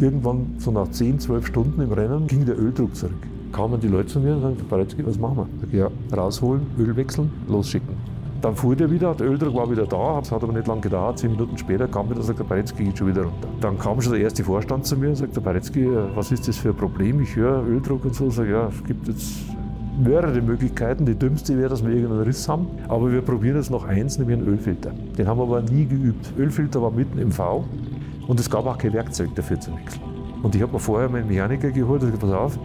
irgendwann so nach 10, 12 Stunden im Rennen ging der Öldruck zurück. Kamen die Leute zu mir und sagten, Baretzky, was machen wir? Sag, ja, rausholen, Öl wechseln, losschicken. Dann fuhr der wieder, der Öldruck war wieder da, es hat aber nicht lange gedauert. Zehn Minuten später kam wieder, sagt der Baretzky geht schon wieder runter. Dann kam schon der erste Vorstand zu mir und sagte, Baretzky, was ist das für ein Problem? Ich höre Öldruck und so. Sag, ja, es gibt jetzt mehrere Möglichkeiten. Die dümmste wäre, dass wir irgendeinen Riss haben. Aber wir probieren jetzt noch eins, nämlich einen Ölfilter. Den haben wir aber nie geübt. Ölfilter war mitten im V und es gab auch kein Werkzeug dafür zu wechseln. Und ich habe mir vorher meinen Mechaniker geholt und gesagt, pass auf,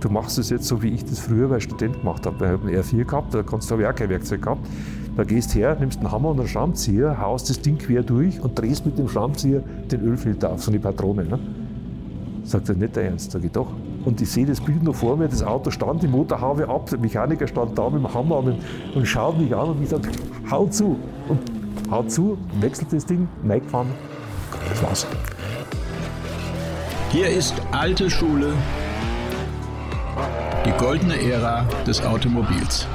du machst es jetzt so, wie ich das früher als Student gemacht habe. Ich habe einen R4 gehabt, da kannst du auch kein Werkzeug gehabt. Da gehst her, nimmst einen Hammer und einen Schraubenzieher, haust das Ding quer durch und drehst mit dem Schraubenzieher den Ölfilter auf, so eine Patrone. Ne? Sagt er, nicht der Ernst, sag ich doch. Und ich sehe das Bild noch vor mir, das Auto stand, die Motorhaube ab, der Mechaniker stand da mit dem Hammer und, und schaut mich an und ich sage, hau zu. Und hau zu, wechselt das Ding, reingefahren, war's. Hier ist alte Schule, die goldene Ära des Automobils.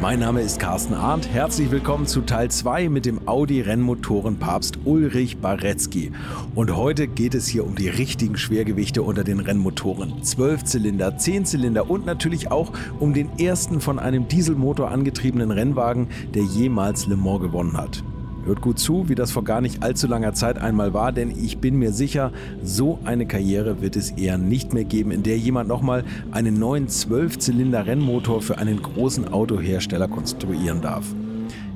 Mein Name ist Carsten Arndt. Herzlich willkommen zu Teil 2 mit dem Audi-Rennmotorenpapst Ulrich Baretzky. Und heute geht es hier um die richtigen Schwergewichte unter den Rennmotoren. 12 Zylinder, 10 Zylinder und natürlich auch um den ersten von einem Dieselmotor angetriebenen Rennwagen, der jemals Le Mans gewonnen hat. Hört gut zu, wie das vor gar nicht allzu langer Zeit einmal war, denn ich bin mir sicher, so eine Karriere wird es eher nicht mehr geben, in der jemand nochmal einen neuen 12-Zylinder-Rennmotor für einen großen Autohersteller konstruieren darf.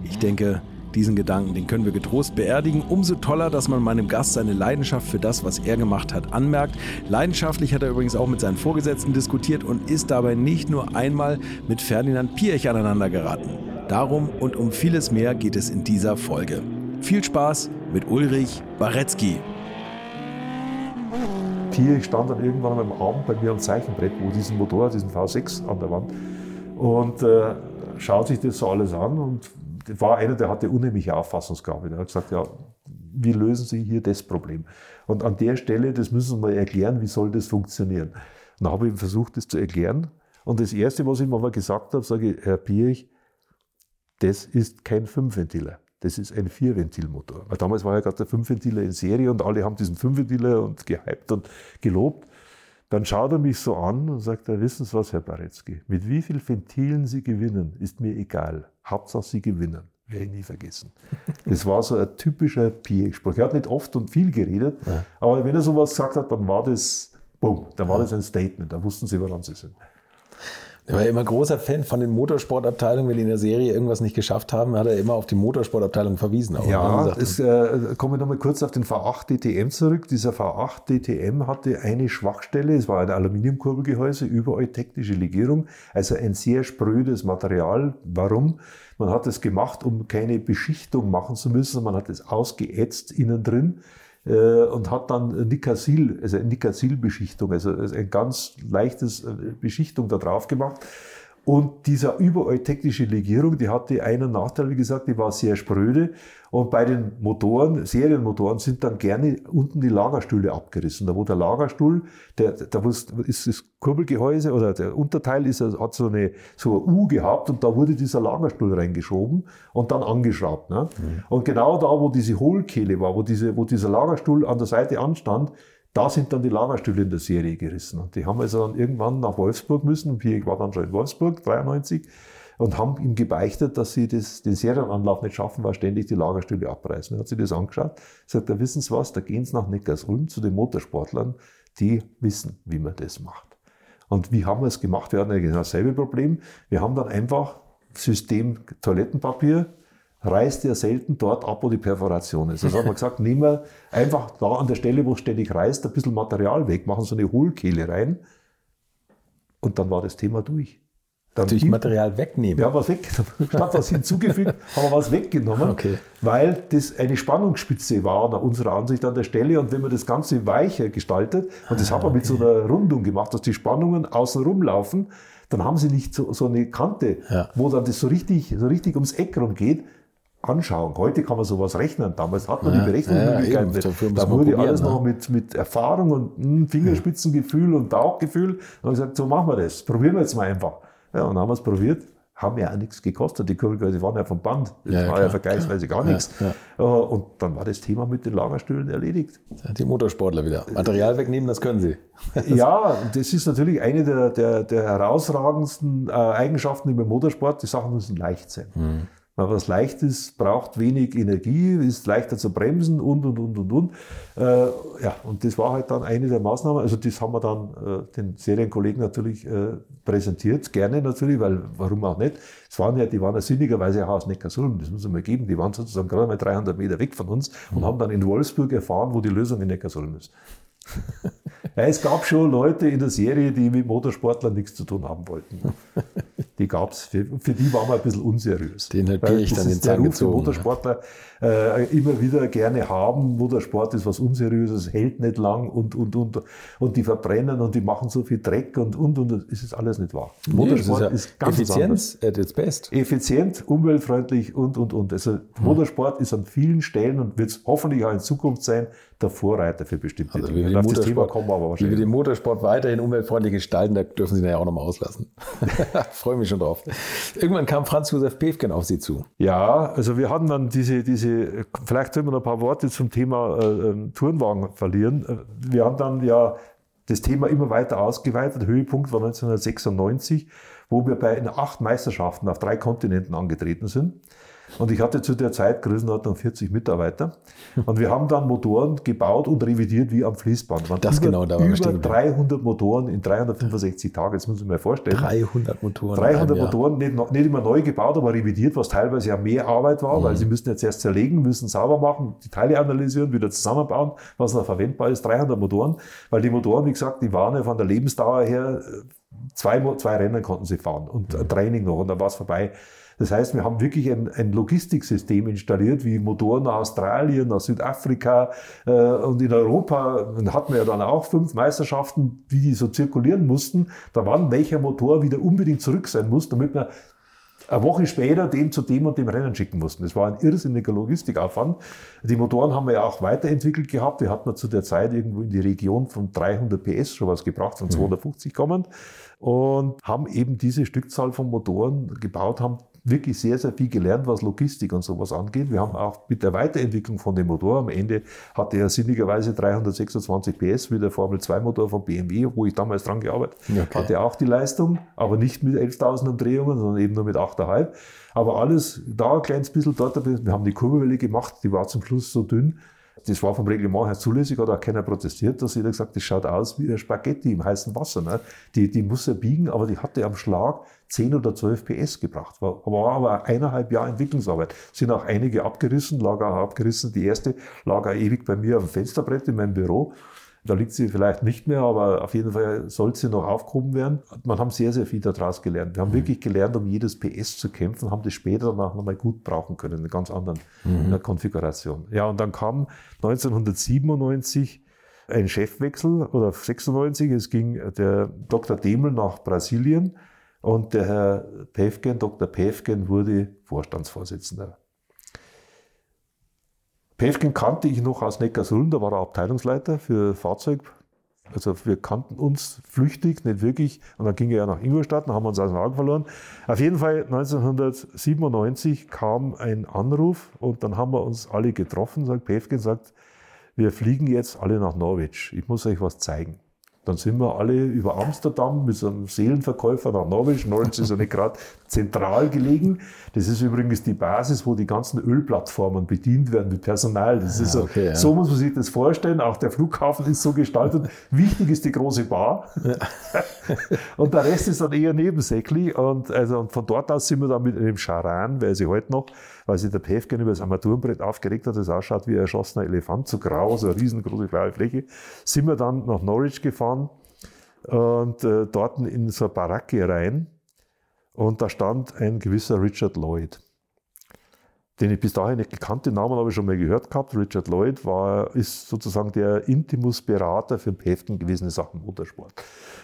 Ich denke, diesen Gedanken, den können wir getrost beerdigen. Umso toller, dass man meinem Gast seine Leidenschaft für das, was er gemacht hat, anmerkt. Leidenschaftlich hat er übrigens auch mit seinen Vorgesetzten diskutiert und ist dabei nicht nur einmal mit Ferdinand Piech aneinander geraten. Darum und um vieles mehr geht es in dieser Folge. Viel Spaß mit Ulrich Baretzky. Hier stand dann irgendwann am Abend bei mir am Zeichenbrett, wo diesen Motor, diesen V6 an der Wand, und äh, schaut sich das so alles an und war einer, der hatte unheimliche Auffassungsgabe. Der hat gesagt, ja, wie lösen Sie hier das Problem? Und an der Stelle, das müssen Sie mal erklären, wie soll das funktionieren? Und dann habe ich versucht, das zu erklären. Und das Erste, was ich ihm aber gesagt habe, sage ich, Herr Pierich, das ist kein Fünfventiler. Das ist ein Vierventilmotor. Weil damals war ja gerade der Fünfventiler in Serie und alle haben diesen Fünfventiler und gehypt und gelobt. Dann schaut er mich so an und sagt, er, wissen Sie was, Herr Baretzky, mit wie vielen Ventilen Sie gewinnen, ist mir egal. Hauptsache Sie gewinnen. Werde ich nie vergessen. Das war so ein typischer Pierre-Spruch. Er hat nicht oft und viel geredet, ja. aber wenn er sowas gesagt hat, dann war das, boom, dann war das ein Statement. Da wussten Sie, woran Sie sind. Er war immer großer Fan von den Motorsportabteilungen. Wenn die in der Serie irgendwas nicht geschafft haben, hat er immer auf die Motorsportabteilung verwiesen. Auch, ja, es, äh, komme ich nochmal kurz auf den V8 DTM zurück. Dieser V8 DTM hatte eine Schwachstelle. Es war ein Aluminiumkurbelgehäuse, überall technische Legierung. Also ein sehr sprödes Material. Warum? Man hat es gemacht, um keine Beschichtung machen zu müssen. Man hat es ausgeätzt innen drin und hat dann Nikasil, also Nikasil-Beschichtung, also ein ganz leichtes äh, Beschichtung da drauf gemacht. Und dieser überall technische Legierung, die hatte einen Nachteil, wie gesagt, die war sehr spröde. Und bei den Motoren, Serienmotoren, sind dann gerne unten die Lagerstühle abgerissen. Da wo der Lagerstuhl, der, da ist das Kurbelgehäuse oder der Unterteil ist, hat so eine so ein U gehabt und da wurde dieser Lagerstuhl reingeschoben und dann angeschraubt. Ne? Mhm. Und genau da, wo diese Hohlkehle war, wo, diese, wo dieser Lagerstuhl an der Seite anstand, da sind dann die Lagerstühle in der Serie gerissen. Und die haben also dann irgendwann nach Wolfsburg müssen. Ich war dann schon in Wolfsburg, 93 und haben ihm gebeichtet, dass sie das, den Serienanlauf nicht schaffen, weil ständig die Lagerstühle abreißen. Er hat sich das angeschaut, sagt, da wissen Sie was, da gehen Sie nach Neckarsulm zu den Motorsportlern, die wissen, wie man das macht. Und wie haben wir es gemacht? Wir hatten ja genau dasselbe Problem. Wir haben dann einfach System Toilettenpapier, reißt ja selten dort ab, wo die Perforation ist. Also hat man gesagt, nehmen wir einfach da an der Stelle, wo es ständig reißt, ein bisschen Material weg, machen so eine Hohlkehle rein und dann war das Thema durch. Dann Natürlich Material wegnehmen. Ja, was weggenommen. Statt was hinzugefügt, haben wir was weggenommen, okay. weil das eine Spannungsspitze war nach unserer Ansicht an der Stelle. Und wenn man das Ganze weicher gestaltet, und das ah, hat man okay. mit so einer Rundung gemacht, dass die Spannungen außen rumlaufen, dann haben sie nicht so, so eine Kante, ja. wo dann das so richtig, so richtig ums Eck rumgeht. Anschauen. Heute kann man sowas rechnen. Damals hat man ja, die Berechnungsmöglichkeiten. Ja, da wurde alles ne? noch mit, mit Erfahrung und hm, Fingerspitzengefühl und Tauchgefühl. Und ich gesagt, so machen wir das. Probieren wir jetzt mal einfach. Ja, und dann haben wir es probiert. haben ja auch nichts gekostet. Die Kurbelgehäuse waren ja vom Band. Das Ja, war klar, ja vergleichsweise gar nichts. Und dann war das Thema mit den Lagerstühlen erledigt. Die Motorsportler wieder. Material wegnehmen, das können sie. Ja, das ist natürlich eine der, der, der herausragendsten äh, Eigenschaften im Motorsport. Die Sachen müssen leicht sein. Weil was leicht ist, braucht wenig Energie, ist leichter zu bremsen und, und, und, und, und. Äh, ja, und das war halt dann eine der Maßnahmen. Also das haben wir dann äh, den Serienkollegen natürlich äh, präsentiert, gerne natürlich, weil warum auch nicht. Es waren ja, die waren ja sinnigerweise auch aus Neckarsulm, das muss man mal geben. Die waren sozusagen gerade mal 300 Meter weg von uns und haben dann in Wolfsburg erfahren, wo die Lösung in Neckarsulm ist. Ja, es gab schon Leute in der Serie, die mit Motorsportlern nichts zu tun haben wollten. Die gab es. Für, für die waren wir ein bisschen unseriös. Den Weil Bier ich dann den Ruf, gezogen, Motorsportler äh, immer wieder gerne haben. Motorsport ist was Unseriöses, hält nicht lang und, und, und, und die verbrennen und die machen so viel Dreck und, und, und. Das ist alles nicht wahr. Motorsport Nee, ist, das ganz was anderes. Effizienz at its best. Effizient, umweltfreundlich und, und, und. Also Motorsport ist an vielen Stellen und wird es hoffentlich auch in Zukunft sein, der Vorreiter für bestimmte Also wie Dinge. wir, Auf den das Thema kommen wir aber wie wir wahrscheinlich. den Motorsport weiterhin umweltfreundlich gestalten, da dürfen Sie nachher auch nochmal auslassen. Freue mich schon drauf. Irgendwann kam Franz Josef Pevken auf Sie zu. Ja, also wir hatten dann diese, diese vielleicht sollen wir noch ein paar Worte zum Thema äh, ähm, Tourenwagen verlieren. Äh, Wir haben dann ja das Thema immer weiter ausgeweitet. Höhepunkt war 1996, wo wir bei acht Meisterschaften auf drei Kontinenten angetreten sind. Und ich hatte zu der Zeit Größenordnung 40 Mitarbeiter. Und wir haben dann Motoren gebaut und revidiert wie am Fließband. Das über, genau, da waren wir über stehen geblieben. 300 Motoren in 365 Tagen. Das muss ich mir vorstellen. 300 Motoren. in 300 einem Jahr. Motoren, nicht, nicht immer neu gebaut, aber revidiert, was teilweise ja mehr Arbeit war, Mhm. weil sie müssen jetzt erst zerlegen, müssen sauber machen, die Teile analysieren, wieder zusammenbauen, was noch verwendbar ist. 300 Motoren, weil die Motoren, wie gesagt, die waren ja von der Lebensdauer her, äh, zwei, zwei Rennen konnten sie fahren und Mhm. ein Training noch und dann war es vorbei. Das heißt, wir haben wirklich ein, ein Logistiksystem installiert, wie Motoren nach Australien, nach Südafrika äh, und in Europa dann hatten wir ja dann auch fünf Meisterschaften, wie die so zirkulieren mussten. Da wann welcher Motor wieder unbedingt zurück sein muss, damit wir eine Woche später den zu dem und dem Rennen schicken mussten. Das war ein irrsinniger Logistikaufwand. Die Motoren haben wir ja auch weiterentwickelt gehabt. Wir hatten zu der Zeit irgendwo in die Region von 300 PS schon was gebracht, von 250 kommend. Und haben eben diese Stückzahl von Motoren gebaut, haben wirklich sehr, sehr viel gelernt, was Logistik und sowas angeht. Wir haben auch mit der Weiterentwicklung von dem Motor, am Ende hatte er sinnigerweise 326 PS wie der Formel 2 Motor von BMW, wo ich damals dran gearbeitet Okay. hatte auch die Leistung, aber nicht mit 11.000 Umdrehungen, sondern eben nur mit 8,5. Aber alles da ein kleines bisschen, dort ein bisschen. Wir haben die Kurbelwelle gemacht, die war zum Schluss so dünn. Das war vom Reglement her zulässig, hat auch keiner protestiert, dass jeder gesagt, das schaut aus wie ein Spaghetti im heißen Wasser. Ne? Die, die muss er biegen, aber die hatte am Schlag 10 oder 12 PS gebracht. War, war aber eineinhalb Jahre Entwicklungsarbeit. Sind auch einige abgerissen, lag auch abgerissen. Die erste lag auch ewig bei mir dem Fensterbrett in meinem Büro. Da liegt sie vielleicht nicht mehr, aber auf jeden Fall soll sie noch aufgehoben werden. Man haben sehr, sehr viel daraus gelernt. Wir haben wirklich gelernt, um jedes PS zu kämpfen, haben das später danach nochmal gut brauchen können, in einer ganz anderen äh, Konfiguration. Ja, und dann kam 1997 ein Chefwechsel oder 96. Es ging der Dr. Demel nach Brasilien und der Herr Pevken, Dr. Pevken, wurde Vorstandsvorsitzender. Pevken kannte ich noch aus Neckarsulm, da war er Abteilungsleiter für Fahrzeug. Also wir kannten uns flüchtig, nicht wirklich. Und dann ging er ja nach Ingolstadt, dann haben wir uns aus den Augen verloren. Auf jeden Fall 1997 kam ein Anruf und dann haben wir uns alle getroffen, sagt Pevken, sagt, wir fliegen jetzt alle nach Norwich. Ich muss euch was zeigen. Dann sind wir alle über Amsterdam mit so einem Seelenverkäufer nach Norwich. Norwich ist ja nicht gerade zentral gelegen. Das ist übrigens die Basis, wo die ganzen Ölplattformen bedient werden mit Personal. Das ist so, okay, ja. so muss man sich das vorstellen. Auch der Flughafen ist so gestaltet. Wichtig ist die große Bar. und der Rest ist dann eher nebensächlich. Und, also, und von dort aus sind wir dann mit einem Charan, weiß ich heute noch, weil sich der Päfgen über das Armaturenbrett aufgeregt hat, das ausschaut wie ein erschossener Elefant, so grau, so eine riesengroße blaue Fläche, sind wir dann nach Norwich gefahren und äh, dort in so eine Baracke rein. Und da stand ein gewisser Richard Lloyd, den ich bis dahin nicht gekannt, den Namen habe ich schon mal gehört gehabt. Richard Lloyd war, ist sozusagen der Intimus-Berater für Päften gewesen in Sachen Motorsport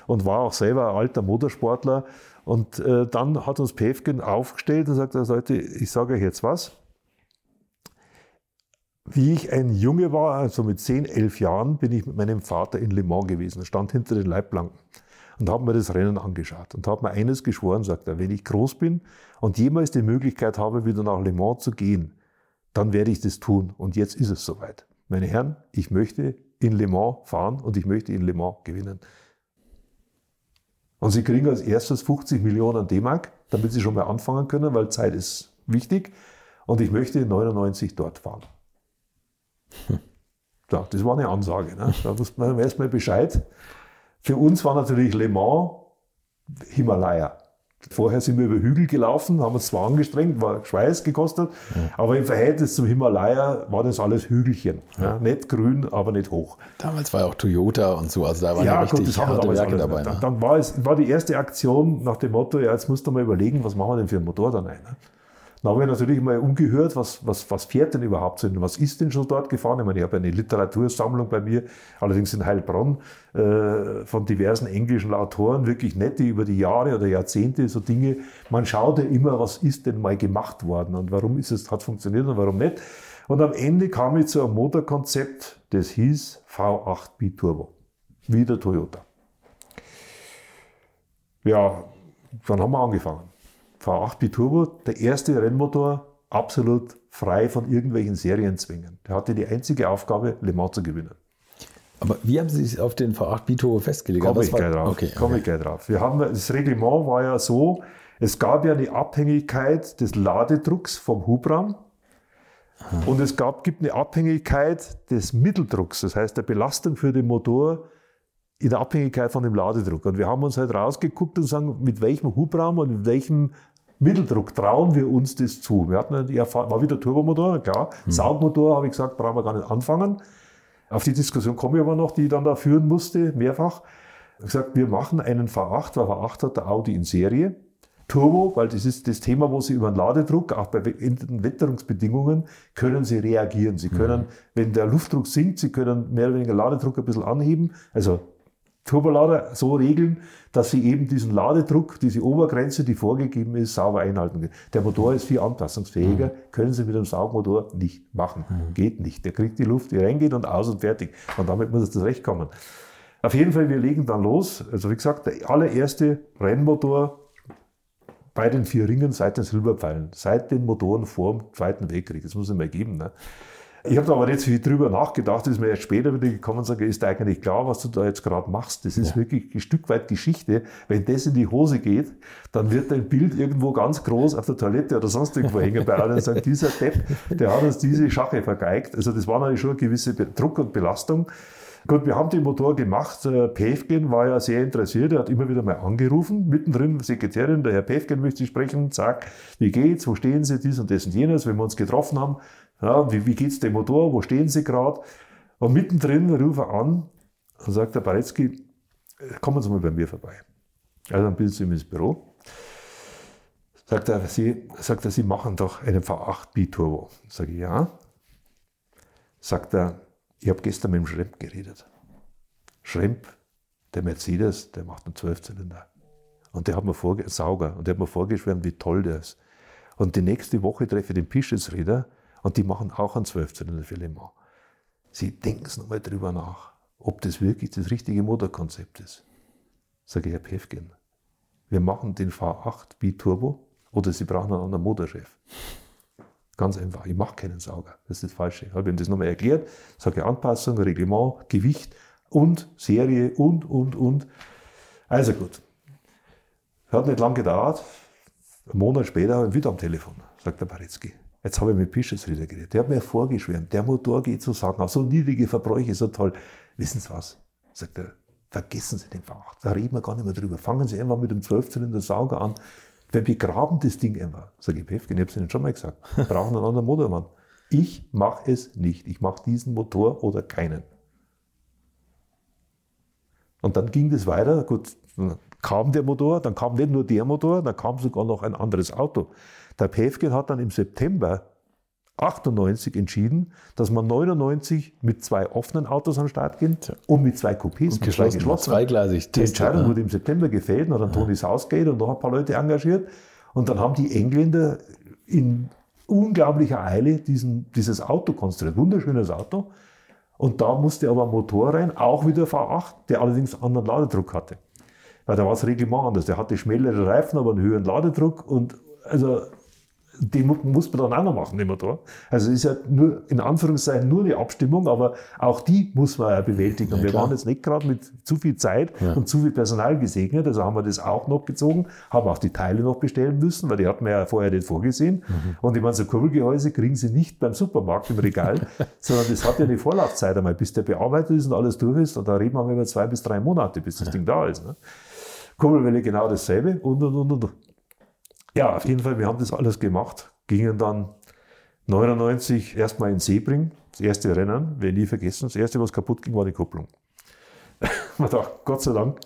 und war auch selber ein alter Motorsportler. Und äh, dann hat uns Päfgen aufgestellt und sagt, Leute, ich sage euch jetzt was. Wie ich ein Junge war, also mit 10, 11 Jahren, bin ich mit meinem Vater in Le Mans gewesen, stand hinter den Leitplanken. und habe mir das Rennen angeschaut und habe mir eines geschworen, sagt er, wenn ich groß bin und jemals die Möglichkeit habe, wieder nach Le Mans zu gehen, dann werde ich das tun. Und jetzt ist es soweit. Meine Herren, ich möchte in Le Mans fahren und ich möchte in Le Mans gewinnen. Und Sie kriegen als erstes 50 Millionen D-Mark, damit Sie schon mal anfangen können, weil Zeit ist wichtig. Und ich möchte in 99 dort fahren. Hm. Ja, das war eine Ansage. Ne? Da wusste man erstmal Bescheid. Für uns war natürlich Le Mans Himalaya. Vorher sind wir über Hügel gelaufen, haben uns zwar angestrengt, war Schweiß gekostet, ja. aber im Verhältnis zum Himalaya war das alles Hügelchen. Ja. nicht grün, aber nicht hoch. Damals war ja auch Toyota und so, also da waren ja, ja richtig das harte Werke dabei. Ne? Dann, dann, war, es, war die erste Aktion nach dem Motto, ja, jetzt musst du mal überlegen, was machen wir denn für einen Motor dann ein. Ne? Dann habe ich natürlich mal umgehört, was, was, was fährt denn überhaupt so? Was ist denn schon dort gefahren? Ich meine, ich habe eine Literatursammlung bei mir, allerdings in Heilbronn, äh, von diversen englischen Autoren, wirklich nett, die über die Jahre oder Jahrzehnte so Dinge, man schaut ja immer, was ist denn mal gemacht worden und warum ist es, hat funktioniert und warum nicht. Und am Ende kam ich zu einem Motorkonzept, das hieß V8 Biturbo. Wieder Toyota. Ja, dann haben wir angefangen. V8 Biturbo, der erste Rennmotor, absolut frei von irgendwelchen Serienzwängen. Der hatte die einzige Aufgabe, Le Mans zu gewinnen. Aber wie haben Sie sich auf den V8 Biturbo festgelegt? Komme ich gleich drauf. Okay, Komme ich gleich drauf. Wir haben, das Reglement war ja so, es gab ja eine Abhängigkeit des Ladedrucks vom Hubraum und es gab, gibt eine Abhängigkeit des Mitteldrucks, das heißt der Belastung für den Motor in der Abhängigkeit von dem Ladedruck. Und wir haben uns halt rausgeguckt und sagen, mit welchem Hubraum und mit welchem Mitteldruck trauen wir uns das zu. Wir hatten die Erfahrung, war wieder Turbomotor, klar. Mhm. Saugmotor, habe ich gesagt, brauchen wir gar nicht anfangen. Auf die Diskussion komme ich aber noch, die ich dann da führen musste, mehrfach. Ich habe gesagt, wir machen einen V8, weil V8 hat der Audi in Serie. Turbo, weil das ist das Thema, wo Sie über den Ladedruck, auch bei Wetterungsbedingungen, können Sie reagieren. Sie können, mhm. wenn der Luftdruck sinkt, Sie können mehr oder weniger Ladedruck ein bisschen anheben. Also Turbolader so regeln, dass sie eben diesen Ladedruck, diese Obergrenze, die vorgegeben ist, sauber einhalten können. Der Motor ist viel anpassungsfähiger, mhm. können Sie mit einem Saugmotor nicht machen. Mhm. Geht nicht. Der kriegt die Luft, die reingeht und aus und fertig. Und damit muss es zurechtkommen. Auf jeden Fall, wir legen dann los. Also wie gesagt, der allererste Rennmotor bei den vier Ringen seit den Silberpfeilen, seit den Motoren vor dem Zweiten Weltkrieg. Das muss es mal geben. Ne? Ich habe da aber nicht so viel drüber nachgedacht, ist mir erst später wieder gekommen und sage, ist eigentlich klar, was du da jetzt gerade machst? Das ist ja. wirklich ein Stück weit Geschichte. Wenn das in die Hose geht, dann wird dein Bild irgendwo ganz groß auf der Toilette oder sonst irgendwo hängen bei allen und sagen, dieser Depp, der hat uns diese Schache vergeigt. Also das war natürlich schon eine gewisse Druck und Belastung. Gut, wir haben den Motor gemacht. Päfgen war ja sehr interessiert. Er hat immer wieder mal angerufen. Mittendrin, Sekretärin, der Herr Päfgen möchte Sie sprechen. Sag, wie geht's? Wo stehen Sie? Dies und das und jenes. Wenn wir uns getroffen haben, ja, wie, wie geht's dem Motor? Wo stehen Sie gerade? Und mittendrin ruft er an und sagt der Baretzky, kommen Sie mal bei mir vorbei. Also dann bin ich ins Büro. Sagt er, Sie, sagt er, Sie machen doch einen V8 Biturbo. Sage ich, ja. Sagt er, ich habe gestern mit dem Schremp geredet. Schremp, der Mercedes, der macht einen Zwölfzylinder. Und der hat mir vorge Sauger, und der hat mir vorgeschwärmt, wie toll der ist. Und die nächste Woche treffe ich den Pischesrieder und die machen auch einen Zwölfzylinder für Le Mans. Sie denken es nochmal drüber nach, ob das wirklich das richtige Motorkonzept ist. Sage ich, Herr Pefgen, wir machen den V8 Biturbo oder Sie brauchen einen anderen Motorchef. Ganz einfach, ich mache keinen Sauger. Das ist das Falsche. Ich habe ihm das nochmal erklärt, sage Anpassung, Reglement, Gewicht und Serie und, und, und. Also gut. Hat nicht lange gedauert. Einen Monat später habe ich wieder am Telefon, sagt der Baretzky. Jetzt habe ich mit Bischofsrieder geredet. Der hat mir vorgeschwärmt. Der Motor geht so sagen, auch so niedrige Verbräuche, so toll. Wissen Sie was? Sagt er, vergessen Sie den V8. Da reden wir gar nicht mehr drüber. Fangen Sie einfach mit dem 12-Zylinder Sauger an. Wir begraben das Ding einfach. Sag ich, Pefken, ich habe es Ihnen schon mal gesagt. Wir brauchen einen anderen Motormann. Ich mache es nicht. Ich mache diesen Motor oder keinen. Und dann ging das weiter. Gut, dann kam der Motor, dann kam nicht nur der Motor, dann kam sogar noch ein anderes Auto. Der Päfgen hat dann im September 98 entschieden, dass man 99 mit zwei offenen Autos an den Start geht und mit zwei Coupés, mit zwei geschlossenen. Zweigleisig. Die Entscheidung ja. wurde im September gefällt, dann hat Tony Southgate und noch ein paar Leute engagiert. Und dann haben die Engländer in unglaublicher Eile diesen, dieses Auto konstruiert. Wunderschönes Auto. Und da musste aber ein Motor rein, auch wieder V8, der allerdings einen anderen Ladedruck hatte. Weil da war es Reglement anders. Der hatte schmälere Reifen, aber einen höheren Ladedruck und also die muss man dann auch noch machen im Motor. Also es ist ja nur, in Anführungszeichen, nur eine Abstimmung, aber auch die muss man ja bewältigen. Und ja, wir waren jetzt nicht gerade mit zu viel Zeit ja. und zu viel Personal gesegnet, also haben wir das auch noch gezogen, haben auch die Teile noch bestellen müssen, weil die hatten wir ja vorher nicht vorgesehen. Mhm. Und ich meine, so Kurbelgehäuse kriegen sie nicht beim Supermarkt im Regal, sondern das hat ja eine Vorlaufzeit einmal, bis der bearbeitet ist und alles durch ist. Und da reden wir über zwei bis drei Monate, bis das ja. Ding da ist. Ne? Kurbelwelle genau dasselbe und, und, und, und. Ja, auf jeden Fall, wir haben das alles gemacht, gingen dann 99 erstmal in Sebring, das erste Rennen, werde nie vergessen. Das erste, was kaputt ging, war die Kupplung. Man dachte, Gott sei Dank,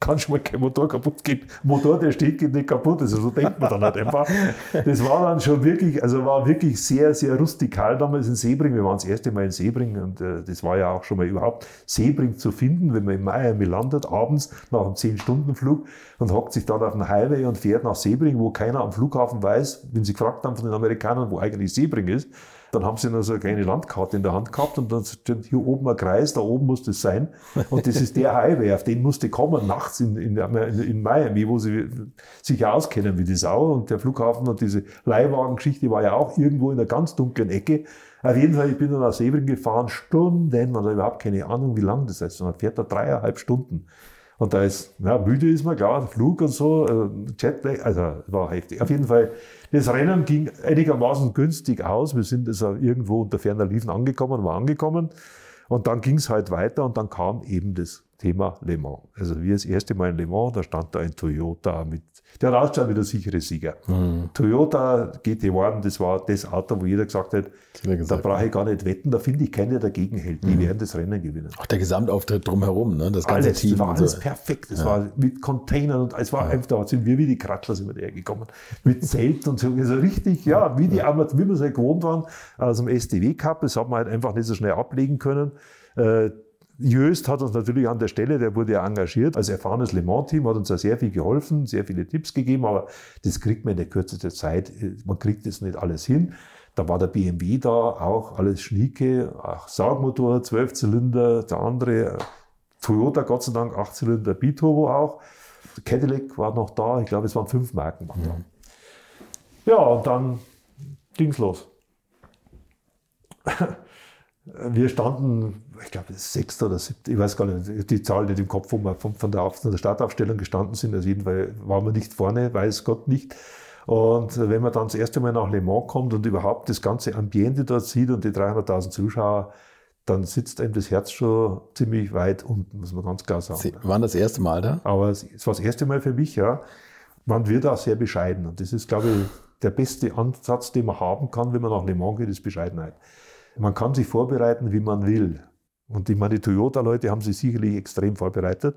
kann schon mal kein Motor kaputt gehen. Motor, der steht, geht nicht kaputt. Also so denkt man dann halt einfach. Das war dann schon wirklich, also war wirklich sehr, sehr rustikal damals in Sebring. Wir waren das erste Mal in Sebring und äh, das war ja auch schon mal überhaupt Sebring zu finden, wenn man in Miami landet, abends nach einem 10-Stunden-Flug und hockt sich dann auf den Highway und fährt nach Sebring, wo keiner am Flughafen weiß, wenn sie gefragt haben von den Amerikanern, wo eigentlich Sebring ist, dann haben sie noch so eine kleine Landkarte in der Hand gehabt und dann steht hier oben ein Kreis, da oben muss das sein. Und das ist der Highway, auf den musste kommen nachts in, in, in Miami, wo sie sich auskennen wie die Sau. Und der Flughafen und diese Leihwagengeschichte war ja auch irgendwo in einer ganz dunklen Ecke. Auf jeden Fall, ich bin dann nach Sebring gefahren, Stunden, man hat überhaupt keine Ahnung, wie lang das ist. Und dann fährt er dreieinhalb Stunden. Und da ist, ja, müde ist man, klar, Flug und so, äh, Jetlag, also war heftig. Auf jeden Fall, das Rennen ging einigermaßen günstig aus. Wir sind also irgendwo unter ferner Liefen angekommen, war angekommen. Und dann ging es halt weiter und dann kam eben das Thema Le Mans. Also wir das erste Mal in Le Mans, da stand da ein Toyota mit der hat ausgeschaut wie der sichere Sieger. Mhm. Toyota GT1, das war das Auto, wo jeder gesagt hat, gesagt, da brauche ich gar nicht wetten, da finde ich keinen, der dagegen hält. Die mhm. werden das Rennen gewinnen. Auch der Gesamtauftritt drumherum, ne? das ganze alles, Team. Das war alles so. perfekt. Das ja. war mit Containern und es war ja. einfach, da sind wir wie die Krattler sind wir hergekommen. Mit Zelt und so. Also richtig, ja, wie, die, ja. wie wir es halt gewohnt waren aus dem STW Cup. Das hat man halt einfach nicht so schnell ablegen können. Äh, Jöst hat uns natürlich an der Stelle, der wurde ja engagiert als erfahrenes Le Mans-Team, hat uns da sehr viel geholfen, sehr viele Tipps gegeben, aber das kriegt man in der Kürze der Zeit, man kriegt das nicht alles hin. Da war der BMW da, auch alles Schnieke, auch Saugmotor, Zwölfzylinder, der andere, Toyota Gott sei Dank, Achtzylinder Biturbo auch. Cadillac war noch da, ich glaube, es waren fünf Marken. Mhm. Ja, und dann ging's los. Wir standen, ich glaube, sechster oder siebter, ich weiß gar nicht, die Zahl nicht im Kopf, wo wir von, der, von der Startaufstellung gestanden sind. Also jedenfalls waren wir nicht vorne, weiß Gott nicht. Und wenn man dann das erste Mal nach Le Mans kommt und überhaupt das ganze Ambiente dort sieht und die 300.000 Zuschauer, dann sitzt einem das Herz schon ziemlich weit unten, muss man ganz klar sagen. Sie waren das erste Mal da? Aber es war das erste Mal für mich, ja. Man wird auch sehr bescheiden. Und das ist, glaube ich, der beste Ansatz, den man haben kann, wenn man nach Le Mans geht, ist Bescheidenheit. Man kann sich vorbereiten, wie man will. Und ich meine, die Toyota-Leute haben sich sicherlich extrem vorbereitet.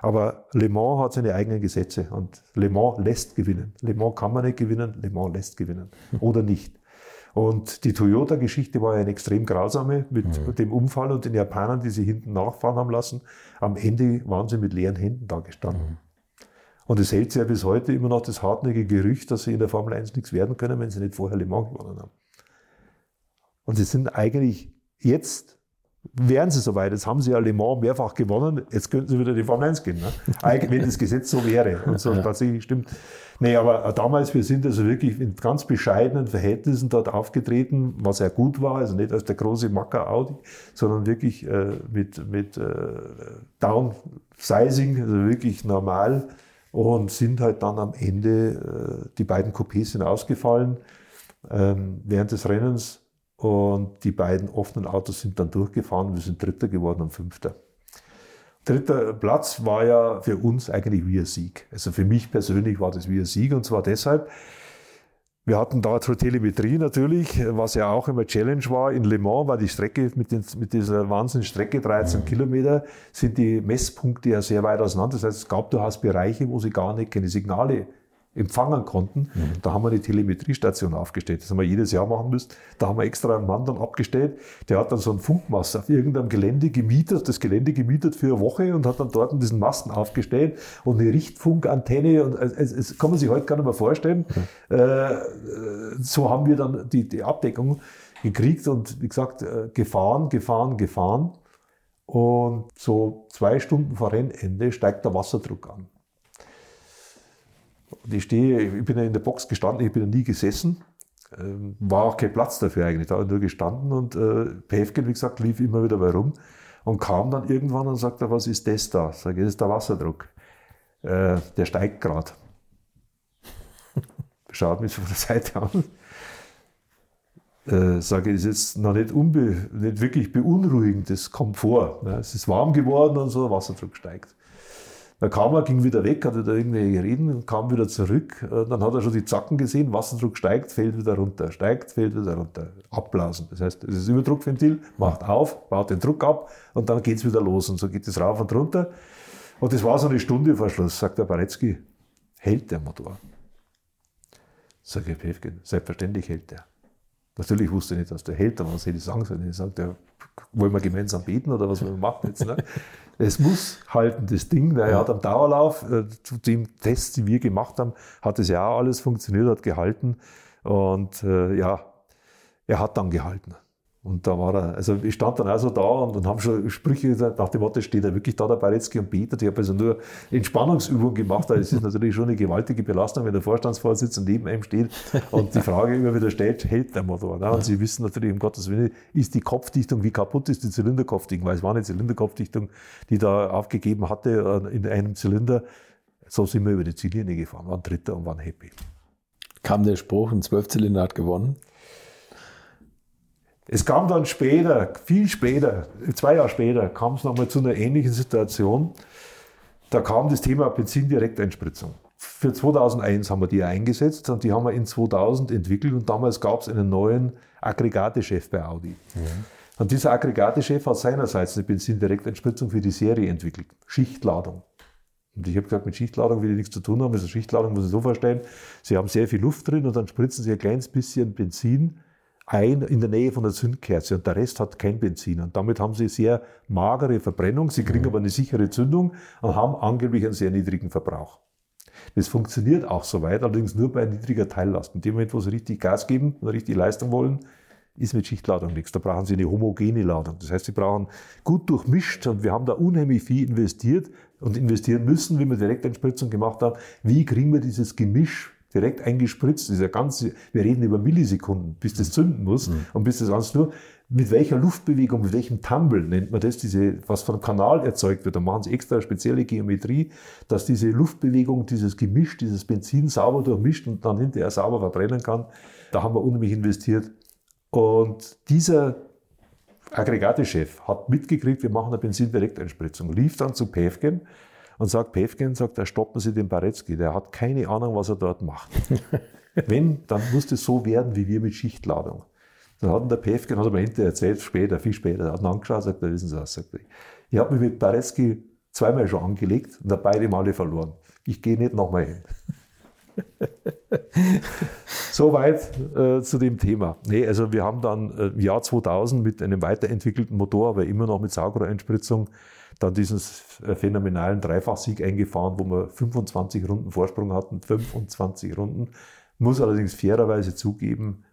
Aber Le Mans hat seine eigenen Gesetze und Le Mans lässt gewinnen. Le Mans kann man nicht gewinnen, Le Mans lässt gewinnen. Oder nicht. Und die Toyota-Geschichte war ja eine extrem grausame mit mhm. dem Unfall und den Japanern, die sie hinten nachfahren haben lassen. Am Ende waren sie mit leeren Händen da gestanden. Mhm. Und es hält sich ja bis heute immer noch das hartnäckige Gerücht, dass sie in der Formel 1 nichts werden können, wenn sie nicht vorher Le Mans gewonnen haben. Und sie sind eigentlich jetzt, wären sie soweit, jetzt haben sie ja Le Mans mehrfach gewonnen, jetzt könnten sie wieder die Formel 1 gehen. Ne? Wenn das Gesetz so wäre und so tatsächlich stimmt. Nee, aber damals, wir sind also wirklich in ganz bescheidenen Verhältnissen dort aufgetreten, was ja gut war, also nicht als der große Macker Audi, sondern wirklich äh, mit, mit äh, Downsizing, also wirklich normal und sind halt dann am Ende, äh, die beiden Coupés sind ausgefallen. Ähm, während des Rennens und die beiden offenen Autos sind dann durchgefahren. Wir sind Dritter geworden und Fünfter. Dritter Platz war ja für uns eigentlich wie ein Sieg. Also für mich persönlich war das wie ein Sieg und zwar deshalb, wir hatten da zur Telemetrie natürlich, was ja auch immer Challenge war. In Le Mans war die Strecke mit, den, mit dieser Wahnsinnsstrecke, 13 mhm. Kilometer, sind die Messpunkte ja sehr weit auseinander. Das heißt, es gab durchaus Bereiche, wo sie gar nicht keine Signale empfangen konnten. Mhm. Da haben wir eine Telemetriestation aufgestellt. Das haben wir jedes Jahr machen müssen. Da haben wir extra einen Mann dann abgestellt. Der hat dann so einen Funkmast auf irgendeinem Gelände gemietet, das Gelände gemietet für eine Woche und hat dann dort diesen Masten aufgestellt und eine Richtfunkantenne. Und es, es kann man sich heute gar nicht mehr vorstellen. Mhm. Äh, so haben wir dann die, die Abdeckung gekriegt und wie gesagt, äh, gefahren, gefahren, gefahren. Und so zwei Stunden vor Rennende steigt der Wasserdruck an. Und ich stehe, ich bin ja in der Box gestanden, ich bin ja nie gesessen. Ähm, war auch kein Platz dafür eigentlich, da nur gestanden und äh, Päfken, wie gesagt, lief immer wieder bei rum und kam dann irgendwann und sagte, was ist das da? Sag ich, das ist der Wasserdruck. Äh, der steigt gerade. Schaut mich von der Seite an. Äh, sage ich, ist jetzt noch nicht, unbe nicht wirklich beunruhigend, das kommt vor. Ne? Es ist warm geworden und so, der Wasserdruck steigt. Dann kam er, ging wieder weg, hatte da irgendwelche Reden, kam wieder zurück. Äh, dann hat er schon die Zacken gesehen, Wasserdruck steigt, fällt wieder runter, steigt, fällt wieder runter. Abblasen. Das heißt, das ist Überdruckventil, macht auf, baut den Druck ab und dann geht es wieder los. Und so geht es rauf und runter. Und das war so eine Stunde vor Schluss, sagt der Baretzky, hält der Motor? Sag ich, Pefkin, selbstverständlich hält der. Natürlich wusste ich nicht, dass der hält, aber was hätte ich sagen sollen? Ich sagte, wollen wir gemeinsam beten oder was wollen wir machen jetzt? Ne? Es muss halten, das Ding. Er hat am Dauerlauf, äh, zu dem Test, den wir gemacht haben, hat es ja auch alles funktioniert, hat gehalten. Und äh, ja, er hat dann gehalten. Und da war er, also ich stand dann also da und, und haben schon Sprüche nach dem Motto, steht er wirklich da, der Baretzky und betet. Ich habe also nur Entspannungsübungen gemacht, weil es ist natürlich schon eine gewaltige Belastung, wenn der Vorstandsvorsitzende neben einem steht und die Frage immer wieder stellt, hält der Motor? Ne? Und Sie wissen natürlich, um Gottes Willen, ist die Kopfdichtung, wie kaputt ist die Zylinderkopfdichtung? Weil es war eine Zylinderkopfdichtung, die da aufgegeben hatte äh, in einem Zylinder. So sind wir über die Ziellinie gefahren, waren Dritter und waren happy. Kam der Spruch, ein Zwölfzylinder hat gewonnen? Es kam dann später, viel später, zwei Jahre später, kam es nochmal zu einer ähnlichen Situation. Da kam das Thema Benzindirekteinspritzung. Für 2001 haben wir die eingesetzt und die haben wir in 2000 entwickelt und damals gab es einen neuen Aggregatechef bei Audi. Mhm. Und dieser Aggregatechef hat seinerseits eine Benzindirekteinspritzung für die Serie entwickelt. Schichtladung. Und ich habe gesagt, mit Schichtladung will ich nichts zu tun haben. Also Schichtladung muss ich so vorstellen. Sie haben sehr viel Luft drin und dann spritzen Sie ein kleines bisschen Benzin ein in der Nähe von der Zündkerze und der Rest hat kein Benzin. Und damit haben sie sehr magere Verbrennung, sie kriegen mhm. aber eine sichere Zündung und haben angeblich einen sehr niedrigen Verbrauch. Das funktioniert auch soweit, allerdings nur bei niedriger Teillast. In dem Moment, wo sie richtig Gas geben und richtig Leistung wollen, ist mit Schichtladung nichts. Da brauchen sie eine homogene Ladung. Das heißt, sie brauchen gut durchmischt und wir haben da unheimlich viel investiert und investieren müssen, wie wir Direkteinspritzung gemacht haben. Wie kriegen wir dieses Gemisch direkt eingespritzt, dieser ganze, wir reden über Millisekunden, bis das zünden muss mhm. und bis das alles nur, mit welcher Luftbewegung, mit welchem Tumble nennt man das, diese, was vom Kanal erzeugt wird, da machen sie extra spezielle Geometrie, dass diese Luftbewegung, dieses Gemisch, dieses Benzin sauber durchmischt und dann hinterher sauber verbrennen kann. Da haben wir unheimlich investiert. Und dieser Aggregatechef hat mitgekriegt, wir machen eine Benzindirekteinspritzung, lief dann zu Päfgen und sagt, Päfgen, sagt, da stoppen Sie den Baretzky, der hat keine Ahnung, was er dort macht. Wenn, dann muss das so werden, wie wir mit Schichtladung. Dann hat der Päfgen, hat er mir hinterher erzählt, später, viel später, hat ihn angeschaut, sagt, da wissen Sie was, sagt er, ich habe mich mit Baretzky zweimal schon angelegt und habe beide Male verloren. Ich gehe nicht nochmal hin. Soweit äh, zu dem Thema. Nee, also wir haben dann äh, im Jahr 2000 mit einem weiterentwickelten Motor, aber immer noch mit Saugrohreinspritzung, dann diesen äh, phänomenalen Dreifachsieg eingefahren, wo wir 25 Runden Vorsprung hatten, 25 Runden. Muss allerdings fairerweise zugeben,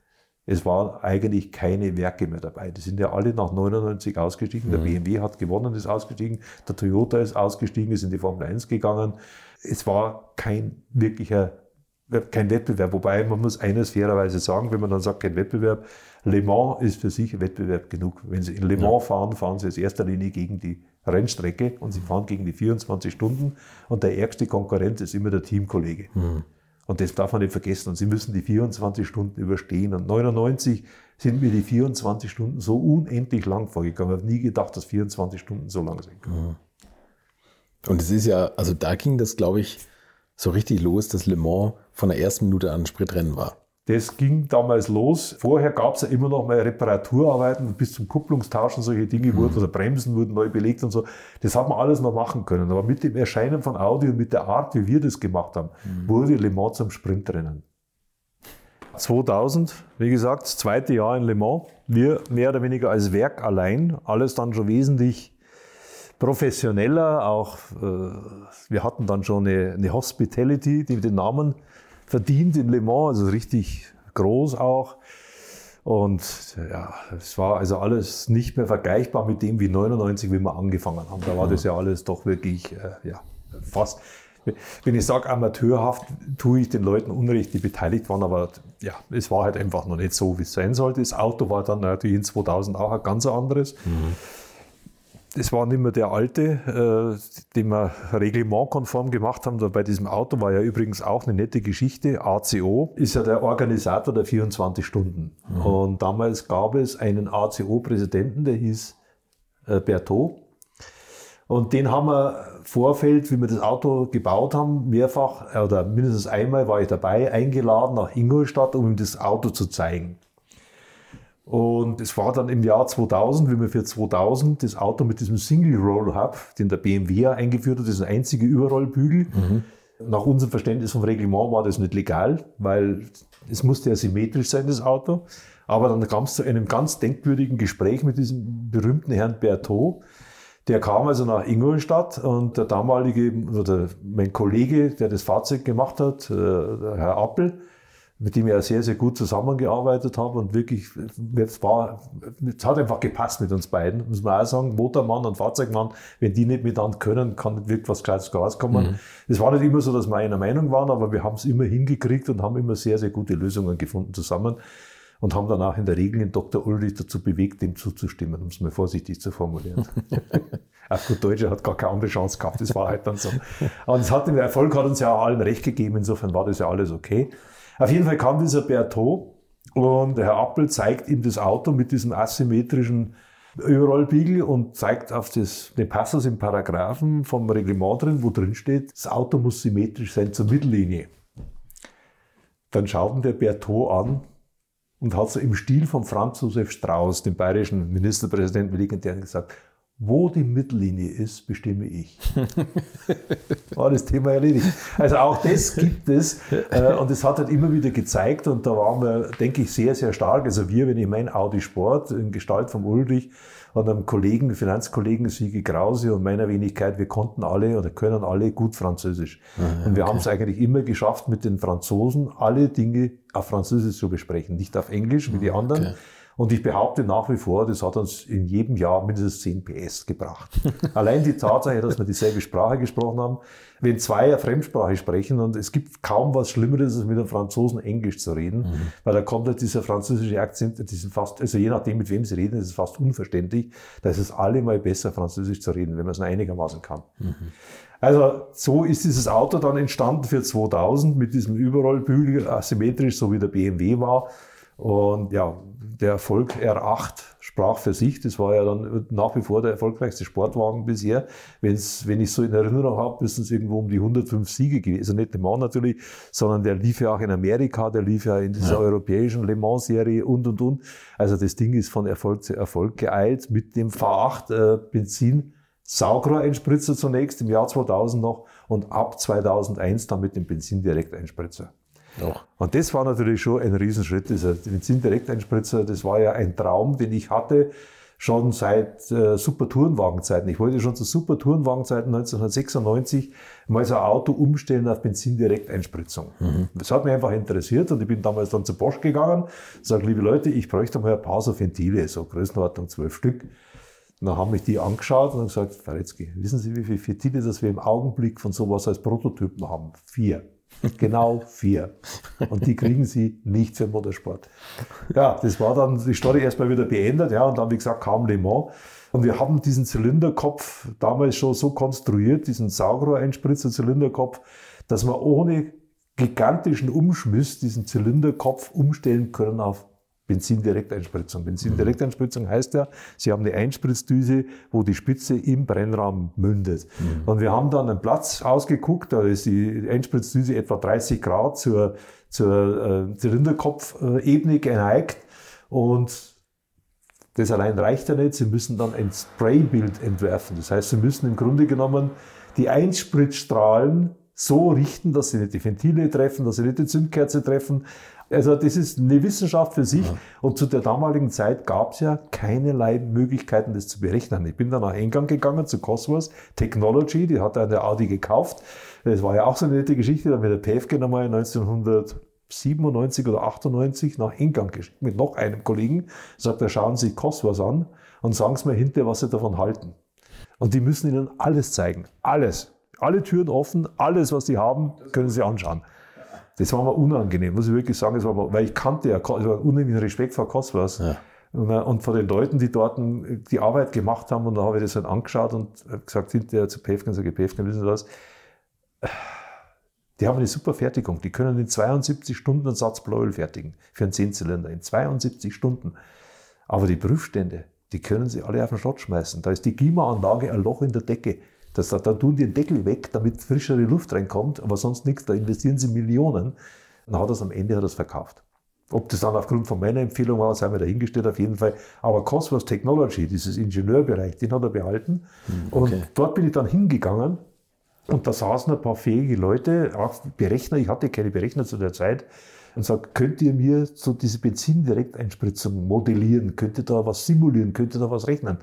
es waren eigentlich keine Werke mehr dabei. Die sind ja alle nach 99 ausgestiegen. Der mhm. BMW hat gewonnen, ist ausgestiegen. Der Toyota ist ausgestiegen, ist in die Formel 1 gegangen. Es war kein wirklicher, kein Wettbewerb. Wobei man muss eines fairerweise sagen, wenn man dann sagt, kein Wettbewerb. Le Mans ist für sich Wettbewerb genug. Wenn Sie in Le Mans fahren, fahren Sie in erster Linie gegen die Rennstrecke und sie fahren gegen die 24 Stunden und der ärgste Konkurrent ist immer der Teamkollege. Mhm. Und das darf man nicht vergessen. Und sie müssen die 24 Stunden überstehen. Und 99 sind mir die 24 Stunden so unendlich lang vorgekommen. Ich habe nie gedacht, dass 24 Stunden so lang sind. Mhm. Und es ist ja, also da ging das, glaube ich, so richtig los, dass Le Mans von der ersten Minute an Spritrennen war. Das ging damals los. Vorher gab es ja immer noch mal Reparaturarbeiten bis zum Kupplungstauschen, solche Dinge wurden, oder Bremsen wurden neu belegt und so. Das hat man alles noch machen können. Aber mit dem Erscheinen von Audi und mit der Art, wie wir das gemacht haben, mhm. wurde Le Mans zum Sprintrennen. 2000, wie gesagt, das zweite Jahr in Le Mans. Wir mehr oder weniger als Werk allein, alles dann schon wesentlich professioneller. Auch äh, wir hatten dann schon eine, eine Hospitality, die den Namen verdient in Le Mans, also richtig groß auch. Und ja, es war also alles nicht mehr vergleichbar mit dem wie 99, wie wir angefangen haben. Da war das ja alles doch wirklich, äh, ja, fast. wenn ich sage amateurhaft, tue ich den Leuten Unrecht, die beteiligt waren, aber ja, es war halt einfach noch nicht so, wie es sein sollte. Das Auto war dann natürlich in 2000 auch ein ganz anderes. Mhm. Das war nicht mehr der alte, äh, den wir reglementkonform gemacht haben. Bei diesem Auto war ja übrigens auch eine nette Geschichte. ACO ist ja der Organisator der 24 Stunden. Mhm. Und damals gab es einen ACO-Präsidenten, der hieß äh, Berthaud. Und den haben wir Vorfeld, wie wir das Auto gebaut haben, mehrfach oder mindestens einmal war ich dabei, eingeladen nach Ingolstadt, um ihm das Auto zu zeigen. Und es war dann im Jahr 2000, wie wir für 2000 das Auto mit diesem Single Roll Hub, den der BMW eingeführt hat, das ist ein einziger Überrollbügel. Mhm. Nach unserem Verständnis vom Reglement war das nicht legal, weil es musste ja symmetrisch sein, das Auto. Aber dann kam es zu einem ganz denkwürdigen Gespräch mit diesem berühmten Herrn Berthaud. Der kam also nach Ingolstadt und der damalige, oder mein Kollege, der das Fahrzeug gemacht hat, äh, Herr Appel, mit dem ich ja sehr, sehr gut zusammengearbeitet habe und wirklich, es war, es hat einfach gepasst mit uns beiden, muss man auch sagen, Motormann und Fahrzeugmann, wenn die nicht miteinander können, kann nicht wirklich was Gescheites rauskommen. Es mhm. war nicht immer so, dass wir einer Meinung waren, aber wir haben es immer hingekriegt und haben immer sehr, sehr gute Lösungen gefunden zusammen und haben danach in der Regel den Dr. Ulrich dazu bewegt, dem zuzustimmen, um es mal vorsichtig zu formulieren. Auf gut Deutsch, er hat gar keine andere Chance gehabt, das war halt dann so. Und es hat, der Erfolg hat uns ja auch allen recht gegeben, insofern war das ja alles okay. Auf jeden Fall kam dieser Berthaud und der Herr Appel zeigt ihm das Auto mit diesem asymmetrischen Überrollbiegel und zeigt auf das, den Passus im Paragraphen vom Reglement drin, wo drin steht, das Auto muss symmetrisch sein zur Mittellinie. Dann schaut ihn der Berthaud an und hat so im Stil von Franz Josef Strauß, dem bayerischen Ministerpräsidenten, legendär gesagt, wo die Mittellinie ist, bestimme ich. War das Thema erledigt. Also auch das gibt es äh, und es hat halt immer wieder gezeigt und da waren wir, denke ich, sehr, sehr stark. Also wir, wenn ich mein Audi Sport in Gestalt vom Ulrich und einem Kollegen, Finanzkollegen Siege Krause und meiner Wenigkeit, wir konnten alle oder können alle gut Französisch. Ah, und wir okay. haben es eigentlich immer geschafft, mit den Franzosen alle Dinge auf Französisch zu besprechen, nicht auf Englisch wie die ah, anderen. Okay und ich behaupte nach wie vor, das hat uns in jedem Jahr mindestens 10 PS gebracht. Allein die Tatsache, dass wir dieselbe Sprache gesprochen haben, wenn zwei Fremdsprache sprechen und es gibt kaum was Schlimmeres, als mit einem Franzosen Englisch zu reden, mhm. weil da kommt halt dieser französische Akzent, das ist fast, also je nachdem, mit wem sie reden, ist es fast unverständlich. Da ist es allemal besser, Französisch zu reden, wenn man es nur einigermaßen kann. Mhm. Also so ist dieses Auto dann entstanden für 2000 mit diesem Überrollbügel, asymmetrisch, so wie der BMW war. Und ja, der Erfolg R8 sprach für sich. Das war ja dann nach wie vor der erfolgreichste Sportwagen bisher. Wenn's, wenn ich so in Erinnerung habe, müssen es irgendwo um die 105 Siege gewesen. Also nicht Le Mans natürlich, sondern der lief ja auch in Amerika, der lief ja in dieser ja. europäischen Le Mans-Serie und, und, und. Also das Ding ist von Erfolg zu Erfolg geeilt mit dem V8 äh, Benzin. Saugrohreinspritzer zunächst im Jahr 2000 noch und ab 2001 dann mit dem Benzindirekteinspritzer. Doch. Und das war natürlich schon ein Riesenschritt. Dieser Benzindirekteinspritzer, das war ja ein Traum, den ich hatte schon seit äh, Super-Tourenwagenzeiten. Ich wollte schon zu Super-Tourenwagenzeiten 1996 mal so ein Auto umstellen auf Benzindirekteinspritzung. Mhm. Das hat mich einfach interessiert und ich bin damals dann zu Bosch gegangen, sage, liebe Leute, ich bräuchte mal ein paar so Ventile, so Größenordnung zwölf Stück. Und dann haben mich die angeschaut und gesagt, Faretzky, wissen Sie, wie viele Ventile das wir im Augenblick von sowas als Prototypen haben? Vier. Genau vier. Und die kriegen sie nicht für Motorsport. Ja, das war dann die Story erstmal wieder beendet. Ja, und dann, wie gesagt, kam Le Mans. Und wir haben diesen Zylinderkopf damals schon so konstruiert, diesen Saugrohreinspritzer Zylinderkopf, dass wir ohne gigantischen Umschmiss diesen Zylinderkopf umstellen können auf Benzindirekteinspritzung. Benzindirekteinspritzung heißt ja, Sie haben eine Einspritzdüse, wo die Spitze im Brennraum mündet. Mhm. Und wir haben dann einen Platz ausgeguckt, da ist die Einspritzdüse etwa 30 Grad zur, zur äh, Zylinderkopfebene geneigt und das allein reicht ja nicht. Sie müssen dann ein Spraybild entwerfen. Das heißt, Sie müssen im Grunde genommen die Einspritzstrahlen so richten, dass sie nicht die Ventile treffen, dass sie nicht die Zündkerze treffen, also das ist eine Wissenschaft für sich. Ja. Und zu der damaligen Zeit gab es ja keinerlei Möglichkeiten, das zu berechnen. Ich bin dann nach England gegangen zu Cosworth Technology, die hat eine Audi gekauft. Das war ja auch so eine nette Geschichte. Da hat mir der Päfke nochmal 1997 oder 98 nach England geschickt mit noch einem Kollegen. Sagt er, schauen Sie Cosworth an und sagen Sie mir hinterher, was Sie davon halten. Und die müssen Ihnen alles zeigen. Alles alle Türen offen, alles, was Sie haben, können Sie anschauen. Das war mir unangenehm, muss ich wirklich sagen. Das war, weil ich kannte ja, ich war unheimlichen Respekt vor Coswas. Ja. Und, und von den Leuten, die dort die Arbeit gemacht haben, und da habe ich das dann angeschaut und gesagt, hinterher zu Pefken, sage Pefken, wissen Sie was? Die haben eine super Fertigung. Die können in 72 Stunden einen Satz Bläuel fertigen für einen Zehnzylinder. In 72 Stunden. Aber die Prüfstände, die können sie alle auf den Schrott schmeißen. Da ist die Klimaanlage ein Loch in der Decke. Das, da tun die den Deckel weg, damit frischere Luft reinkommt, aber sonst nichts. Da investieren sie Millionen. Dann hat er es am Ende hat er's verkauft. Ob das dann aufgrund von meiner Empfehlung war, sei mir dahingestellt auf jeden Fall. Aber Cosmos Technology, dieses Ingenieurbereich, den hat er behalten. Hm, okay. Und dort bin ich dann hingegangen und da saßen ein paar fähige Leute, auch Berechner, ich hatte keine Berechner zu der Zeit, und sagt, könnt ihr mir so diese Benzindirekteinspritzung modellieren? Könnt ihr da was simulieren? Könnt ihr da was rechnen?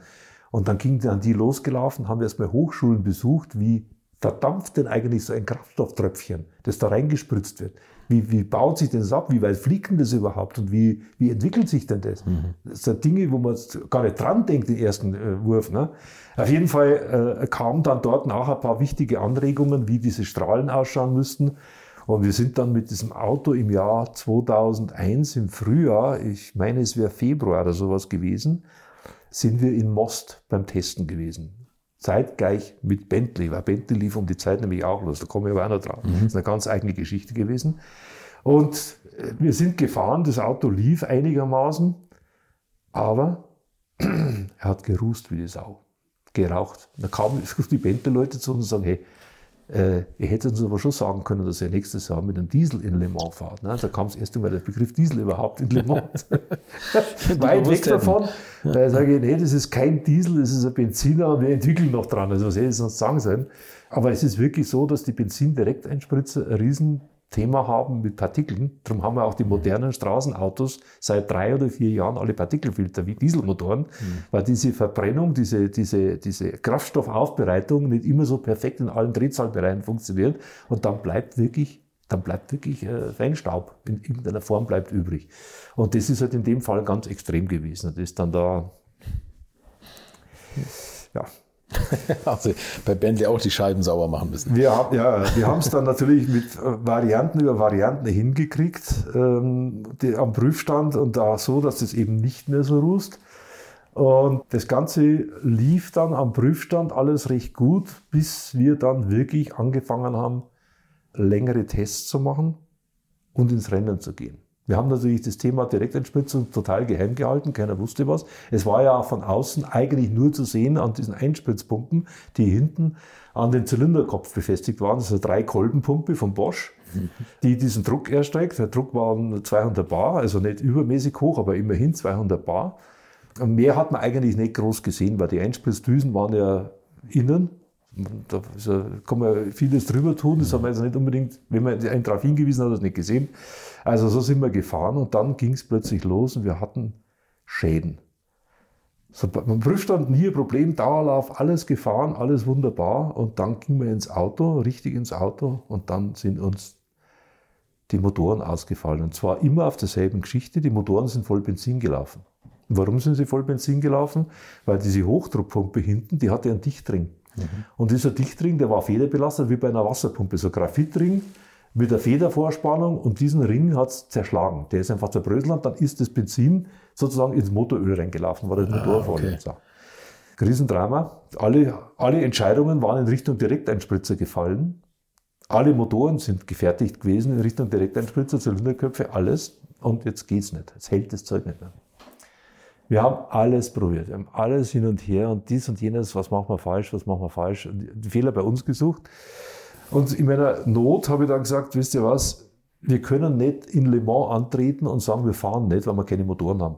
Und dann ging dann die losgelaufen, haben erstmal Hochschulen besucht, wie verdampft denn eigentlich so ein Kraftstofftröpfchen, das da reingespritzt wird? Wie, wie baut sich das ab? Wie weit fliegt denn das überhaupt? Und wie, wie entwickelt sich denn das? Mhm. Das sind Dinge, wo man gar nicht dran denkt, den ersten äh, Wurf. Ne? Auf jeden Fall äh, kamen dann dort nach ein paar wichtige Anregungen, wie diese Strahlen ausschauen müssten. Und wir sind dann mit diesem Auto im Jahr 2001 im Frühjahr, ich meine es wäre Februar oder sowas gewesen, sind wir in Most beim Testen gewesen. Zeitgleich mit Bentley, weil Bentley lief um die Zeit nämlich auch los, da komme ich aber auch noch drauf. Mhm. Das ist eine ganz eigene Geschichte gewesen. Und äh, wir sind gefahren, das Auto lief einigermaßen, aber er hat gerußt wie die Sau, geraucht. Da kamen die Bentley-Leute zu uns und sagen, hey, äh, ihr hättet uns aber schon sagen können, dass ihr nächstes Jahr mit einem Diesel in Le Mans fahrt. Ne? Da kam das erste Mal der Begriff Diesel überhaupt in Le Mans. Weit weg davon. Da sage ich, nee, das ist kein Diesel, das ist ein Benziner und wir entwickeln noch dran. Also was hätte ich sonst sagen sollen? Aber es ist wirklich so, dass die Benzindirekteinspritzer ein riesen Thema haben mit Partikeln. Darum haben wir auch die modernen Straßenautos seit drei oder vier Jahren alle Partikelfilter wie Dieselmotoren, mhm. weil diese Verbrennung, diese, diese, diese Kraftstoffaufbereitung nicht immer so perfekt in allen Drehzahlbereichen funktioniert und dann bleibt wirklich dann bleibt wirklich äh, Feinstaub in irgendeiner Form bleibt übrig. Und das ist halt in dem Fall ganz extrem gewesen. Das ist dann da, ja, also bei Bentley auch die Scheiben sauber machen müssen. Wir, haben, ja, wir haben es dann natürlich mit äh, Varianten über Varianten hingekriegt ähm, die, am Prüfstand und da so, dass es eben nicht mehr so rußt. Und das Ganze lief dann am Prüfstand alles recht gut, bis wir dann wirklich angefangen haben, längere Tests zu machen und ins Rennen zu gehen. Wir haben natürlich das Thema Direkteinspritzung total geheim gehalten, keiner wusste was. Es war ja von außen eigentlich nur zu sehen an diesen Einspritzpumpen, die hinten an den Zylinderkopf befestigt waren. Das ist eine Drei-Kolbenpumpe von Bosch, die diesen Druck erstreckt. Der Druck war 200 Bar, also nicht übermäßig hoch, aber immerhin 200 Bar. Und mehr hat man eigentlich nicht groß gesehen, weil die Einspritzdüsen waren ja innen da kann man vieles drüber tun, das haben wir jetzt nicht unbedingt, wenn man einen darauf hingewiesen hat, das nicht gesehen. Also so sind wir gefahren und dann ging es plötzlich los und wir hatten Schäden. So, beim Prüfstand nie ein Problem, Dauerlauf, alles gefahren, alles wunderbar und dann gingen wir ins Auto, richtig ins Auto und dann sind uns die Motoren ausgefallen. Und zwar immer auf derselben Geschichte, die Motoren sind voll Benzin gelaufen. Warum sind sie voll Benzin gelaufen? Weil diese Hochdruckpumpe hinten, die hatte einen Dichtring. Mhm. Und dieser Dichtring, der war federbelastet wie bei einer Wasserpumpe, so Graphitring mit der Federvorspannung und diesen Ring hat es zerschlagen. Der ist einfach zerbröselt und dann ist das Benzin sozusagen ins Motoröl reingelaufen, war das ah, Motor. Okay. Riesendrama. Alle, alle Entscheidungen waren in Richtung Direkteinspritzer gefallen. Alle Motoren sind gefertigt gewesen in Richtung Direkteinspritzer, Zylinderköpfe, alles. Und jetzt geht's nicht. Jetzt hält das Zeug nicht mehr. Wir haben alles probiert. Wir haben alles hin und her und dies und jenes, was machen wir falsch, was machen wir falsch. Die Fehler bei uns gesucht. Und in meiner Not habe ich dann gesagt, wisst ihr was, wir können nicht in Le Mans antreten und sagen, wir fahren nicht, weil wir keine Motoren haben.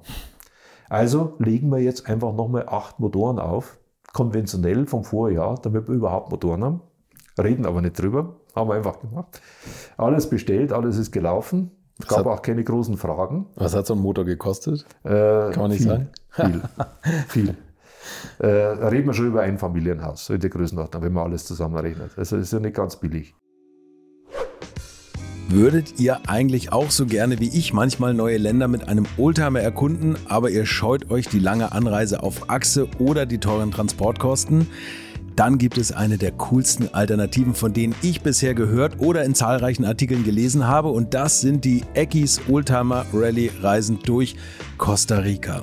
Also legen wir jetzt einfach nochmal acht Motoren auf, konventionell vom Vorjahr, damit wir überhaupt Motoren haben. Reden aber nicht drüber, haben wir einfach gemacht. Alles bestellt, alles ist gelaufen. Es gab auch keine großen Fragen. Was hat so ein Motor gekostet? Äh, Kann man nicht viel, sagen. Viel. viel. Äh, reden wir schon über ein Familienhaus, so in der Größenordnung, wenn man alles zusammenrechnet. Also ist ja nicht ganz billig. Würdet ihr eigentlich auch so gerne wie ich manchmal neue Länder mit einem Oldtimer erkunden, aber ihr scheut euch die lange Anreise auf Achse oder die teuren Transportkosten? dann gibt es eine der coolsten Alternativen, von denen ich bisher gehört oder in zahlreichen Artikeln gelesen habe. Und das sind die Eckis Oldtimer Rally Reisen durch Costa Rica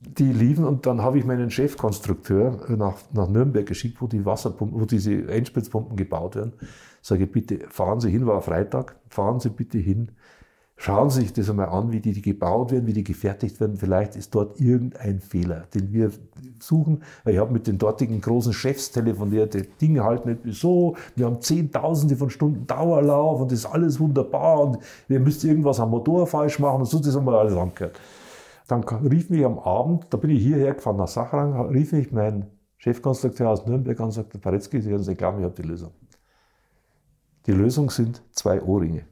die liefen und dann habe ich meinen Chefkonstrukteur nach, nach Nürnberg geschickt, wo die Wasserpumpen, wo diese Einspritzpumpen gebaut werden. Sage bitte, fahren Sie hin, war Freitag, fahren Sie bitte hin, schauen Sie sich das einmal an, wie die, die gebaut werden, wie die gefertigt werden. Vielleicht ist dort irgendein Fehler, den wir suchen. Ich habe mit den dortigen großen Chefs telefoniert, die Dinge halten nicht so, wir haben Zehntausende von Stunden Dauerlauf und das ist alles wunderbar und wir müssen irgendwas am Motor falsch machen und so, das haben wir alles angehört. Dann rief mich am Abend, da bin ich hierher gefahren nach Sachrang, rief mich mein Chefkonstrukteur aus Nürnberg an und sagte, Paretzky, Sie werden nicht glauben, ich habe die Lösung. Die Lösung sind zwei Ohrringe.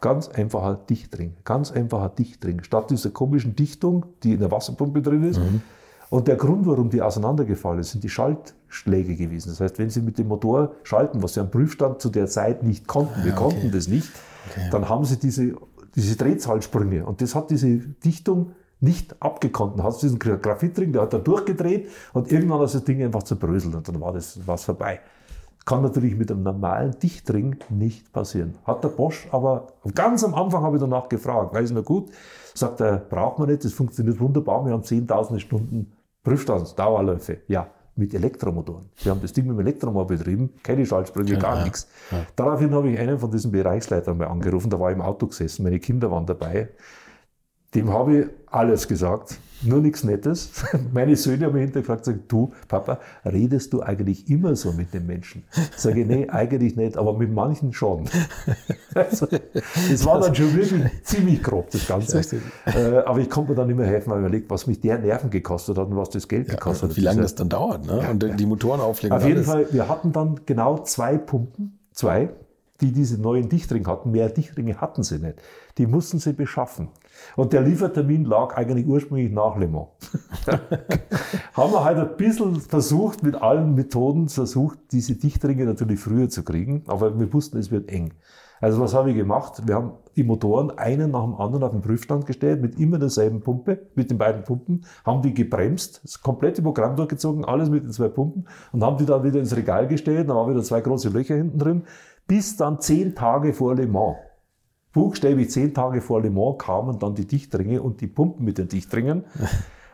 Ganz einfacher Dichtring. Ganz einfacher Dichtring. Statt dieser komischen Dichtung, die in der Wasserpumpe drin ist. Mhm. Und der Grund, warum die auseinandergefallen ist, sind die Schaltschläge gewesen. Das heißt, wenn Sie mit dem Motor schalten, was Sie am Prüfstand zu der Zeit nicht konnten, wir ah, okay. konnten das nicht, okay. dann haben Sie diese diese Drehzahlsprünge. Und das hat diese Dichtung nicht abgekonnt. Dann hast du diesen Graphitring, der hat da durchgedreht und irgendwann hat das Ding einfach zerbröselt und dann war das was vorbei. Kann natürlich mit einem normalen Dichtring nicht passieren. Hat der Bosch aber ganz am Anfang habe ich danach gefragt, weiß ich noch gut, sagt er, braucht man nicht, das funktioniert wunderbar, wir haben zehntausende Stunden Prüfstandsdauerläufe. Ja, mit Elektromotoren. Wir haben das Ding mit dem Elektromotor betrieben, keine Schaltsprünge, gar ja, nichts. Ja. Daraufhin habe ich einen von diesen Bereichsleitern mal angerufen, da war ich im Auto gesessen, meine Kinder waren dabei. Dem habe ich alles gesagt, nur nichts Nettes. Meine Söhne haben mich hinterher gefragt, du, Papa, redest du eigentlich immer so mit den Menschen? Sage ich, nee, eigentlich nicht, aber mit manchen schon. Also, das war dann schon wirklich ziemlich grob, das Ganze. Äh, aber ich konnte mir dann mehr helfen, weil ich überlegt, was mich der Nerven gekostet hat und was das Geld gekostet hat. Wie lange das dann dauert, ne? und die Motoren auflegen. Auf jeden Fall, wir hatten dann genau zwei Pumpen, zwei, die diese neuen Dichtringe hatten. Mehr Dichtringe hatten sie nicht. Die mussten sie beschaffen. Und der Liefertermin lag eigentlich ursprünglich nach Le Mans. haben wir halt ein bisschen versucht, mit allen Methoden versucht, diese Dichtringe natürlich früher zu kriegen, aber wir wussten, es wird eng. Also was habe ich gemacht? Wir haben die Motoren einen nach dem anderen auf den Prüfstand gestellt, mit immer derselben Pumpe, mit den beiden Pumpen, haben die gebremst, das komplette Programm durchgezogen, alles mit den zwei Pumpen und haben die dann wieder ins Regal gestellt, da waren wieder zwei große Löcher hinten drin, bis dann zehn Tage vor Le Mans buchstäblich zehn Tage vor Le Mans kamen dann die Dichtringe und die Pumpen mit den Dichtringen.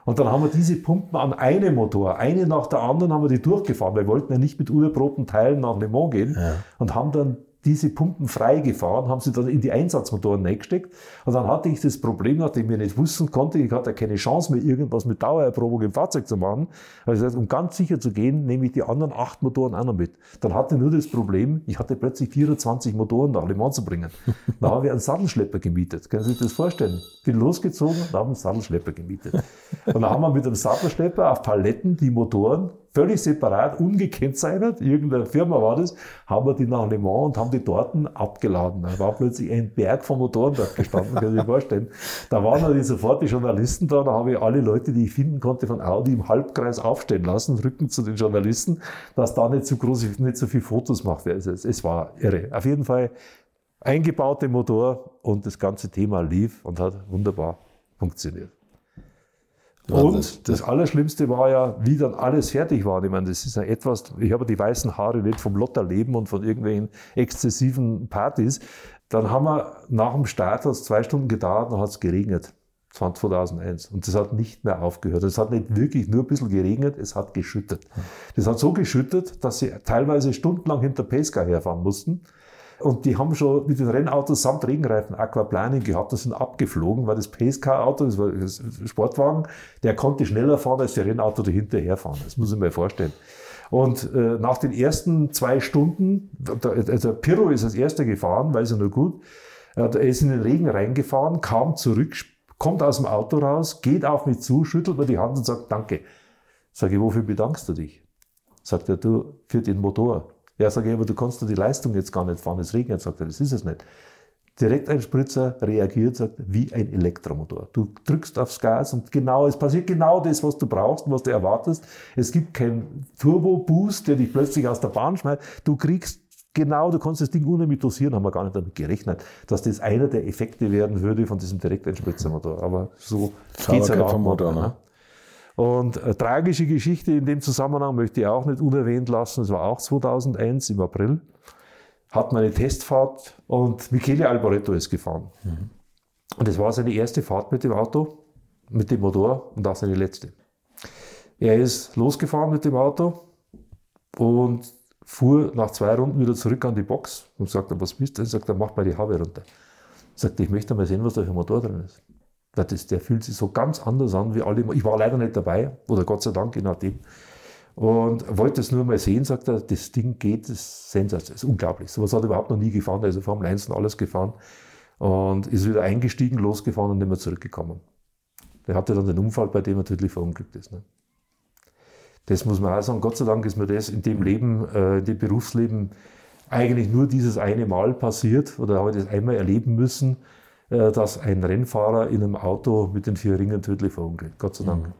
Und dann haben wir diese Pumpen an einem Motor, eine nach der anderen haben wir die durchgefahren. Wir wollten ja nicht mit unerprobten Teilen nach Le Mans gehen ja. und haben dann diese Pumpen freigefahren, haben sie dann in die Einsatzmotoren reingesteckt. Und dann hatte ich das Problem, nachdem ich nicht wussten konnte, ich hatte keine Chance mehr, irgendwas mit Dauererprobung im Fahrzeug zu machen. Also um ganz sicher zu gehen, nehme ich die anderen acht Motoren auch noch mit. Dann hatte ich nur das Problem, ich hatte plötzlich 24 Motoren da alle Mann zu bringen. Da habe ich einen Sattelschlepper gemietet. Können Sie sich das vorstellen? Bin losgezogen und habe einen Sattelschlepper gemietet. Und dann haben wir mit einem Sattelschlepper auf Paletten die Motoren völlig separat, ungekennzeichnet, irgendeine Firma war das, haben wir die nach Le Mans und haben die dort abgeladen. Da war plötzlich ein Berg von Motoren dort gestanden, kann ich sich vorstellen. Da waren natürlich sofort die Journalisten da, da habe ich alle Leute, die ich finden konnte, von Audi im Halbkreis aufstehen lassen, Rücken zu den Journalisten, dass da nicht so groß, nicht so viel Fotos macht. Also es, es war irre. Auf jeden Fall eingebaute Motor und das ganze Thema lief und hat wunderbar funktioniert. Und das Allerschlimmste war ja, wie dann alles fertig war. Ich meine, das ist ja etwas, ich habe die weißen Haare nicht vom Lotterleben und von irgendwelchen exzessiven Partys. Dann haben wir nach dem Start, hat es zwei Stunden gedauert, dann hat es geregnet. 2001. Und das hat nicht mehr aufgehört. Es hat nicht wirklich nur ein bisschen geregnet, es hat geschüttet. Das hat so geschüttet, dass sie teilweise stundenlang hinter Pesca herfahren mussten. Und die haben schon mit den Rennautos samt Regenreifen Aquaplaning gehabt, das sind abgeflogen, weil das Pacecar-Auto, das war das Sportwagen, der konnte schneller fahren als der Rennauto dahinter herfahren. Das muss ich mir vorstellen. Und äh, nach den ersten zwei Stunden, also Pirro ist als erster gefahren, weiß er nur gut, er ist in den Regen reingefahren, kam zurück, kommt aus dem Auto raus, geht auf mich zu, schüttelt mir die Hand und sagt Danke. Sag ich, wofür bedankst du dich? Sagt er, du, für den Motor. Ja, sage ich, aber du kannst doch die Leistung jetzt gar nicht fahren, es regnet, sagt er, das ist es nicht. Direkteinspritzer reagiert, sagt, wie ein Elektromotor. Du drückst aufs Gas und genau, es passiert genau das, was du brauchst und was du erwartest. Es gibt keinen Turbo-Boost, der dich plötzlich aus der Bahn schmeißt. Du kriegst genau, du kannst das Ding unheimlich dosieren, haben wir gar nicht damit gerechnet, dass das einer der Effekte werden würde von diesem Direkteinspritzermotor. Aber so geht's halt auch. Motor, ne? Und eine tragische Geschichte in dem Zusammenhang möchte ich auch nicht unerwähnt lassen. Es war auch 2001 im April. Hat meine Testfahrt und Michele Alboreto ist gefahren. Mhm. Und es war seine erste Fahrt mit dem Auto, mit dem Motor und auch seine letzte. Er ist losgefahren mit dem Auto und fuhr nach zwei Runden wieder zurück an die Box und sagte, was bist du? Er sagt, mach mal die Haube runter. Sagte, ich möchte mal sehen, was da für ein Motor drin ist. Das, der fühlt sich so ganz anders an wie alle. Ich war leider nicht dabei, oder Gott sei Dank, je nachdem. Und wollte es nur mal sehen, sagt er, das Ding geht, das ist sensationell, das ist unglaublich. Sowas hat er überhaupt noch nie gefahren, also Formel 1 und alles gefahren. Und ist wieder eingestiegen, losgefahren und nicht mehr zurückgekommen. Der hatte dann den Unfall, bei dem er tödlich verunglückt ist. Ne? Das muss man auch sagen. Gott sei Dank ist mir das in dem Leben, äh, in dem Berufsleben eigentlich nur dieses eine Mal passiert oder habe ich das einmal erleben müssen. Äh, dass ein Rennfahrer in einem Auto mit den vier Ringen tödlich verunglückt. Gott sei Dank. Mhm.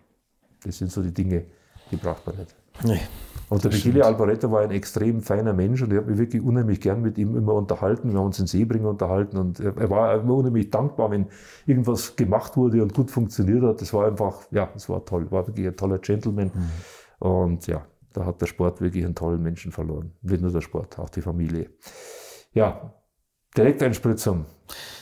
Das sind so die Dinge, die braucht man nicht. Nee, und der Michele Alboreto war ein extrem feiner Mensch und ich habe mich wirklich unheimlich gern mit ihm immer unterhalten. Wir haben uns in Seebringen unterhalten und er war immer unheimlich dankbar, wenn irgendwas gemacht wurde und gut funktioniert hat. Das war einfach, ja, es war toll, war wirklich ein toller Gentleman. Mhm. Und ja, da hat der Sport wirklich einen tollen Menschen verloren. Nicht nur der Sport, auch die Familie. Ja, Direkteinspritzung.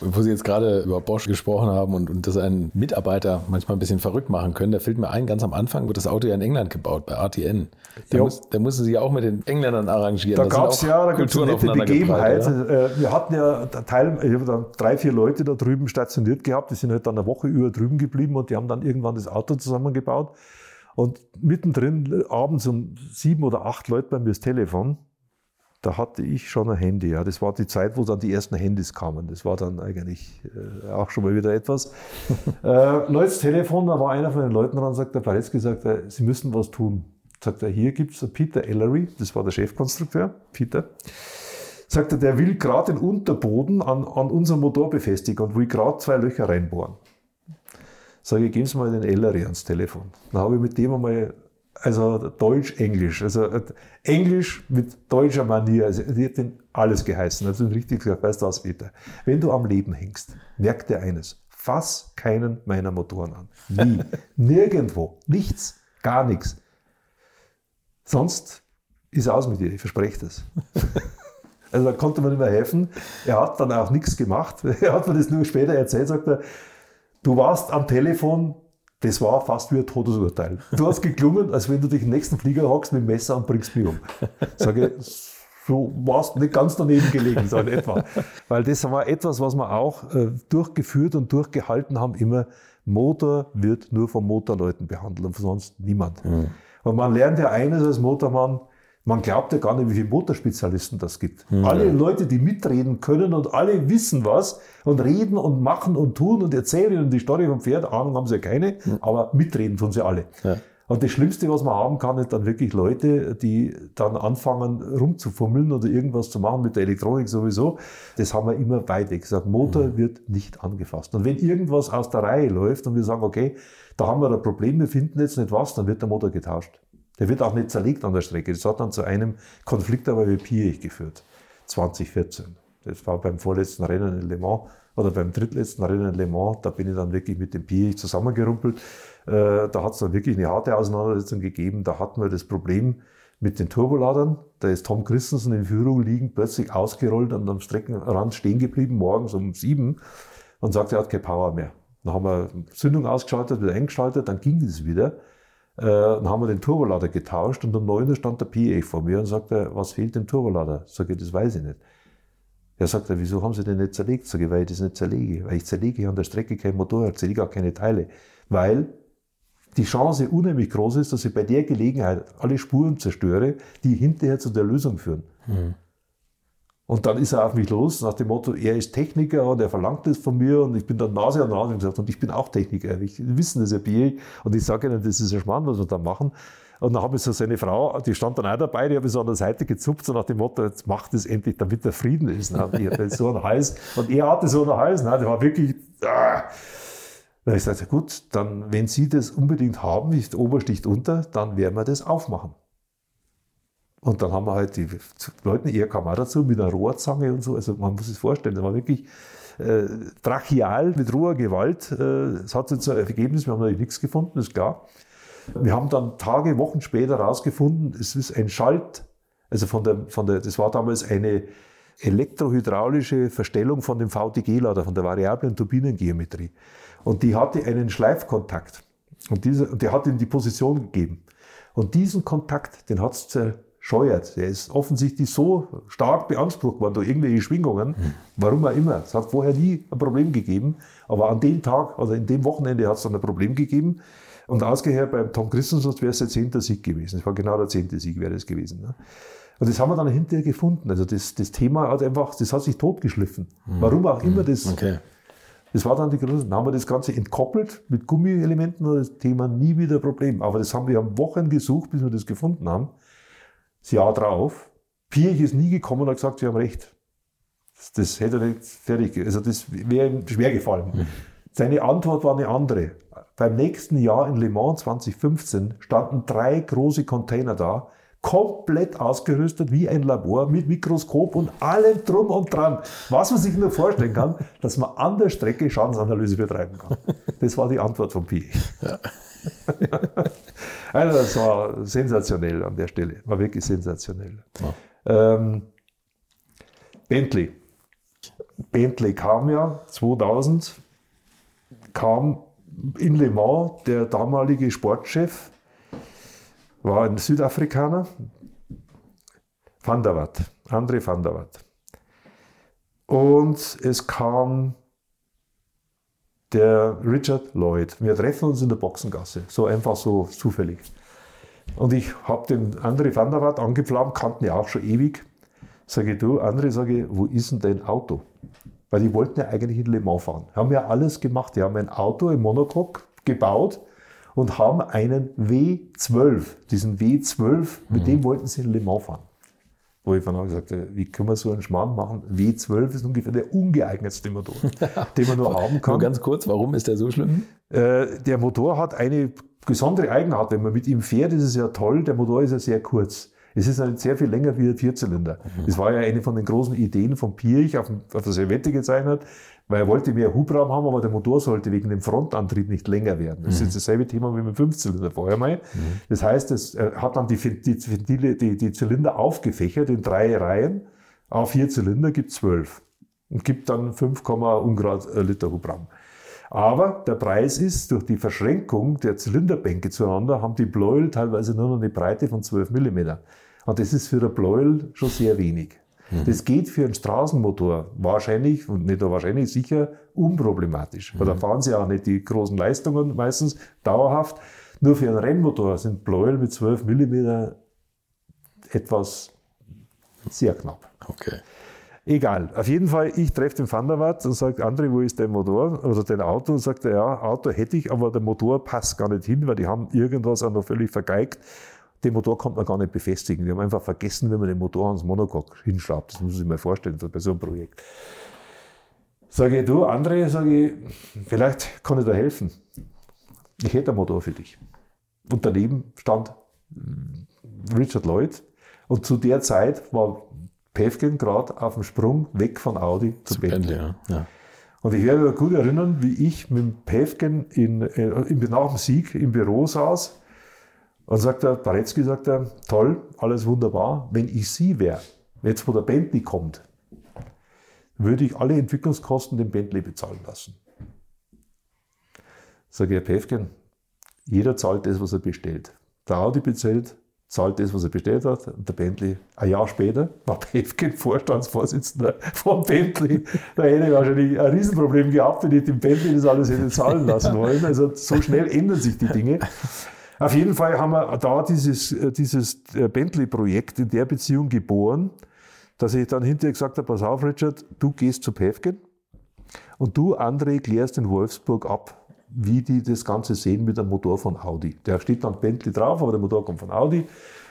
Wo Sie jetzt gerade über Bosch gesprochen haben und, und dass einen Mitarbeiter manchmal ein bisschen verrückt machen können, da fällt mir ein, ganz am Anfang wird das Auto ja in England gebaut, bei RTN. Da, muss, da mussten Sie ja auch mit den Engländern arrangieren. Da gab es ja, da gibt eine nette Begebenheit. Ja? Äh, wir hatten ja Teil, ich habe dann drei, vier Leute da drüben stationiert gehabt, die sind halt dann eine Woche über drüben geblieben und die haben dann irgendwann das Auto zusammengebaut. Und mittendrin abends um sieben oder acht Leute bei mir das Telefon da hatte ich schon ein Handy. Ja. Das war die Zeit, wo dann die ersten Handys kamen. Das war dann eigentlich äh, auch schon mal wieder etwas. äh, Leutes Telefon, da war einer von den Leuten dran, sagt der Paretz gesagt, äh, Sie müssen was tun. Sagt er, hier gibt es Peter Ellery, das war der Chefkonstrukteur, Peter. Sagt er, der will gerade den Unterboden an, an unserem Motor befestigen und will gerade zwei Löcher reinbohren. Sage ich, geben Sie mal den Ellery ans Telefon. Dann habe ich mit dem einmal also Deutsch-Englisch. Also äh, Englisch mit deutscher Manier. Also die hat den alles geheißen. Also richtig gesagt, weißt du was, Peter? Wenn du am Leben hängst, merk dir eines. Fass keinen meiner Motoren an. Nie. Nirgendwo. Nichts. Gar nichts. Sonst ist aus mit dir. Ich verspreche das. Also da konnte man ihm helfen. Er hat dann auch nichts gemacht. Er hat mir das nur später erzählt, sagt er, du warst am Telefon das war fast wie ein Todesurteil. Du hast geklungen, als wenn du dich im nächsten Flieger hockst mit dem Messer und bringst mich um. Sage, so warst nicht ganz daneben gelegen, so in etwa. Weil das war etwas, was wir auch äh, durchgeführt und durchgehalten haben, immer, Motor wird nur von Motorleuten behandelt und von sonst niemand. Mhm. Und man lernt ja eines als Motormann, man glaubt ja gar nicht, wie viele Motorspezialisten das gibt. Mhm. Alle Leute, die mitreden können und alle wissen was und reden und machen und tun und erzählen und die Story vom Pferd, Ahnung haben sie ja keine, mhm. aber mitreden tun sie alle. Ja. Und das Schlimmste, was man haben kann, ist dann wirklich Leute, die dann anfangen rumzufummeln oder irgendwas zu machen mit der Elektronik sowieso. Das haben wir immer weit weg gesagt. Motor mhm. wird nicht angefasst. Und wenn irgendwas aus der Reihe läuft und wir sagen, okay, da haben wir ein Problem, wir finden jetzt nicht was, dann wird der Motor getauscht. Der wird auch nicht zerlegt an der Strecke. Das hat dann zu einem Konflikt aber wie Piech geführt. 2014. Das war beim vorletzten Rennen in Le Mans oder beim drittletzten Rennen in Le Mans. Da bin ich dann wirklich mit dem Piech zusammengerumpelt. Äh, da hat es dann wirklich eine harte Auseinandersetzung gegeben. Da hatten wir das Problem mit den Turboladern. Da ist Tom Christensen in Führung liegend plötzlich ausgerollt und am Streckenrand stehen geblieben, morgens um sieben und sagte, er hat keine Power mehr. Dann haben wir Zündung ausgeschaltet, wieder eingeschaltet, dann ging es wieder. Äh, dann haben wir den Turbolader getauscht und um 9 Uhr stand der PA vor mir und sagte, was fehlt dem Turbolader? Sag ich, das weiß ich nicht. Er sagte, wieso haben Sie den nicht zerlegt? Sag ich, weil ich das nicht zerlege. Weil ich zerlege an der Strecke kein Motorrad, zerlege auch keine Teile. Weil die Chance unheimlich groß ist, dass ich bei der Gelegenheit alle Spuren zerstöre, die hinterher zu der Lösung führen. Mhm. Und dann ist er auf mich los, nach dem Motto, er ist Techniker und er verlangt das von mir und ich bin dann Nase an Nase gesagt und ich bin auch Techniker. Ich wissen das ja Bier und ich sage ihnen, das ist ein Schmarrn, was wir da machen. Und dann habe ich so seine Frau, die stand dann auch dabei, die habe ich so an der Seite gezupft, so nach dem Motto, jetzt macht es endlich, damit der Frieden ist. Ne? Die hatte so einen Hals und er hatte so einen Hals, ne? der war wirklich, ah. Da ich sagte, gut, dann, wenn Sie das unbedingt haben, nicht obersticht unter, dann werden wir das aufmachen. Und dann haben wir halt die Leute, kam auch dazu mit einer Rohrzange und so. Also man muss sich vorstellen, das war wirklich äh, brachial mit roher Gewalt. Äh, es hat jetzt ein Ergebnis, wir haben natürlich nichts gefunden, ist klar. Wir haben dann Tage, Wochen später herausgefunden, es ist ein Schalt, also von der, von der, das war damals eine elektrohydraulische Verstellung von dem VTG-Lader, von der variablen Turbinengeometrie. Und die hatte einen Schleifkontakt. Und, dieser, und der hat ihm die Position gegeben. Und diesen Kontakt, den hat es scheuert. Der ist offensichtlich so stark beansprucht worden durch irgendwelche Schwingungen, mhm. warum auch immer. Es hat vorher nie ein Problem gegeben, aber an dem Tag, also in dem Wochenende hat es dann ein Problem gegeben. Und ausgehört beim Tom Christensen wäre es der zehnte Sieg gewesen. Es war genau der zehnte Sieg wäre das gewesen. Ne? Und das haben wir dann hinterher gefunden. Also das, das Thema hat einfach, das hat sich totgeschliffen. Mhm. Warum auch immer das. Okay. Das war dann die Größe. Dann haben wir das Ganze entkoppelt mit Gummielementen und das Thema nie wieder ein Problem. Aber das haben wir am Wochen gesucht, bis wir das gefunden haben das Jahr drauf. Pirch ist nie gekommen und hat gesagt, Sie haben recht. Das, das hätte er nicht fertig, also das wäre ihm schwer gefallen. Mhm. Seine Antwort war eine andere. Beim nächsten Jahr in Le Mans 2015 standen drei große Container da, komplett ausgerüstet wie ein Labor mit Mikroskop und allem drum und dran. Was man sich nur vorstellen kann, dass man an der Strecke Schadensanalyse betreiben kann. Das war die Antwort von Pi. Ja. also das war sensationell an der Stelle, war wirklich sensationell. Ja. Ähm, Bentley. Bentley kam ja 2000, kam in Le Mans der damalige Sportchef, war ein Südafrikaner, Van der Watt, André Van der Watt. Und es kam der Richard Lloyd. Wir treffen uns in der Boxengasse, so einfach so zufällig. Und ich habe den André van der Watt angepflaumt, kannten ja auch schon ewig. Sage du, André, sage wo ist denn dein Auto? Weil die wollten ja eigentlich in Le Mans fahren. Haben ja alles gemacht. Die haben ein Auto im Monocoque gebaut und haben einen W12. Diesen W12, mit mhm. dem wollten sie in Le Mans fahren wo ich von gesagt habe, wie können wir so einen Schmarrn machen? W12 ist ungefähr der ungeeignetste Motor, den man nur haben kann. Nur ganz kurz, warum ist der so schlimm? Äh, der Motor hat eine besondere Eigenart. Wenn man mit ihm fährt, ist es ja toll. Der Motor ist ja sehr kurz. Es ist halt sehr viel länger wie ein Vierzylinder. Mhm. Das war ja eine von den großen Ideen von Pirch auf, auf der Servette gezeichnet, weil er wollte mehr Hubraum haben, aber der Motor sollte wegen dem Frontantrieb nicht länger werden. Das mhm. ist dasselbe Thema wie mit dem Fünfzylinder vorher mal. Mhm. Das heißt, es hat dann die, die, die, die Zylinder aufgefächert in drei Reihen. Auf vier Zylinder gibt zwölf und gibt dann 5, Ungrad äh, Liter Hubraum. Aber der Preis ist, durch die Verschränkung der Zylinderbänke zueinander, haben die Bläuel teilweise nur noch eine Breite von 12 mm. Und das ist für ein Pleuel schon sehr wenig. Mhm. Das geht für einen Straßenmotor wahrscheinlich, und nicht nur wahrscheinlich, sicher unproblematisch. Mhm. Weil da fahren sie auch nicht die großen Leistungen meistens dauerhaft. Nur für einen Rennmotor sind Pleuel mit 12 mm etwas sehr knapp. Okay. Egal. Auf jeden Fall, ich treffe den Van der Watt und sage, André, wo ist dein Motor oder dein Auto? Und sagt er, ja, Auto hätte ich, aber der Motor passt gar nicht hin, weil die haben irgendwas auch noch völlig vergeigt. Den Motor konnte man gar nicht befestigen. Die haben einfach vergessen, wenn man den Motor ans Monocoque hinschraubt. Das muss sich mal vorstellen, bei so einem Projekt. Sage ich, du, André, sage ich, vielleicht kann ich da helfen. Ich hätte einen Motor für dich. Und daneben stand Richard Lloyd. Und zu der Zeit war Päfgen gerade auf dem Sprung weg von Audi zu, zu Bentley. Bentley ja. Ja. Und ich werde mich gut erinnern, wie ich mit Päfgen in, äh, in, nach dem Sieg im Büro saß und sagt er, Baretzky sagt er, toll, alles wunderbar. Wenn ich Sie wäre, jetzt wo der Bentley kommt, würde ich alle Entwicklungskosten dem Bentley bezahlen lassen. Sage ich, Herr Päfgen, jeder zahlt das, was er bestellt. Der Audi bezahlt zahlt das, was er bestellt hat. Und der Bentley, ein Jahr später, war Pefkin Vorstandsvorsitzender von Bentley. Da hätte ich wahrscheinlich ein Riesenproblem gehabt, wenn ich dem Bentley das alles hätte zahlen lassen wollen. Also so schnell ändern sich die Dinge. Auf jeden Fall haben wir da dieses, dieses Bentley-Projekt in der Beziehung geboren, dass ich dann hinterher gesagt habe, pass auf Richard, du gehst zu Pefkin und du, André, klärst in Wolfsburg ab, wie die das Ganze sehen mit dem Motor von Audi. Der steht dann Bentley drauf, aber der Motor kommt von Audi.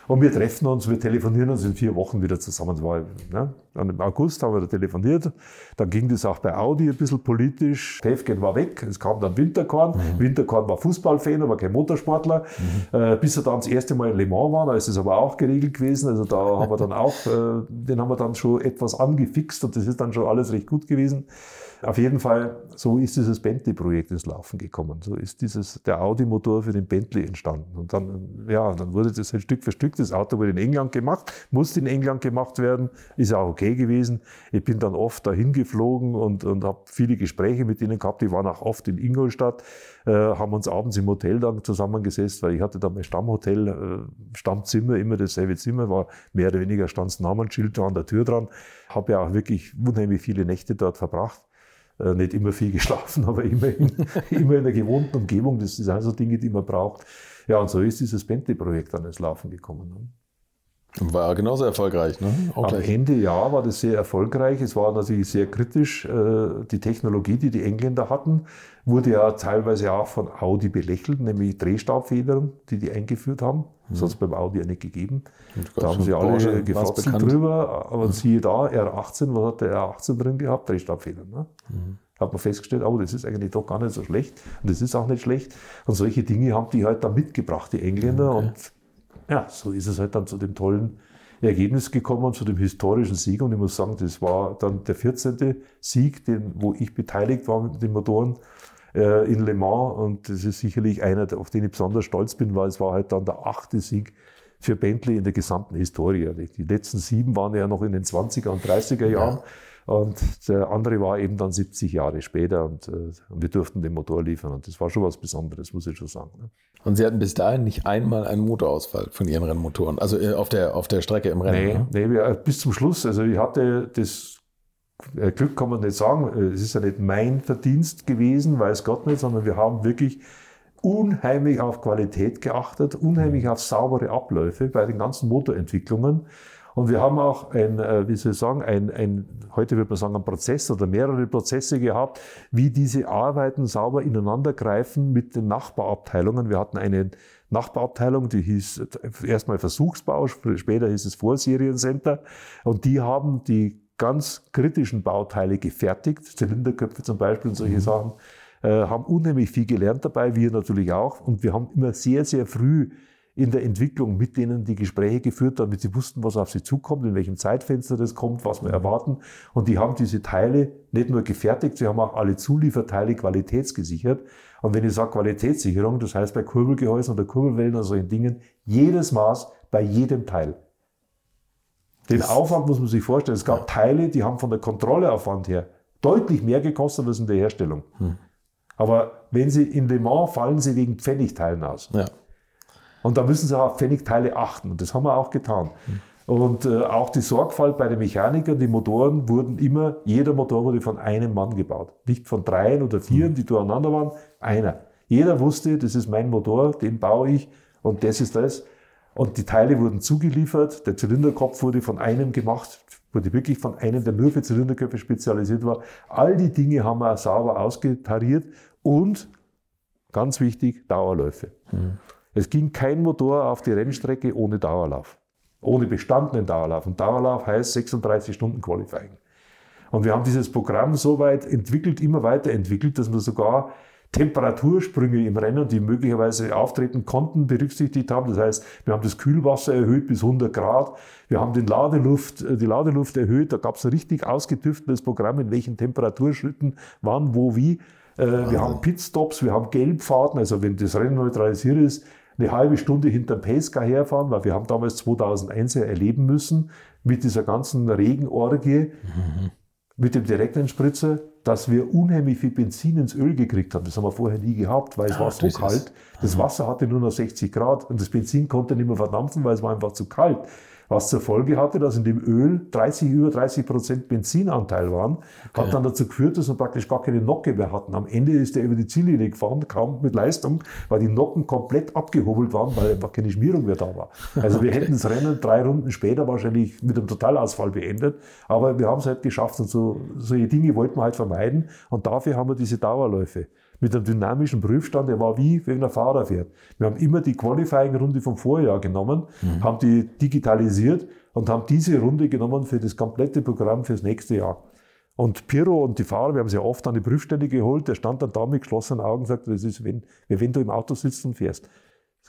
Und wir treffen uns, wir telefonieren uns in vier Wochen wieder zusammen. Das war, ne? Dann im August haben wir da telefoniert. Dann ging das auch bei Audi ein bisschen politisch. Tefgen war weg. Es kam dann Winterkorn. Mhm. Winterkorn war Fußballfan, aber kein Motorsportler. Mhm. Äh, bis er dann das erste Mal in Le Mans war, da ist es aber auch geregelt gewesen. Also da haben wir dann auch, äh, den haben wir dann schon etwas angefixt und das ist dann schon alles recht gut gewesen. Auf jeden Fall, so ist dieses Bentley-Projekt ins Laufen gekommen. So ist dieses, der Audi-Motor für den Bentley entstanden. Und dann, ja, dann wurde das halt Stück für Stück. Das Auto wurde in England gemacht, musste in England gemacht werden, ist auch okay gewesen. Ich bin dann oft dahin geflogen und, und habe viele Gespräche mit ihnen gehabt. Die waren auch oft in Ingolstadt, äh, haben uns abends im Hotel dann zusammengesetzt, weil ich hatte da mein Stammhotel, äh, Stammzimmer, immer dasselbe Zimmer, war mehr oder weniger stand Namensschild da an der Tür dran. Habe ja auch wirklich unheimlich viele Nächte dort verbracht. Äh, nicht immer viel geschlafen, aber immerhin, immer in der gewohnten Umgebung. Das sind also Dinge, die man braucht. Ja, und so ist dieses Bentley-Projekt dann ins Laufen gekommen. War genauso erfolgreich, ne? Auch Am gleich. Ende ja war das sehr erfolgreich. Es war natürlich sehr kritisch. Äh, die Technologie, die die Engländer hatten, wurde ja teilweise auch von Audi belächelt, nämlich Drehstabfedern, die die eingeführt haben. Das hat es beim Audi ja nicht gegeben. Da haben sie alle gefotzelt drüber. Aber mhm. siehe da, R18, was hat der R18 drin gehabt? Drehstabfedern. Ne? Mhm. Hat man festgestellt, oh, das ist eigentlich doch gar nicht so schlecht. Und das ist auch nicht schlecht. Und solche Dinge haben die halt da mitgebracht, die Engländer. Okay. Und ja, so ist es halt dann zu dem tollen Ergebnis gekommen, zu dem historischen Sieg. Und ich muss sagen, das war dann der 14. Sieg, den, wo ich beteiligt war mit den Motoren äh, in Le Mans. Und das ist sicherlich einer, auf den ich besonders stolz bin, weil es war halt dann der achte Sieg für Bentley in der gesamten Historie. Die letzten sieben waren ja noch in den 20er und 30er Jahren. Ja. Und der andere war eben dann 70 Jahre später und, äh, und, wir durften den Motor liefern. Und das war schon was Besonderes, muss ich schon sagen. Ne? Und Sie hatten bis dahin nicht einmal einen Motorausfall von Ihren Rennmotoren, also äh, auf der, auf der Strecke im Rennen? Nee, ne? nee, bis zum Schluss. Also ich hatte das äh, Glück kann man nicht sagen, es ist ja nicht mein Verdienst gewesen, weiß Gott nicht, sondern wir haben wirklich unheimlich auf Qualität geachtet, unheimlich auf saubere Abläufe bei den ganzen Motorentwicklungen. Und wir haben auch ein, äh, wie soll ich sagen, ein, ein, heute würde man sagen, ein Prozess oder mehrere Prozesse gehabt, wie diese Arbeiten sauber ineinander greifen mit den Nachbarabteilungen. Wir hatten eine Nachbarabteilung, die hieß erstmal Versuchsbau, später hieß es Vorsерiencenter. Und die haben die ganz kritischen Bauteile gefertigt, Zylinderköpfe zum Beispiel und solche mhm. Sachen, äh, haben unheimlich viel gelernt dabei, wir natürlich auch. Und wir haben immer sehr, sehr früh in der Entwicklung mit denen die Gespräche geführt, damit sie wussten, was auf sie zukommt, in welchem Zeitfenster das kommt, was wir erwarten. Und die haben diese Teile nicht nur gefertigt, sie haben auch alle Zulieferteile qualitätsgesichert. Und wenn ich sage Qualitätssicherung, das heißt bei Kurbelgehäusen oder Kurbelwellen oder solchen Dingen, jedes Maß bei jedem Teil. Den das Aufwand muss man sich vorstellen. Es gab ja. Teile, die haben von der Kontrolleaufwand her deutlich mehr gekostet als in der Herstellung. Hm. Aber wenn sie in Le Mans fallen sie wegen Pfennigteilen aus. Ja. Und da müssen sie auf Pfennigteile achten. Und das haben wir auch getan. Und äh, auch die Sorgfalt bei den Mechanikern, die Motoren wurden immer, jeder Motor wurde von einem Mann gebaut. Nicht von dreien oder vieren, die durcheinander waren, einer. Jeder wusste, das ist mein Motor, den baue ich und das ist das. Und die Teile wurden zugeliefert, der Zylinderkopf wurde von einem gemacht, wurde wirklich von einem, der nur für Zylinderköpfe spezialisiert war. All die Dinge haben wir sauber ausgetariert und, ganz wichtig, Dauerläufe. Mhm. Es ging kein Motor auf die Rennstrecke ohne Dauerlauf, ohne bestandenen Dauerlauf. Und Dauerlauf heißt 36 Stunden Qualifying. Und wir haben dieses Programm so weit entwickelt, immer weiterentwickelt, dass wir sogar Temperatursprünge im Rennen, die möglicherweise auftreten konnten, berücksichtigt haben. Das heißt, wir haben das Kühlwasser erhöht bis 100 Grad. Wir haben den Ladeluft, äh, die Ladeluft erhöht. Da gab es ein richtig ausgetüfteltes Programm, in welchen Temperaturschritten, wann, wo, wie. Äh, wir haben Pitstops, wir haben Gelbfahrten. Also wenn das Rennen neutralisiert ist, eine halbe Stunde hinter Pesca herfahren, weil wir haben damals 2001 ja erleben müssen mit dieser ganzen Regenorgie, mhm. mit dem Direktentspritzer dass wir unheimlich viel Benzin ins Öl gekriegt haben. Das haben wir vorher nie gehabt, weil es ah, war so kalt. Das Wasser hatte nur noch 60 Grad und das Benzin konnte nicht mehr verdampfen, weil es war einfach zu kalt. Was zur Folge hatte, dass in dem Öl 30, über 30 Prozent Benzinanteil waren, okay. hat dann dazu geführt, dass wir praktisch gar keine Nocke mehr hatten. Am Ende ist er über die Ziellinie gefahren, kaum mit Leistung, weil die Nocken komplett abgehobelt waren, weil einfach keine Schmierung mehr da war. Also wir okay. hätten das Rennen drei Runden später wahrscheinlich mit einem Totalausfall beendet, aber wir haben es halt geschafft und so, solche Dinge wollten wir halt vermeiden und dafür haben wir diese Dauerläufe mit einem dynamischen Prüfstand, der war wie, wenn ein Fahrer fährt. Wir haben immer die Qualifying-Runde vom Vorjahr genommen, mhm. haben die digitalisiert und haben diese Runde genommen für das komplette Programm fürs nächste Jahr. Und Piro und die Fahrer, wir haben sie oft an die Prüfstände geholt, der stand dann da mit geschlossenen Augen und sagte, das ist, wenn, wenn du im Auto sitzt und fährst.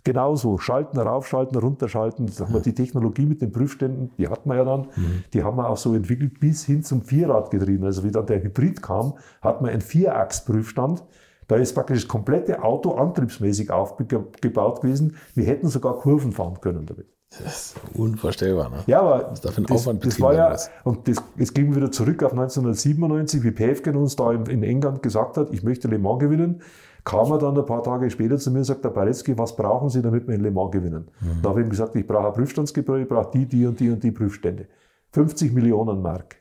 Genauso, schalten, raufschalten, runterschalten. Das haben wir die Technologie mit den Prüfständen, die hatten wir ja dann, mhm. die haben wir auch so entwickelt bis hin zum Vierradgetrieben. Also wie dann der Hybrid kam, hat man einen Vierachs-Prüfstand da ist praktisch das komplette Auto antriebsmäßig aufgebaut gewesen. Wir hätten sogar Kurven fahren können damit. Das ist unvorstellbar, ne? Ja, aber das, das, das war ja, und das, jetzt gehen wir wieder zurück auf 1997, wie Päfgen uns da in, in, England gesagt hat, ich möchte Le Mans gewinnen, kam er dann ein paar Tage später zu mir und sagt, der Baretzky, was brauchen Sie, damit wir in Le Mans gewinnen? Mhm. Da habe ich ihm gesagt, ich brauche ein Prüfstandsgebäude, ich brauche die, die und die und die Prüfstände. 50 Millionen Mark.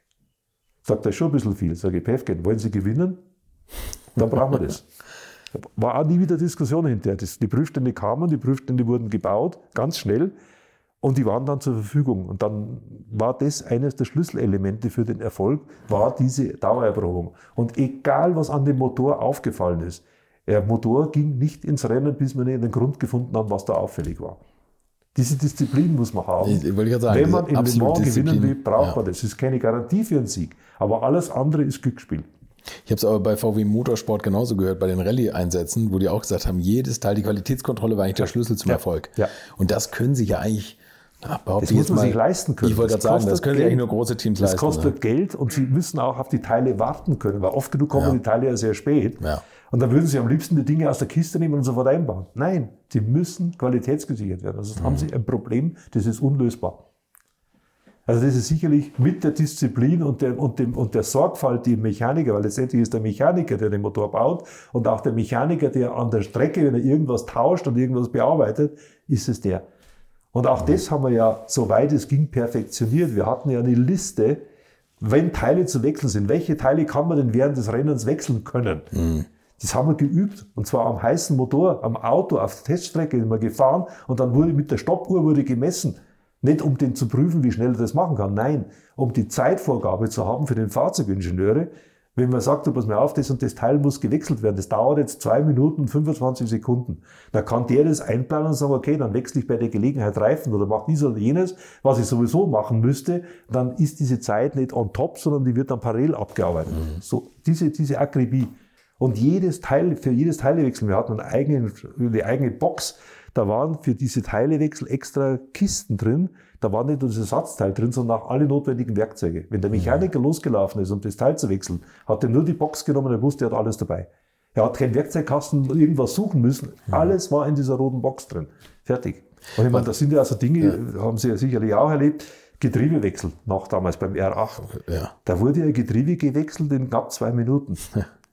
Sagt er, schon ein bisschen viel. Sage ich, Päfgen, wollen Sie gewinnen? Dann brauchen wir das. War auch nie wieder Diskussion hinterher. Das, die Prüfstände kamen, die Prüfstände wurden gebaut, ganz schnell, und die waren dann zur Verfügung. Und dann war das eines der Schlüsselelemente für den Erfolg, war diese Dauererprobung. Und egal, was an dem Motor aufgefallen ist, der Motor ging nicht ins Rennen, bis wir nicht den Grund gefunden haben, was da auffällig war. Diese Disziplin muss man haben. Ich, ich sagen, Wenn man in Le Mans gewinnen will, braucht ja. man das. Das ist keine Garantie für einen Sieg. Aber alles andere ist Glücksspiel. Ich habe es aber bei VW Motorsport genauso gehört, bei den Rallye-Einsätzen, wo die auch gesagt haben, jedes Teil, die Qualitätskontrolle war eigentlich der Schlüssel zum ja. Erfolg. Ja. Und das können sich ja eigentlich na, das muss man mal, sich leisten können. Ich wollte gerade sagen, das können Geld. eigentlich nur große Teams das leisten. Das kostet ne? Geld und sie müssen auch auf die Teile warten können, weil oft genug kommen ja. die Teile ja sehr spät. Ja. Und dann würden sie am liebsten die Dinge aus der Kiste nehmen und sofort einbauen. Nein, sie müssen qualitätsgesichert werden. Also mhm. haben sie ein Problem, das ist unlösbar. Also das ist sicherlich mit der Disziplin und der, und, dem, und der Sorgfalt, die Mechaniker, weil letztendlich ist der Mechaniker, der den Motor baut und auch der Mechaniker, der an der Strecke, wenn er irgendwas tauscht und irgendwas bearbeitet, ist es der. Und auch das haben wir ja, soweit es ging, perfektioniert. Wir hatten ja eine Liste, wenn Teile zu wechseln sind, welche Teile kann man denn während des Rennens wechseln können? Mhm. Das haben wir geübt und zwar am heißen Motor, am Auto, auf der Teststrecke sind wir gefahren und dann wurde mit der Stoppuhr wurde gemessen. Nicht um den zu prüfen, wie schnell er das machen kann. Nein, um die Zeitvorgabe zu haben für den Fahrzeugingenieure. Wenn man sagt, pass mal auf, das und das Teil muss gewechselt werden, das dauert jetzt zwei Minuten und 25 Sekunden. Dann kann der das einplanen und sagen, okay, dann wechsle ich bei der Gelegenheit Reifen oder mache dies oder jenes, was ich sowieso machen müsste. Dann ist diese Zeit nicht on top, sondern die wird dann parallel abgearbeitet. Mhm. So, diese, diese Akribie. Und jedes Teil, für jedes Teilewechsel, wir hatten eine eigene, eine eigene Box, da waren für diese Teilewechsel extra Kisten drin. Da war nicht nur das Ersatzteil drin, sondern auch alle notwendigen Werkzeuge. Wenn der Mechaniker ja. losgelaufen ist, um das Teil zu wechseln, hat er nur die Box genommen, er wusste, er hat alles dabei. Er hat keinen Werkzeugkasten, irgendwas suchen müssen. Ja. Alles war in dieser roten Box drin. Fertig. Und ich meine, das sind ja also Dinge, ja. haben Sie ja sicherlich auch erlebt. Getriebewechsel, noch damals beim R8. Ja. Da wurde ja Getriebe gewechselt in knapp zwei Minuten.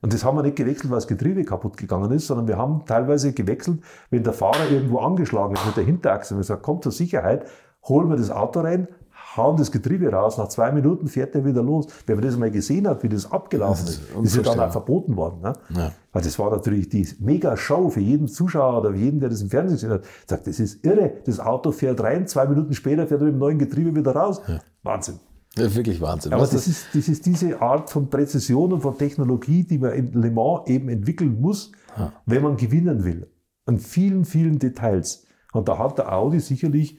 Und das haben wir nicht gewechselt, weil das Getriebe kaputt gegangen ist, sondern wir haben teilweise gewechselt, wenn der Fahrer irgendwo angeschlagen ist mit der Hinterachse. Und wir sagen, komm zur Sicherheit, holen wir das Auto rein, hauen das Getriebe raus, nach zwei Minuten fährt er wieder los. Wenn man das mal gesehen hat, wie das abgelaufen das ist, ist ja dann auch verboten worden. Ne? Ja. Weil das war natürlich die mega Show für jeden Zuschauer oder für jeden, der das im Fernsehen gesehen hat. Sagt, das ist irre, das Auto fährt rein, zwei Minuten später fährt er mit dem neuen Getriebe wieder raus. Ja. Wahnsinn. Ist wirklich Wahnsinn. Aber das ist, das ist diese Art von Präzision und von Technologie, die man in Le Mans eben entwickeln muss, ja. wenn man gewinnen will. An vielen, vielen Details. Und da hat der Audi sicherlich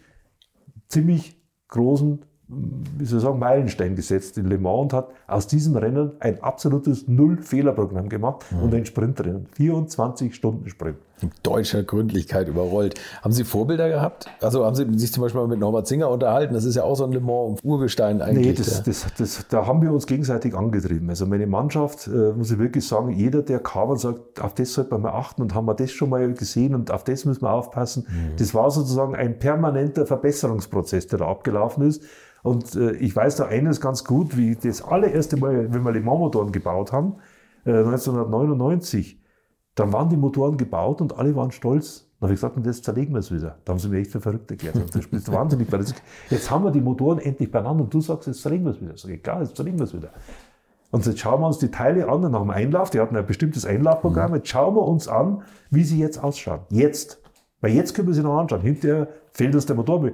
ziemlich großen wie soll ich sagen, Meilenstein gesetzt in Le Mans und hat aus diesem Rennen ein absolutes Null-Fehler-Programm gemacht mhm. und ein Sprintrennen. 24 Stunden Sprint. Deutscher Gründlichkeit überrollt. Haben Sie Vorbilder gehabt? Also haben Sie sich zum Beispiel mal mit Norbert Singer unterhalten? Das ist ja auch so ein Le Mans-Urgestein eigentlich. Nee, das, das, das, da haben wir uns gegenseitig angetrieben. Also meine Mannschaft, äh, muss ich wirklich sagen, jeder, der kam und sagt, auf das sollte man mal achten und haben wir das schon mal gesehen und auf das müssen wir aufpassen. Mhm. Das war sozusagen ein permanenter Verbesserungsprozess, der da abgelaufen ist. Und äh, ich weiß da eines ganz gut, wie das allererste Mal, wenn wir Le Mans-Motoren gebaut haben, äh, 1999, dann waren die Motoren gebaut und alle waren stolz. Dann habe ich gesagt, und jetzt zerlegen wir es wieder. Da haben sie mir echt für verrückt erklärt. Das spielst du wahnsinnig, weil jetzt haben wir die Motoren endlich beieinander und du sagst, jetzt zerlegen wir es wieder. Ich, klar, jetzt zerlegen wir es wieder. Und jetzt schauen wir uns die Teile an nach dem Einlauf. Die hatten ein bestimmtes Einlaufprogramm. Jetzt schauen wir uns an, wie sie jetzt ausschauen. Jetzt. Weil jetzt können wir sie noch anschauen. Hinterher fehlt uns der Motor.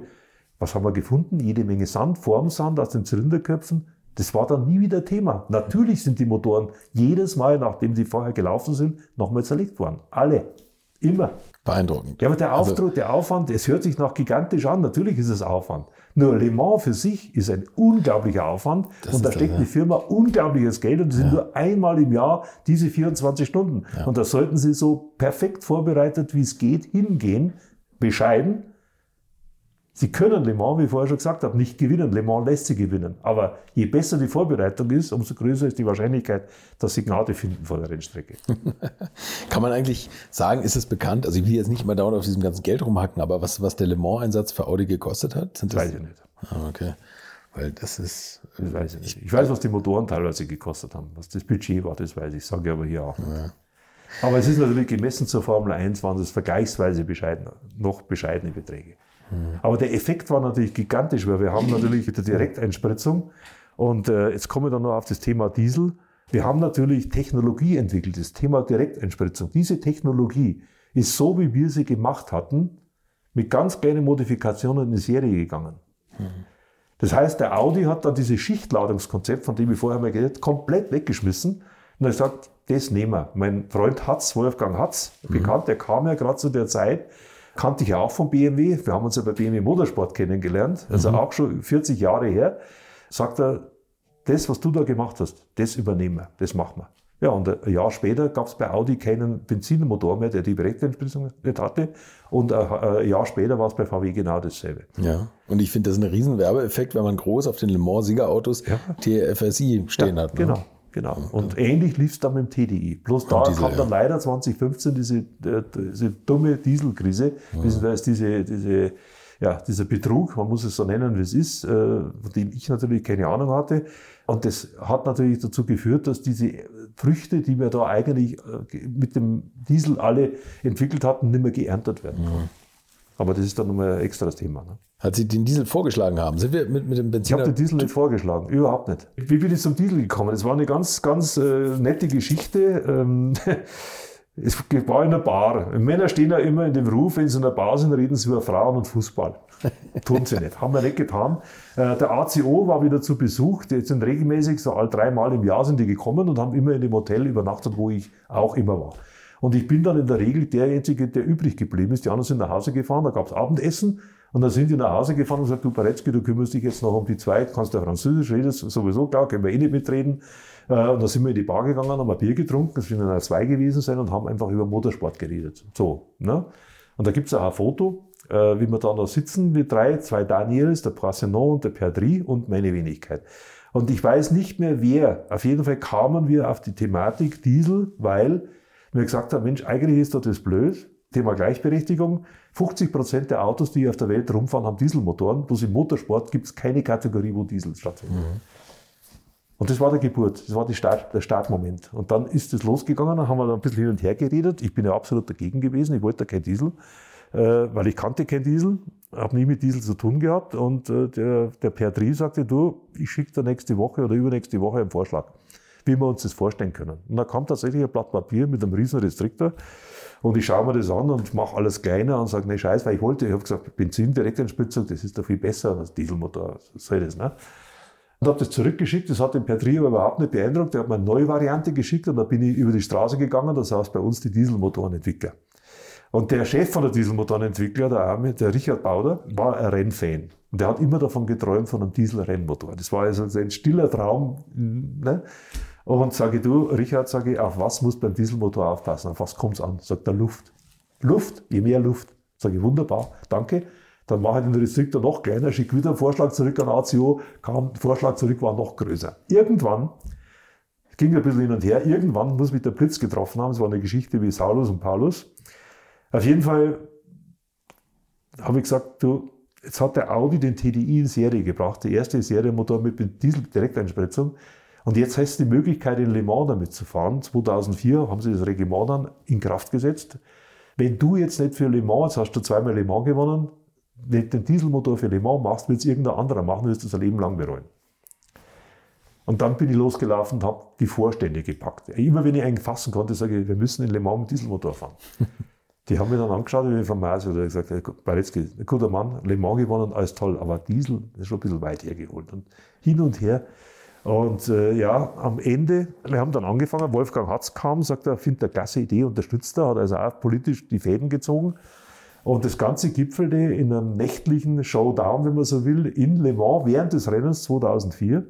Was haben wir gefunden? Jede Menge Sand, Formsand aus den Zylinderköpfen. Das war dann nie wieder Thema. Natürlich sind die Motoren jedes Mal, nachdem sie vorher gelaufen sind, nochmal zerlegt worden. Alle. Immer. Beeindruckend. Ja, aber der Aufdruck, also, der Aufwand, es hört sich nach gigantisch an. Natürlich ist es Aufwand. Nur Le Mans für sich ist ein unglaublicher Aufwand und da steckt das, ja. die Firma unglaubliches Geld und es sind ja. nur einmal im Jahr diese 24 Stunden. Ja. Und da sollten Sie so perfekt vorbereitet, wie es geht, hingehen, bescheiden Sie können Le Mans, wie ich vorher schon gesagt habe, nicht gewinnen. Le Mans lässt sie gewinnen. Aber je besser die Vorbereitung ist, umso größer ist die Wahrscheinlichkeit, dass sie Gnade finden vor der Rennstrecke. Kann man eigentlich sagen, ist es bekannt, also ich will jetzt nicht mal dauernd auf diesem ganzen Geld rumhacken, aber was, was der Le Mans-Einsatz für Audi gekostet hat? Sind das weiß ich nicht. Ah, okay. Weil das ist. Das weiß ich, nicht. ich weiß, was die Motoren teilweise gekostet haben. Was das Budget war, das weiß ich. Sage ich aber hier auch nicht. Ja. Aber es ist natürlich gemessen zur Formel 1, waren das vergleichsweise bescheiden, noch bescheidene Beträge. Aber der Effekt war natürlich gigantisch, weil wir haben natürlich der Direkteinspritzung und äh, jetzt komme ich dann noch auf das Thema Diesel. Wir haben natürlich Technologie entwickelt, das Thema Direkteinspritzung. Diese Technologie ist so, wie wir sie gemacht hatten, mit ganz kleinen Modifikationen in die Serie gegangen. Das heißt, der Audi hat dann dieses Schichtladungskonzept, von dem ich vorher mal geredet komplett weggeschmissen und er sagt, das nehmen wir. Mein Freund Hatz, Wolfgang Hatz, bekannt, der kam ja gerade zu der Zeit, kannte ich auch von BMW. Wir haben uns ja bei BMW Motorsport kennengelernt, also mhm. auch schon 40 Jahre her. Sagt er, das, was du da gemacht hast, das übernehmen wir, das machen wir. Ja, und ein Jahr später gab es bei Audi keinen Benzinmotor mehr, der die Direkteinspritzung nicht hatte. Und ein Jahr später war es bei VW genau dasselbe. Ja, und ich finde, das ist ein riesen Werbeeffekt, wenn man groß auf den Le Mans-Siegerautos ja. TFSI stehen ja, hat. Ne? Genau. Genau. Und ja. ähnlich lief es dann mit dem TDI. Bloß da Diesel, kam dann leider 2015 diese, äh, diese dumme Dieselkrise, ja. beziehungsweise diese, diese, ja, dieser Betrug, man muss es so nennen, wie es ist, äh, von dem ich natürlich keine Ahnung hatte. Und das hat natürlich dazu geführt, dass diese Früchte, die wir da eigentlich äh, mit dem Diesel alle entwickelt hatten, nicht mehr geerntet werden konnten. Aber das ist dann nochmal ein extra Thema. Ne? Als Sie den Diesel vorgeschlagen haben, sind wir mit, mit dem Benziner... Ich habe den Diesel nicht vorgeschlagen, überhaupt nicht. Wie bin ich zum Diesel gekommen? Das war eine ganz, ganz äh, nette Geschichte. Ähm, es war in einer Bar. Männer stehen ja immer in dem Ruf, wenn sie in einer Bar sind, reden sie über Frauen und Fußball. Tun sie nicht. Haben wir nicht getan. Äh, der ACO war wieder zu Besuch. Die sind regelmäßig, so all dreimal im Jahr sind die gekommen und haben immer in dem Hotel übernachtet, wo ich auch immer war. Und ich bin dann in der Regel der Einzige, der übrig geblieben ist. Die anderen sind nach Hause gefahren, da gab's Abendessen. Und dann sind die nach Hause gefahren und gesagt, du Baretzky, du kümmerst dich jetzt noch um die zwei, kannst ja Französisch, redest sowieso, klar, können wir eh nicht mitreden. Äh, und dann sind wir in die Bar gegangen, haben ein Bier getrunken, das sind dann zwei gewesen sein und haben einfach über Motorsport geredet. So, ne? Und da gibt's auch ein Foto, äh, wie wir da noch sitzen, wir drei, zwei Daniels, der Brassenon und der Perdri und meine Wenigkeit. Und ich weiß nicht mehr wer. Auf jeden Fall kamen wir auf die Thematik Diesel, weil wir gesagt haben, Mensch, eigentlich ist doch das blöd. Thema Gleichberechtigung. 50 Prozent der Autos, die auf der Welt rumfahren, haben Dieselmotoren. Bloß im Motorsport gibt es keine Kategorie, wo Diesel stattfindet. Mhm. Und das war der Geburt, das war die Start, der Startmoment. Und dann ist es losgegangen, dann haben wir da ein bisschen hin und her geredet. Ich bin ja absolut dagegen gewesen, ich wollte da kein Diesel, äh, weil ich kannte kein Diesel, habe nie mit Diesel zu tun gehabt. Und äh, der, der Per Drie sagte, du, ich schicke dir nächste Woche oder übernächste Woche einen Vorschlag, wie wir uns das vorstellen können. Und da kam tatsächlich ein Blatt Papier mit einem riesen Restriktor. Und ich schaue mir das an und mache alles kleiner und sage, nee, scheiß, weil ich wollte, ich habe gesagt, Benzin, Direkteinspritzung, das ist doch viel besser als Dieselmotor, was soll das, ne? Und habe das zurückgeschickt, das hat den Per Trio überhaupt nicht beeindruckt, der hat mir eine neue Variante geschickt und da bin ich über die Straße gegangen, das heißt bei uns die Dieselmotorenentwickler. Und der Chef von der Dieselmotorenentwickler, der Arme, der Richard Bauder, war ein Rennfan. Und der hat immer davon geträumt, von einem Dieselrennmotor. Das war also ein stiller Traum. Ne? Und sage du, Richard, sage ich, auf was muss beim Dieselmotor aufpassen? Auf was kommt's an? Sagt der Luft. Luft, je mehr Luft. Sage ich, wunderbar, danke. Dann mache ich den Restriktor noch kleiner, schicke wieder einen Vorschlag zurück an ACO, kam, Vorschlag zurück war noch größer. Irgendwann, ging ein bisschen hin und her, irgendwann muss mich der Blitz getroffen haben, es war eine Geschichte wie Saulus und Paulus. Auf jeden Fall habe ich gesagt, du, jetzt hat der Audi den TDI in Serie gebracht, der erste Serienmotor mit Diesel-Direkteinspritzung. Und jetzt heißt es die Möglichkeit, in Le Mans damit zu fahren. 2004 haben sie das Regiment dann in Kraft gesetzt. Wenn du jetzt nicht für Le Mans, jetzt hast du zweimal Le Mans gewonnen, nicht den Dieselmotor für Le Mans machst, wird es irgendein anderer machen, wirst du das ein Leben lang bereuen. Und dann bin ich losgelaufen und habe die Vorstände gepackt. Immer wenn ich einen fassen konnte, sage ich, wir müssen in Le Mans mit Dieselmotor fahren. die haben mir dann angeschaut, wie ich vom Mars oder gesagt, ein guter Mann, Le Mans gewonnen, alles toll, aber Diesel ist schon ein bisschen weit hergeholt. Und hin und her und äh, ja, am Ende, wir haben dann angefangen, Wolfgang Hatz kam, sagt er, findet eine klasse Idee, unterstützt er, hat also auch politisch die Fäden gezogen. Und das Ganze gipfelte in einem nächtlichen Showdown, wenn man so will, in Le Mans während des Rennens 2004.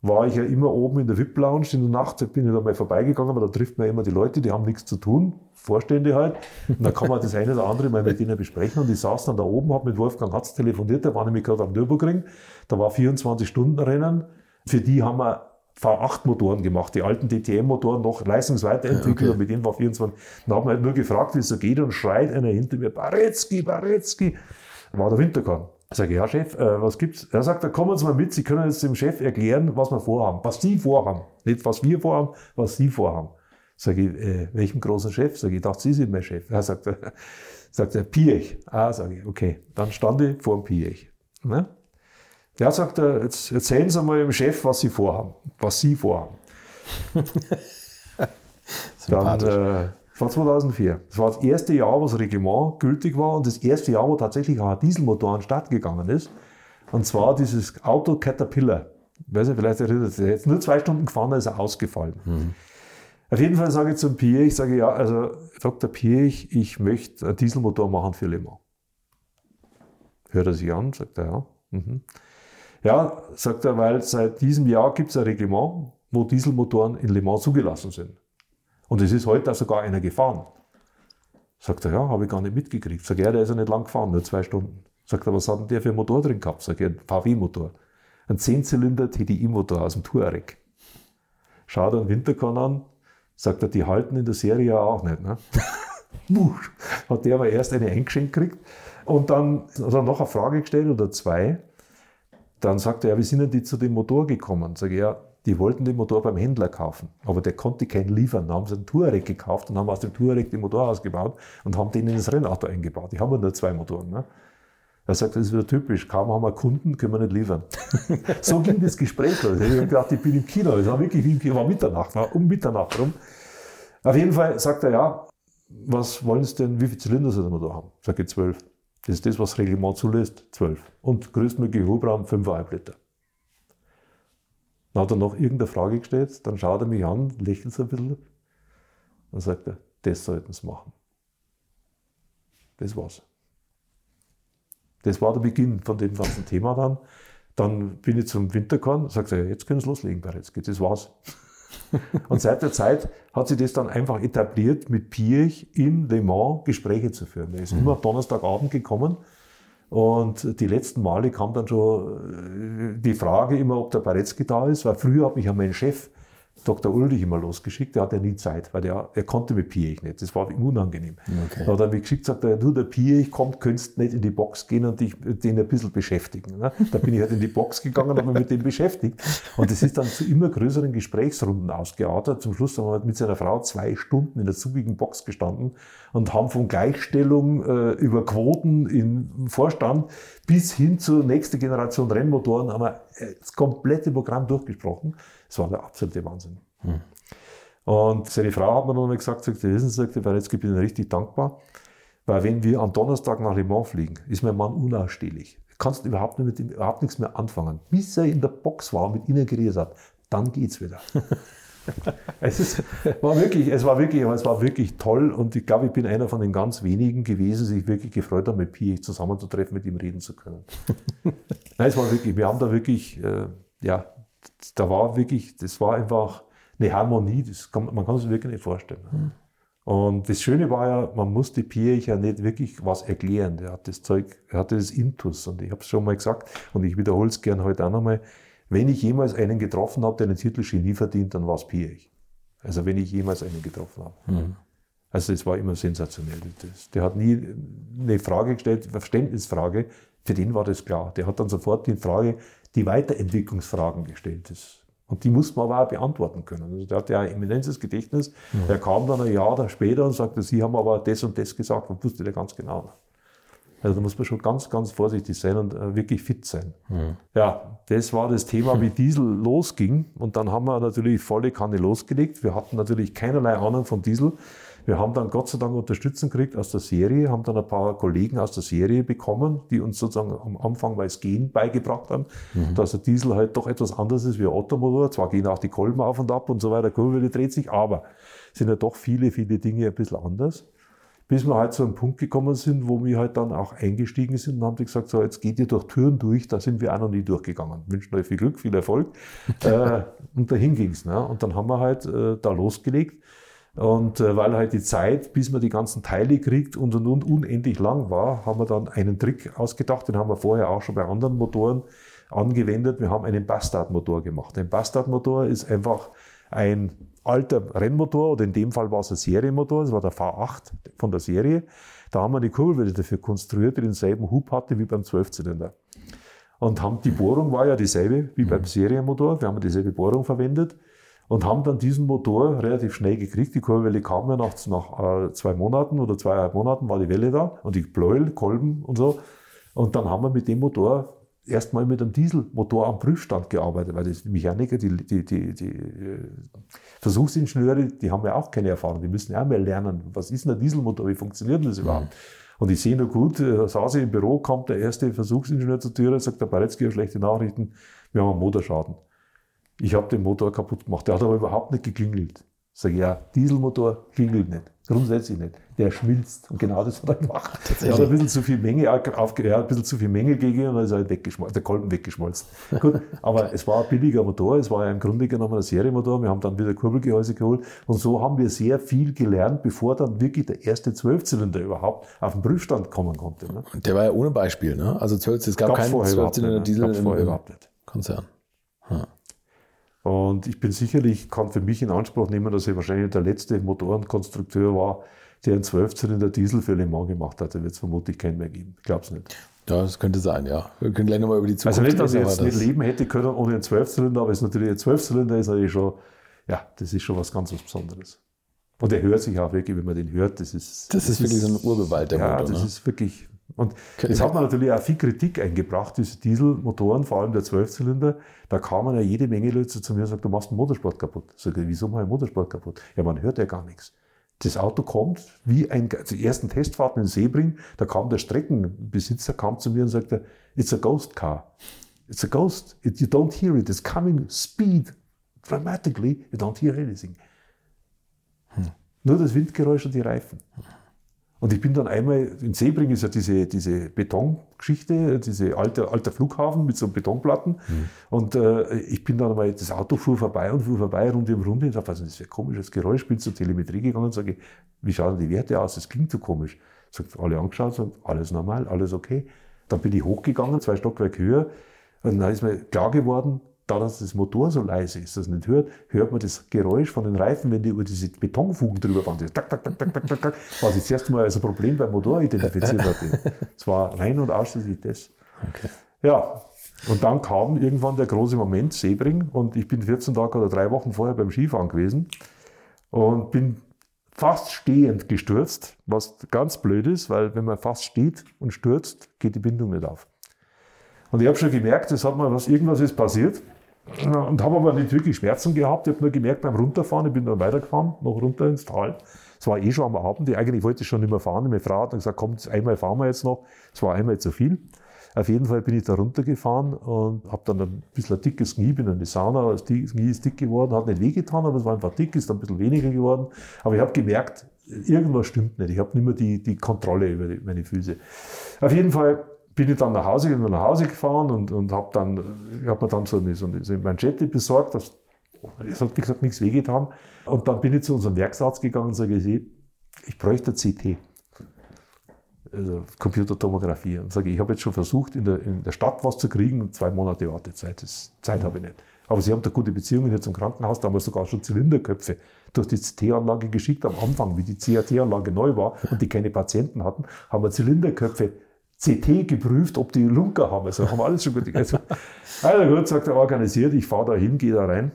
War ich ja immer oben in der VIP-Lounge in der Nacht, bin ich da mal vorbeigegangen, aber da trifft man immer die Leute, die haben nichts zu tun, Vorstände halt. Und dann kann man das eine oder andere mal mit denen besprechen. Und ich saß dann da oben, habe mit Wolfgang Hatz telefoniert, der war nämlich gerade am Nürburgring. Da war 24-Stunden-Rennen. Für die haben wir V8-Motoren gemacht, die alten DTM-Motoren noch leistungsweiterentwickelt okay. und mit denen war 24. Dann haben wir halt nur gefragt, wie es so geht und schreit einer hinter mir, Baretzky, Baretzky. War der Winterkorn. Sage ich, ja Chef, äh, was gibt's? Er sagt, da kommen Sie mal mit, Sie können jetzt dem Chef erklären, was wir vorhaben, was Sie vorhaben. Nicht was wir vorhaben, was Sie vorhaben. Sage ich, äh, welchem großen Chef? Sage ich, ich dachte, Sie sind mein Chef. Er sagt, sagt er, Piech. Ah, sage ich, okay. Dann stand ich vor dem Piech. Ne? Ja, sagt er, jetzt erzählen Sie mal dem Chef, was Sie vorhaben, was Sie vorhaben. Dann, äh, das war 2004. Das war das erste Jahr, wo das Reglement gültig war und das erste Jahr, wo tatsächlich auch ein Dieselmotor an den Start gegangen ist. Und zwar dieses Auto Caterpillar. Ich weiß nicht, vielleicht erinnert sich jetzt nur zwei Stunden gefahren, da ist er ausgefallen. Mhm. Auf jeden Fall sage ich zum Pierre, ich sage, ja, also Dr. Pierre, ich, ich möchte einen Dieselmotor machen für Le Mans. Hört er sich an, sagt er, ja. Mhm. Ja, sagt er, weil seit diesem Jahr gibt es ein Reglement, wo Dieselmotoren in Le Mans zugelassen sind. Und es ist heute auch sogar einer gefahren. Sagt er, ja, habe ich gar nicht mitgekriegt. Sag er, der ist ja nicht lang gefahren, nur zwei Stunden. Sagt er, was hat denn der für einen Motor drin gehabt? Sag er, ein VW-Motor. Ein 10-Zylinder TDI-Motor aus dem Touareg. Schaut er einen Winterkorn an, sagt er, die halten in der Serie auch nicht. Ne? hat der aber erst eine eingeschenkt gekriegt. Und dann hat er noch eine Frage gestellt oder zwei. Dann sagt er, ja, wie sind denn die zu dem Motor gekommen? Sag ich, ja, die wollten den Motor beim Händler kaufen, aber der konnte keinen liefern. Dann haben sie einen Touareg gekauft und haben aus dem Touareg den Motor ausgebaut und haben den in das Rennauto eingebaut. Die haben ja nur zwei Motoren. Ne? Er sagt, das ist wieder typisch. Kaum haben wir Kunden, können wir nicht liefern. so ging das Gespräch los. Ich habe gedacht, ich bin im Kino. Es war wirklich im Kino, war Mitternacht, war um Mitternacht rum. Auf jeden Fall sagt er, ja, was wollen Sie denn, wie viele Zylinder soll der Motor haben? Sag ich, zwölf. Das ist das, was das Reglement zulässt, 12. Und größtmögliche Hubraum 5,5 Liter. Dann hat er noch irgendeine Frage gestellt, dann schaut er mich an, lächelt so ein bisschen. Dann sagt er, das sollten Sie machen. Das war's. Das war der Beginn von dem ganzen Thema dann. Dann bin ich zum Winterkorn, sagt er, jetzt können Sie loslegen, Baretzky, das war's. Und seit der Zeit hat sich das dann einfach etabliert, mit Piech in Le Mans Gespräche zu führen. Er ist mhm. immer Donnerstagabend gekommen und die letzten Male kam dann schon äh, die Frage immer, ob der Baretzky da ist, weil früher hat mich ja mein Chef, Dr. Ulrich immer losgeschickt, der hat ja nie Zeit, weil der, er konnte mit Piech nicht. Das war ihm unangenehm. Okay. Da hat er mich geschickt, sagt er, du, der Piech kommt, könntest nicht in die Box gehen und dich den ein bisschen beschäftigen. Ne? Da bin ich halt in die Box gegangen und habe mich mit dem beschäftigt. Und das ist dann zu immer größeren Gesprächsrunden ausgeartet. Zum Schluss haben wir mit seiner Frau zwei Stunden in der zugigen Box gestanden und haben von Gleichstellung äh, über Quoten im Vorstand bis hin zur nächsten Generation Rennmotoren haben wir das komplette Programm durchgesprochen. Das war der absolute Wahnsinn. Hm. Und seine Frau hat mir dann mal gesagt, sagt, wissen Sie, sagt, jetzt bin ich richtig dankbar, weil wenn wir am Donnerstag nach Le Mans fliegen, ist mein Mann unausstehlich. Du kannst überhaupt, nicht mit ihm, überhaupt nichts mehr anfangen. Bis er in der Box war und mit ihnen geredet hat, dann geht's wieder. es, ist, war wirklich, es, war wirklich, es war wirklich toll und ich glaube, ich bin einer von den ganz wenigen gewesen, die sich wirklich gefreut haben, mit Pi zusammenzutreffen, mit ihm reden zu können. Nein, es war wirklich, wir haben da wirklich, äh, ja, da war wirklich, das war einfach eine Harmonie, das kann, man kann sich wirklich nicht vorstellen. Mhm. Und das Schöne war ja, man musste Pierre ja nicht wirklich was erklären. Der hat das Zeug, er hatte das Intus. Und ich habe es schon mal gesagt und ich wiederhole es gern heute auch nochmal. Wenn ich jemals einen getroffen habe, der einen Titel Genie verdient, dann war es Pierre. Also wenn ich jemals einen getroffen habe. Mhm. Also es war immer sensationell. Das, der hat nie eine Frage gestellt, eine Verständnisfrage. Für den war das klar. Der hat dann sofort die Frage, die Weiterentwicklungsfragen gestellt. Das, und die musste man aber auch beantworten können. Also der hatte ja ein eminentes Gedächtnis. Mhm. Er kam dann ein Jahr später und sagte, Sie haben aber das und das gesagt und wusste der ganz genau. Also da muss man schon ganz, ganz vorsichtig sein und äh, wirklich fit sein. Mhm. Ja, das war das Thema, wie Diesel losging. Und dann haben wir natürlich volle Kanne losgelegt. Wir hatten natürlich keinerlei Ahnung von Diesel. Wir haben dann Gott sei Dank Unterstützung gekriegt aus der Serie, haben dann ein paar Kollegen aus der Serie bekommen, die uns sozusagen am Anfang mal das Gehen beigebracht haben, mhm. dass der Diesel halt doch etwas anders ist wie ein Ottomotor. Zwar gehen auch die Kolben auf und ab und so weiter, Kurve dreht sich, aber sind ja doch viele, viele Dinge ein bisschen anders. Bis wir halt zu einem Punkt gekommen sind, wo wir halt dann auch eingestiegen sind und haben gesagt, so jetzt geht ihr durch Türen durch, da sind wir auch noch nie durchgegangen. Wünschen euch viel Glück, viel Erfolg. äh, und dahin ging's. Ne? Und dann haben wir halt äh, da losgelegt. Und äh, weil halt die Zeit, bis man die ganzen Teile kriegt und und und unendlich lang war, haben wir dann einen Trick ausgedacht, den haben wir vorher auch schon bei anderen Motoren angewendet. Wir haben einen Bastard-Motor gemacht. Ein Bastard-Motor ist einfach ein alter Rennmotor oder in dem Fall war es ein Serienmotor, das war der V8 von der Serie. Da haben wir eine Kurbelwelle dafür konstruiert, die denselben Hub hatte wie beim Zwölfzylinder. Und haben, die Bohrung war ja dieselbe wie beim mhm. Serienmotor. Wir haben dieselbe Bohrung verwendet und haben dann diesen Motor relativ schnell gekriegt. Die Kurbelwelle kam ja nach, nach äh, zwei Monaten oder zweieinhalb Monaten war die Welle da und die Pleuel, Kolben und so. Und dann haben wir mit dem Motor erstmal mit einem Dieselmotor am Prüfstand gearbeitet, weil die Mechaniker, die, die, die, die äh, Versuchsingenieure, die haben ja auch keine Erfahrung, die müssen ja auch mal lernen, was ist denn ein Dieselmotor, wie funktioniert das überhaupt? Mhm. Und ich sehe nur gut, äh, saß ich im Büro, kommt der erste Versuchsingenieur zur Tür, sagt der Baretzky, schlechte Nachrichten, wir haben einen Motorschaden. Ich habe den Motor kaputt gemacht. Der hat aber überhaupt nicht geklingelt. Sag ich, ja, Dieselmotor klingelt nicht. Grundsätzlich nicht. Der schmilzt. Und genau das hat er gemacht. Er hat ein bisschen zu viel Menge aufge er hat ein bisschen zu viel Menge gegeben und dann ist er halt weggeschmolzen, der Kolben weggeschmolzen. Gut, aber es war ein billiger Motor. Es war ja im Grunde genommen ein Seriemotor. Wir haben dann wieder Kurbelgehäuse geholt. Und so haben wir sehr viel gelernt, bevor dann wirklich der erste Zwölfzylinder überhaupt auf den Prüfstand kommen konnte. Ne? Der war ja ohne Beispiel, ne? Also 12, es gab keinen Zwölfzylinder Diesel im, im Konzern. Hm. Und ich bin sicherlich, kann für mich in Anspruch nehmen, dass ich wahrscheinlich der letzte Motorenkonstrukteur war, der einen Zwölfzylinder Diesel für Le Mans gemacht hat. Da wird es vermutlich keinen mehr geben. Ich glaube es nicht. Ja, das könnte sein, ja. Wir können gleich nochmal über die Zukunft Also nicht, dass ich jetzt nicht leben hätte können ohne einen Zwölfzylinder, aber es ist natürlich ein Zwölfzylinder ist natürlich schon, ja, das ist schon was ganz was Besonderes. Und er hört sich auch wirklich, wenn man den hört, das ist. Das, das ist wirklich so ein Urbewald, der ja, Motor. Ja, das ne? ist wirklich und es hat man natürlich auch viel Kritik eingebracht, diese Dieselmotoren, vor allem der Zwölfzylinder. Da kamen ja jede Menge Leute zu mir und sagten, du machst den Motorsport kaputt. Ich, wieso mach ich den Motorsport kaputt? Ja, man hört ja gar nichts. Das Auto kommt wie ein, also die ersten Testfahrten in Sebring, da kam der Streckenbesitzer, kam zu mir und sagte, it's a ghost car. It's a ghost. It, you don't hear it. It's coming speed dramatically. You don't hear anything. Hm. Nur das Windgeräusch und die Reifen. Und ich bin dann einmal, in Sebring ist ja diese, diese Betongeschichte, diese alte, alter Flughafen mit so Betonplatten. Mhm. Und äh, ich bin dann einmal, das Auto fuhr vorbei und fuhr vorbei, Runde um Runde. Und dachte, was ist das für ein komisches Geräusch? Bin zur Telemetrie gegangen und sage, wie schauen die Werte aus? Das klingt so komisch. Sagt, alle angeschaut, sagt, alles normal, alles okay. Dann bin ich hochgegangen, zwei Stockwerke höher. Und dann ist mir klar geworden, da dass das Motor so leise ist, dass es nicht hört, hört man das Geräusch von den Reifen, wenn die über diese Betonfugen drüber fahren. Tak, tak, tak, tak, tak, tak, tak, was ich das erste Mal als ein Problem beim Motor identifiziert hatte. Es war rein und ausschließlich das. Okay. Ja, und dann kam irgendwann der große Moment, Sebring, und ich bin 14 Tage oder drei Wochen vorher beim Skifahren gewesen und bin fast stehend gestürzt, was ganz blöd ist, weil wenn man fast steht und stürzt, geht die Bindung nicht auf. Und ich habe schon gemerkt, es hat mal was, irgendwas ist passiert und habe aber nicht wirklich Schmerzen gehabt. Ich habe nur gemerkt beim Runterfahren, ich bin dann weitergefahren, noch runter ins Tal. Es war eh schon am Abend, ich eigentlich wollte ich schon nicht mehr fahren. Meine Frau hat dann gesagt, komm, einmal fahren wir jetzt noch. Es war einmal zu viel. Auf jeden Fall bin ich da runtergefahren und habe dann ein bisschen ein dickes Knie, bin in die Sauna, das Knie ist dick geworden, hat nicht wehgetan, aber es war einfach dick, ist dann ein bisschen weniger geworden. Aber ich habe gemerkt, irgendwas stimmt nicht. Ich habe nicht mehr die, die Kontrolle über die, meine Füße. Auf jeden Fall bin ich dann nach Hause, bin nach Hause gefahren und, und habe dann, ich habe mir dann so eine, so eine, Manschette besorgt, das, es hat, wie gesagt, nichts wehgetan. Und dann bin ich zu unserem Werksarzt gegangen und sage, ich bräuchte CT also Computertomographie und sage, ich habe jetzt schon versucht, in der, in der Stadt was zu kriegen, zwei Monate Wartezeit, das Zeit habe ich nicht. Aber sie haben da gute Beziehungen hier zum Krankenhaus, da haben wir sogar schon Zylinderköpfe durch die CT-Anlage geschickt. Am Anfang, wie die CAT-Anlage neu war und die keine Patienten hatten, haben wir Zylinderköpfe CT geprüft, ob die Lunker haben. Also haben alles schon gut. Also, also gut, sagt er, organisiert, ich fahre da hin, gehe da rein,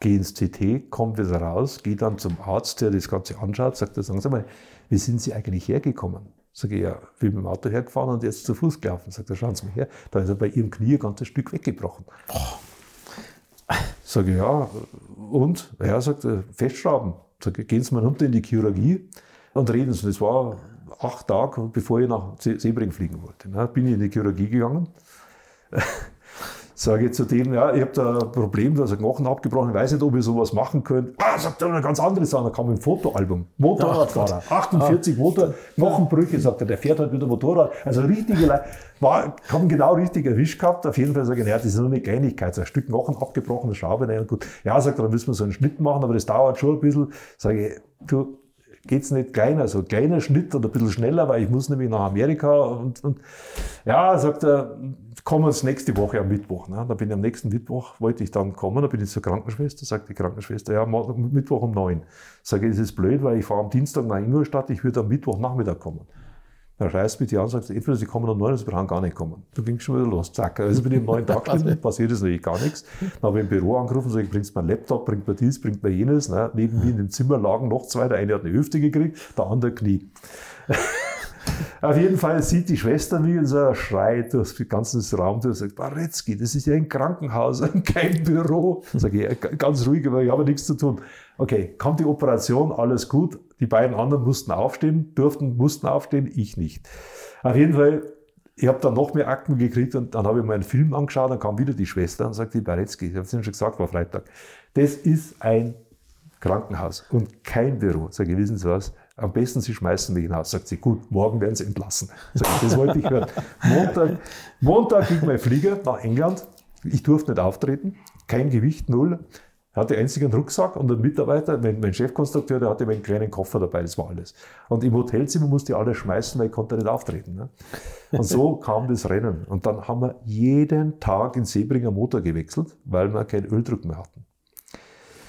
gehe ins CT, komme wieder raus, gehe dann zum Arzt, der das Ganze anschaut, sagt er, sagen Sie mal, wie sind Sie eigentlich hergekommen? Sage ich, ja, bin mit dem Auto hergefahren und jetzt zu Fuß gelaufen. Sagt er, schauen Sie mal her, da ist er bei Ihrem Knie ein ganzes Stück weggebrochen. Oh. Sage ich, ja, und? Ja, sagt er, festschrauben. Sage ich, gehen Sie mal runter in die Chirurgie und reden Sie. Das war acht Tage, bevor ich nach Sebring fliegen wollte. Da bin ich in die Chirurgie gegangen sage ich zu dem, ja, ich habe da ein Problem, da ist ein Knochen abgebrochen, ich weiß nicht, ob ihr sowas machen könnt. Ah, sagt er, eine ganz andere Sache, da kam ein Fotoalbum, Motorradfahrer, 48 Motor, Knochenbrüche, sagt er, der fährt halt wieder Motorrad. Also richtige Leute, haben genau richtig erwischt gehabt. Auf jeden Fall sage ich, ja, das ist nur eine Kleinigkeit, so ein Stück Knochen abgebrochen, eine Schraube, naja, gut. Ja, sagt er, dann müssen wir so einen Schnitt machen, aber das dauert schon ein bisschen. Sage ich, du, geht's nicht kleiner, also kleiner Schnitt oder ein bisschen schneller, weil ich muss nämlich nach Amerika und, und ja, sagt er, kommen wir nächste Woche am Mittwoch. Ne? Da bin ich am nächsten Mittwoch, wollte ich dann kommen, da bin ich zur Krankenschwester, sagt die Krankenschwester, ja, Mittwoch um neun. Sage ich, das ist blöd, weil ich fahre am Dienstag nach Ingolstadt, ich würde am Mittwochnachmittag kommen. Dann scheißt mich die an und sagt, entweder sie kommen um neun oder sie brauchen gar nicht kommen. Da ging schon wieder los, zack. Also bin ich am neuen Tag drin, passiert ist natürlich gar nichts. Dann habe ich im Büro angerufen, sage ich, bringst mein Laptop, bringt mir dies, bringt mir jenes. Ne? Neben mir in dem Zimmer lagen noch zwei, der eine hat eine Hüfte gekriegt, der andere Knie. Auf jeden Fall sieht die Schwester mich und so schreit durch den ganzen Raum durch und sagt, Baretzky, das ist ja ein Krankenhaus, kein Büro. Sag ich, ganz ruhig, aber ich habe nichts zu tun. Okay, kommt die Operation, alles gut. Die beiden anderen mussten aufstehen, durften, mussten aufstehen, ich nicht. Auf jeden Fall, ich habe dann noch mehr Akten gekriegt und dann habe ich mir einen Film angeschaut, dann kam wieder die Schwester und sagte, Baretzky, ich habe es Ihnen schon gesagt, war Freitag, das ist ein Krankenhaus und kein Büro. Sag ich, wissen Sie was? Am besten, Sie schmeißen mich hinaus. Sagt sie, gut, morgen werden Sie entlassen. Sag ich, das wollte ich hören. Montag, Montag ging mein Flieger nach England. Ich durfte nicht auftreten. Kein Gewicht, null. Ich hatte einzigen Rucksack und ein Mitarbeiter, mein, mein Chefkonstrukteur, der hatte meinen kleinen Koffer dabei, das war alles. Und im Hotelzimmer musste ich alles schmeißen, weil ich konnte nicht auftreten. Ne? Und so kam das Rennen. Und dann haben wir jeden Tag in Seebringer Motor gewechselt, weil wir keinen Öldruck mehr hatten.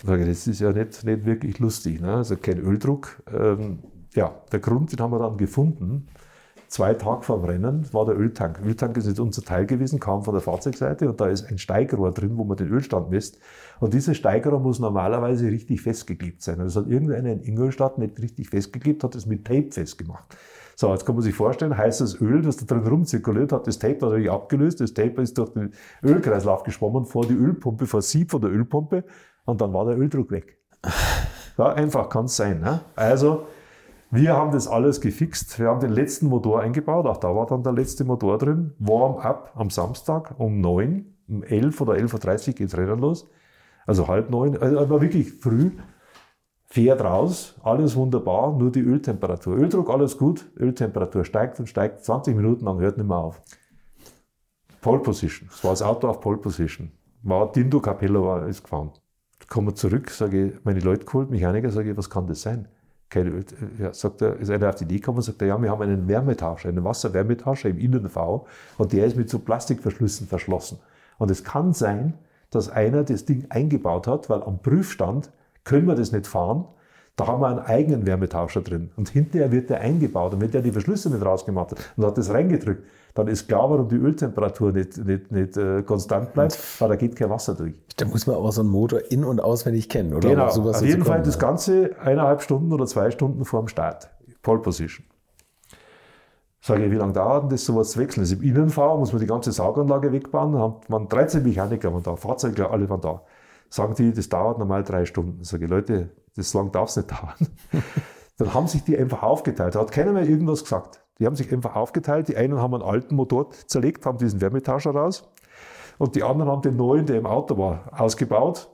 Das ist ja nicht, nicht wirklich lustig. Ne? Also kein Öldruck. Ähm, ja, der Grund, den haben wir dann gefunden. Zwei Tage vor dem Rennen war der Öltank. Öltank ist nicht unser Teil gewesen, kam von der Fahrzeugseite und da ist ein Steigrohr drin, wo man den Ölstand misst. Und dieses Steigrohr muss normalerweise richtig festgeklebt sein. Also hat irgendeiner in Ingolstadt nicht richtig festgeklebt, hat es mit Tape festgemacht. So, jetzt kann man sich vorstellen, heißes Öl, das da drin rumzirkuliert, hat das Tape natürlich abgelöst. Das Tape ist durch den Ölkreislauf geschwommen vor die Ölpumpe, vor Sieb von der Ölpumpe und dann war der Öldruck weg. Ja, einfach kann es sein. Ne? Also, wir haben das alles gefixt. Wir haben den letzten Motor eingebaut. Auch da war dann der letzte Motor drin. Warm-up am Samstag um 9, um 11 oder 11.30 Uhr geht's Rennen los. Also halb neun. Also war wirklich früh. Fährt raus, alles wunderbar, nur die Öltemperatur. Öldruck, alles gut. Öltemperatur steigt und steigt 20 Minuten lang, hört nicht mehr auf. Pole Position. Das war das Auto auf Pole Position. War Dindo Capello war, ist gefahren kommen wir zurück, sage ich, meine Leute geholt, Mechaniker, sage ich, was kann das sein? Keine, ja, sagt er, ist einer auf die Idee gekommen und sagt er, ja, wir haben einen Wärmetauscher, einen Wasserwärmetauscher im Innenv und der ist mit so Plastikverschlüssen verschlossen. Und es kann sein, dass einer das Ding eingebaut hat, weil am Prüfstand können wir das nicht fahren. Da haben wir einen eigenen Wärmetauscher drin. Und hinterher wird der eingebaut. Und wenn der die Verschlüsse nicht rausgemacht hat und hat das reingedrückt, dann ist klar, warum die Öltemperatur nicht, nicht, nicht äh, konstant bleibt, weil da geht kein Wasser durch. Da muss man aber so einen Motor in- und auswendig kennen, oder? Genau, Um sowas auf jeden Fall das. Ganze eineinhalb Stunden oder zwei Stunden vor dem Start. Pole Position. Sage ich, wie lange dauert denn das, sowas zu wechseln? Also im Innenfahr muss man die ganze Sauganlage wegbauen, da waren 13 Mechaniker waren da, Fahrzeuge, alle waren da. Sagen die, das dauert normal drei Stunden. Sage ich, Leute, das so lange darf es nicht dauern. Dann haben sich die einfach aufgeteilt. Da hat keiner mehr irgendwas gesagt. Die haben sich einfach aufgeteilt. Die einen haben einen alten Motor zerlegt, haben diesen Wärmetauscher raus. Und die anderen haben den neuen, der im Auto war, ausgebaut.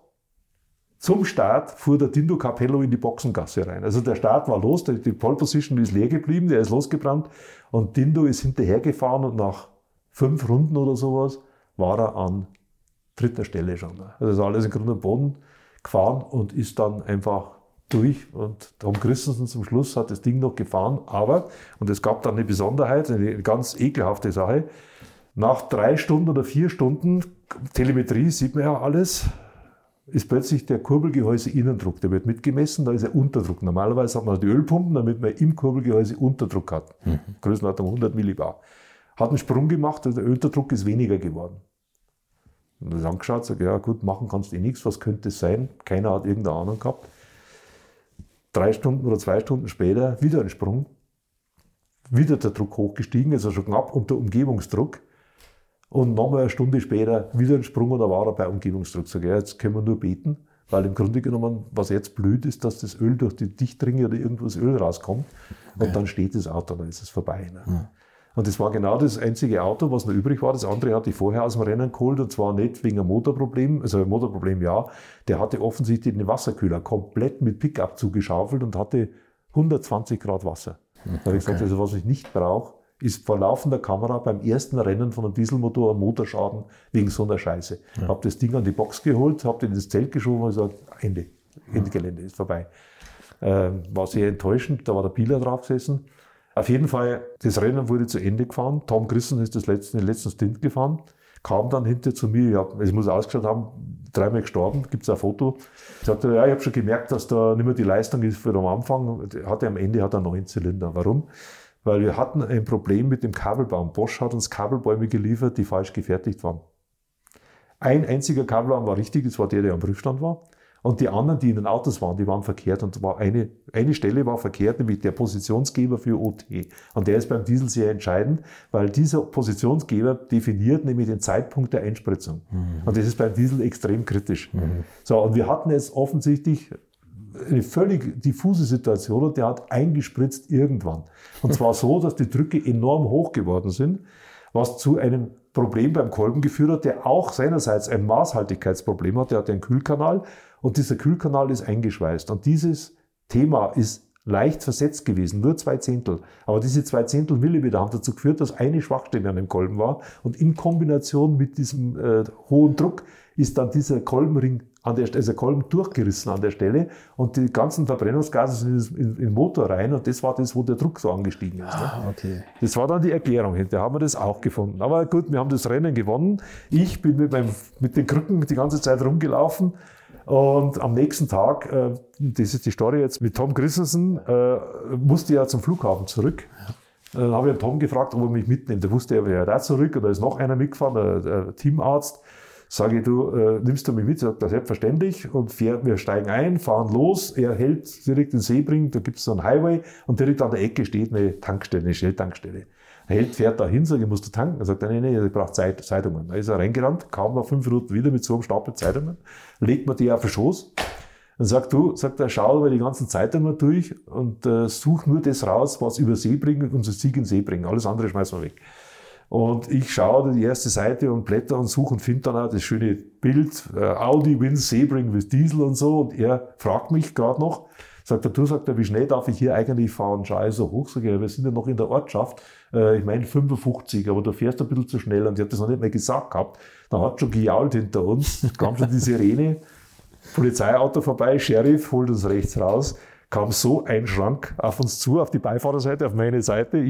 Zum Start fuhr der Dindo Capello in die Boxengasse rein. Also der Start war los, die Pole Position ist leer geblieben, der ist losgebrannt und Dindo ist hinterhergefahren und nach fünf Runden oder sowas war er an dritter Stelle schon. Also ist alles in Grund und Boden gefahren und ist dann einfach durch. Und Tom Christensen zum Schluss hat das Ding noch gefahren, aber, und es gab dann eine Besonderheit, eine ganz ekelhafte Sache, nach drei Stunden oder vier Stunden, Telemetrie sieht man ja alles, ist plötzlich der Kurbelgehäuse Innendruck, der wird mitgemessen, da ist er Unterdruck. Normalerweise hat man die Ölpumpen, damit man im Kurbelgehäuse Unterdruck hat. Größenordnung 100 Millibar. Hat einen Sprung gemacht, also der Öldruck ist weniger geworden. Und das angeschaut, sage ja gut, machen kannst du eh nichts, was könnte es sein? Keiner hat irgendeine Ahnung gehabt. Drei Stunden oder zwei Stunden später wieder ein Sprung, wieder der Druck hochgestiegen, also schon knapp unter Umgebungsdruck. Und nochmal eine Stunde später wieder ein Sprung und da war er bei Umgebungsdruck. Sag ja, jetzt können wir nur beten, weil im Grunde genommen, was jetzt blöd ist, dass das Öl durch die Dichtringe oder irgendwo das Öl rauskommt und dann steht das Auto, dann ist es vorbei. Ne? Und das war genau das einzige Auto, was noch übrig war. Das andere hatte ich vorher aus dem Rennen geholt und zwar nicht wegen einem Motorproblem, also ein Motorproblem ja, der hatte offensichtlich den Wasserkühler komplett mit Pickup zugeschaufelt und hatte 120 Grad Wasser. Da habe ich gesagt, also was ich nicht brauche, ist vor laufender Kamera beim ersten Rennen von einem Dieselmotor ein Motorschaden wegen so einer Scheiße. Ich habe das Ding an die Box geholt, habe den in das Zelt geschoben und gesagt, Ende, Ende Gelände, ist vorbei. Ähm, war sehr enttäuschend, da war der Bieler drauf gesessen. Auf jeden Fall, das Rennen wurde zu Ende gefahren. Tom Grissen ist das letzte, den letzten Stint gefahren, kam dann hinter zu mir, ja, es muss ausgeschaut haben, dreimal gestorben, gibt es ein Foto. Sagte, ja, ich habe schon gemerkt, dass da nicht mehr die Leistung ist für am Anfang. Hatte am Ende hat er neun Zylinder. Warum? Weil wir hatten ein Problem mit dem Kabelbaum. Bosch hat uns Kabelbäume geliefert, die falsch gefertigt waren. Ein einziger Kabelbaum war richtig, das war der, der am Prüfstand war. Und die anderen, die in den Autos waren, die waren verkehrt. Und war eine, eine Stelle war verkehrt, nämlich der Positionsgeber für OT. Und der ist beim Diesel sehr entscheidend, weil dieser Positionsgeber definiert nämlich den Zeitpunkt der Einspritzung. Und das ist beim Diesel extrem kritisch. So, und wir hatten jetzt offensichtlich eine völlig diffuse Situation und der hat eingespritzt irgendwann. Und zwar so, dass die Drücke enorm hoch geworden sind, was zu einem Problem beim Kolben geführt hat, der auch seinerseits ein Maßhaltigkeitsproblem hat. Der hat einen Kühlkanal und dieser Kühlkanal ist eingeschweißt. Und dieses Thema ist leicht versetzt gewesen, nur zwei Zehntel. Aber diese zwei Zehntel Millimeter haben dazu geführt, dass eine Schwachstelle an dem Kolben war. Und in Kombination mit diesem äh, hohen Druck ist dann dieser Kolbenring an der, also der Kolben durchgerissen an der Stelle und die ganzen Verbrennungsgase sind in, in den Motor rein und das war das, wo der Druck so angestiegen ist. Ne? Ah, okay. Das war dann die Erklärung. Hinterher haben wir das auch gefunden. Aber gut, wir haben das Rennen gewonnen. Ich bin mit, meinem, mit den Krücken die ganze Zeit rumgelaufen. Und am nächsten Tag, äh, das ist die Story jetzt mit Tom Christensen, äh, musste ja zum Flughafen zurück. Dann habe ich Tom gefragt, ob er mich mitnimmt. Der wusste, er wäre da zurück und da ist noch einer mitgefahren, der, der Teamarzt. Sage ich, du äh, nimmst du mich mit? Sagt er, selbstverständlich. Und fährt, wir steigen ein, fahren los. Er hält direkt in Sebring, da gibt es so einen Highway und direkt an der Ecke steht eine Tankstelle, eine Shell-Tankstelle. Er hält, fährt da hin, sagt, ich muss da tanken. Er sagt, nee, nee, ich brauche Zeit, Zeitungen. Da ist er reingerannt, kam nach fünf Minuten wieder mit so einem Stapel Zeitungen, legt mir die auf den Schoß. Dann sagt du, sagt er, schau über die ganzen Zeitungen durch und äh, such nur das raus, was über Sebring, unser Sieg in Sebring. Alles andere schmeißen wir weg. Und ich schaue die erste Seite und blätter und suche und finde dann auch das schöne Bild, äh, Audi wins Sebring with Diesel und so. Und er fragt mich gerade noch, sagt er, du, sagt er, wie schnell darf ich hier eigentlich fahren? Schau ich so hoch, sage ich, wir sind ja noch in der Ortschaft. Äh, ich meine 55, aber du fährst ein bisschen zu schnell. Und ich habe das noch nicht mehr gesagt gehabt. Da hat schon gejault hinter uns, kam schon die Sirene, Polizeiauto vorbei, Sheriff holt uns rechts raus, kam so ein Schrank auf uns zu, auf die Beifahrerseite, auf meine Seite.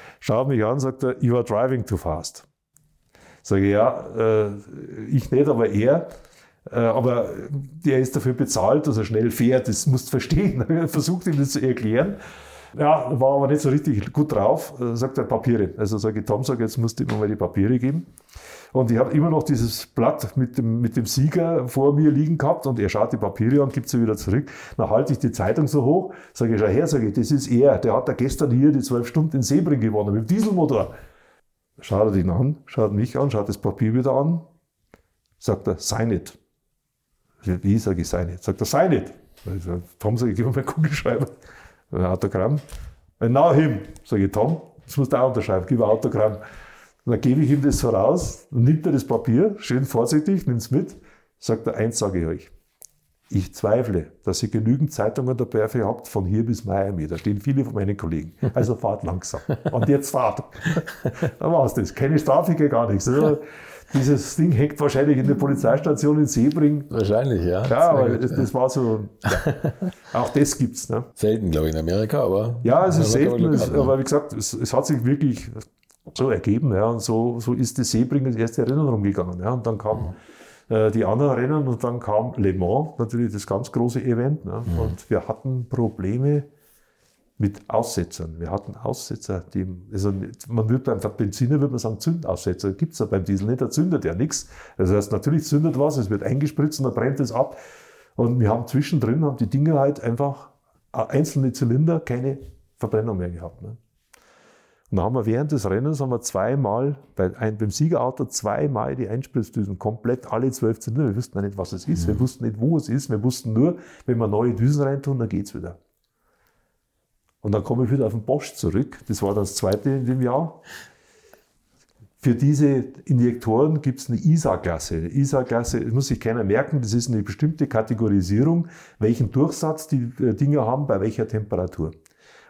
schaut mich an sagt, you are driving too fast. Sage ich, ja, äh, ich nicht, aber er. Äh, aber der ist dafür bezahlt, dass er schnell fährt. Das musst du verstehen. Versucht ihm das zu erklären. Ja, war aber nicht so richtig gut drauf. Äh, sagt er Papiere. Also sage ich, Tom, sag, jetzt musst du ihm mal die Papiere geben. Und ich habe immer noch dieses Blatt mit dem, mit dem Sieger vor mir liegen gehabt und er schaut die Papiere an, gibt sie wieder zurück. Dann halte ich die Zeitung so hoch, sage ich, schau her, sage ich, das ist er, der hat da gestern hier die zwölf Stunden in Sebring gewonnen mit dem Dieselmotor. Schaut er ihn an, schaut mich an, schaut das Papier wieder an, sagt er, sign it. Wie sage ich sign it? Sagt er, sign it. Also, Tom, sage ich, gib mir meinen Kugelschreiber. Ein Autogramm. Now him, sage ich, Tom, das musst du auch unterschreiben, gib ein Autogramm. Und dann gebe ich ihm das so raus, und nimmt er das Papier, schön vorsichtig, nimmt es mit, sagt er, eins sage ich euch. Ich zweifle, dass ihr genügend Zeitungen dabei für habt, von hier bis Miami. Da stehen viele von meinen Kollegen. Also fahrt langsam. Und jetzt fahrt. Dann war es das. Keine Strafe, gar nichts. Also dieses Ding hängt wahrscheinlich in der Polizeistation in Sebring. Wahrscheinlich, ja. Ja, aber das, das, war so. Ja. Auch das gibt es. Ne? Selten, glaube ich, in Amerika, aber. Ja, es ist selten. aber wie gesagt, es, es hat sich wirklich so ergeben. Ja. Und so, so ist das Sebring das erste Rennen rumgegangen. Ja. Und dann kamen mhm. äh, die anderen Rennen und dann kam Le Mans, natürlich das ganz große Event. Ne. Mhm. Und wir hatten Probleme mit Aussetzern. Wir hatten Aussetzer, die, also man würde beim Benziner würde man sagen Zündaussetzer, gibt es ja beim Diesel nicht, da zündet ja nichts. Das heißt, natürlich zündet was, es wird eingespritzt und dann brennt es ab. Und wir haben zwischendrin, haben die Dinger halt einfach äh, einzelne Zylinder, keine Verbrennung mehr gehabt. Ne? Und dann haben wir während des Rennens haben wir zweimal, bei ein, beim Siegerauto zweimal die Einspritzdüsen, komplett alle zwölf Zylinder. Wir wussten nicht, was es ist. Wir mhm. wussten nicht, wo es ist. Wir wussten nur, wenn wir neue Düsen reintun, dann geht's wieder. Und dann komme ich wieder auf den Bosch zurück. Das war das zweite in dem Jahr. Für diese Injektoren gibt es eine ISA-Klasse. ISA-Klasse, das muss sich keiner merken, das ist eine bestimmte Kategorisierung, welchen Durchsatz die äh, Dinger haben, bei welcher Temperatur.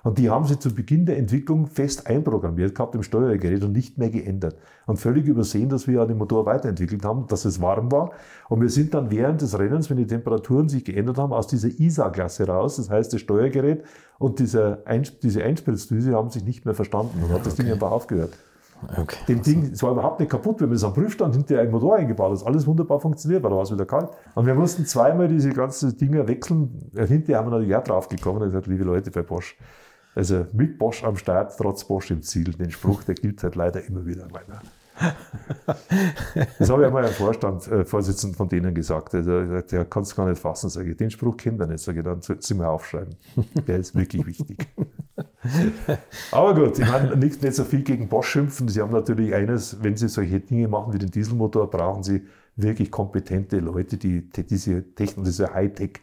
Und die haben sie zu Beginn der Entwicklung fest einprogrammiert gehabt im Steuergerät und nicht mehr geändert. Und völlig übersehen, dass wir ja den Motor weiterentwickelt haben, dass es warm war. Und wir sind dann während des Rennens, wenn die Temperaturen sich geändert haben, aus dieser ISA-Klasse raus. Das heißt, das Steuergerät und diese, Einsp diese Einspritzdüse haben sich nicht mehr verstanden. Und hat das okay. Ding einfach aufgehört. Okay. Dem Ding, es war überhaupt nicht kaputt, wenn man es am Prüfstand hinter einen Motor eingebaut hat. Alles wunderbar funktioniert, weil da war es wieder kalt. Und wir mussten zweimal diese ganzen Dinger wechseln. Hinterher haben wir noch ein Jahr drauf gekommen und gesagt, liebe Leute bei Bosch, also mit Bosch am Start, trotz Bosch im Ziel. Den Spruch, der gilt halt leider immer wieder. Das habe ich einmal einem Vorstand, äh, Vorsitzenden von denen gesagt. Also, der kann es gar nicht fassen. Sage ich, den Spruch kennt er nicht. Sage ich, dann Sie mal aufschreiben. Der ist wirklich wichtig. Aber gut, ich meine, nicht, nicht so viel gegen Bosch schimpfen. Sie haben natürlich eines, wenn Sie solche Dinge machen wie den Dieselmotor, brauchen Sie wirklich kompetente Leute, die, die diese Technik, diese Hightech,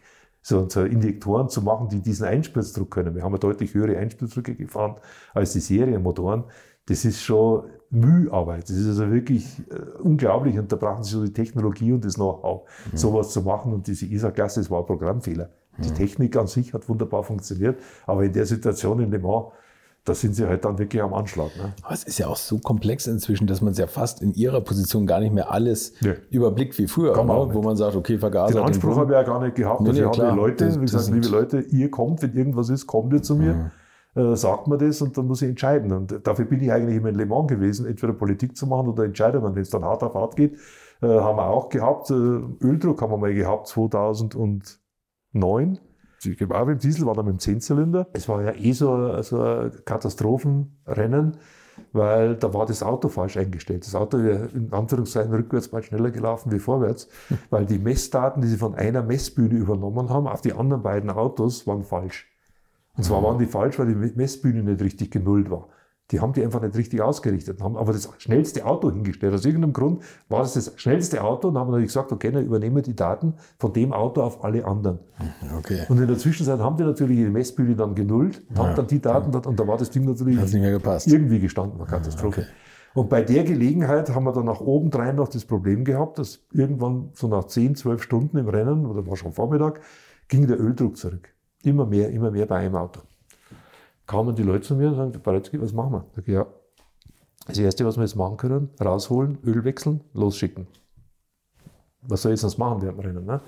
so, so Injektoren zu machen, die diesen Einspritzdruck können. Wir haben ja deutlich höhere Einspritzdrücke gefahren als die Serienmotoren. Das ist schon Müharbeit. Das ist also wirklich äh, unglaublich und da brauchen sie so die Technologie und das Know-how, mhm. sowas zu machen. Und diese ISA-Klasse, das war ein Programmfehler. Die mhm. Technik an sich hat wunderbar funktioniert, aber in der Situation in Le Mans, da sind sie halt dann wirklich am Anschlag. Ne? Aber es ist ja auch so komplex inzwischen, dass man es ja fast in ihrer Position gar nicht mehr alles nee. überblickt wie früher, ne? wo man sagt, okay, Vergaser. Den Anspruch habe ich ja gar nicht gehabt. Nee, also nee, ich habe Leute, wie gesagt, liebe Leute, ihr kommt, wenn irgendwas ist, kommt ihr zu mir. Mhm äh, sagt man das und dann muss ich entscheiden. Und dafür bin ich eigentlich immer in Le Mans gewesen, entweder Politik zu machen oder Entscheidungen. Wenn es dann hart auf hart geht, äh, haben wir auch gehabt. Äh, Öldruck haben wir mal gehabt 2009. Auch mit dem Diesel war dann mit dem Zehnzylinder. Es war ja eh so, so ein Katastrophenrennen, weil da war das Auto falsch eingestellt. Das Auto wäre in Anführungszeichen rückwärts bald schneller gelaufen wie vorwärts, weil die Messdaten, die sie von einer Messbühne übernommen haben, auf die anderen beiden Autos waren falsch. Und zwar waren die falsch, weil die Messbühne nicht richtig genullt war. Die haben die einfach nicht richtig ausgerichtet, haben aber das schnellste Auto hingestellt. Aus irgendeinem Grund war das das schnellste Auto und haben natürlich gesagt, okay, dann übernehmen wir die Daten von dem Auto auf alle anderen. Okay. Und in der Zwischenzeit haben die natürlich die Messbühne dann genullt, ja, haben dann die Daten, ja. und da war das Ding natürlich irgendwie gestanden, war Katastrophe. Okay. Und bei der Gelegenheit haben wir dann nach oben drein noch das Problem gehabt, dass irgendwann so nach 10, 12 Stunden im Rennen, oder war schon Vormittag, ging der Öldruck zurück. Immer mehr, immer mehr bei einem Auto. Kamen die Leute zu mir und sagen, Baretzky, was machen wir? Ich sage, ja, das Erste, was wir jetzt machen können, rausholen, Öl wechseln, losschicken. Was soll ich sonst machen während dem Rennen? Ne?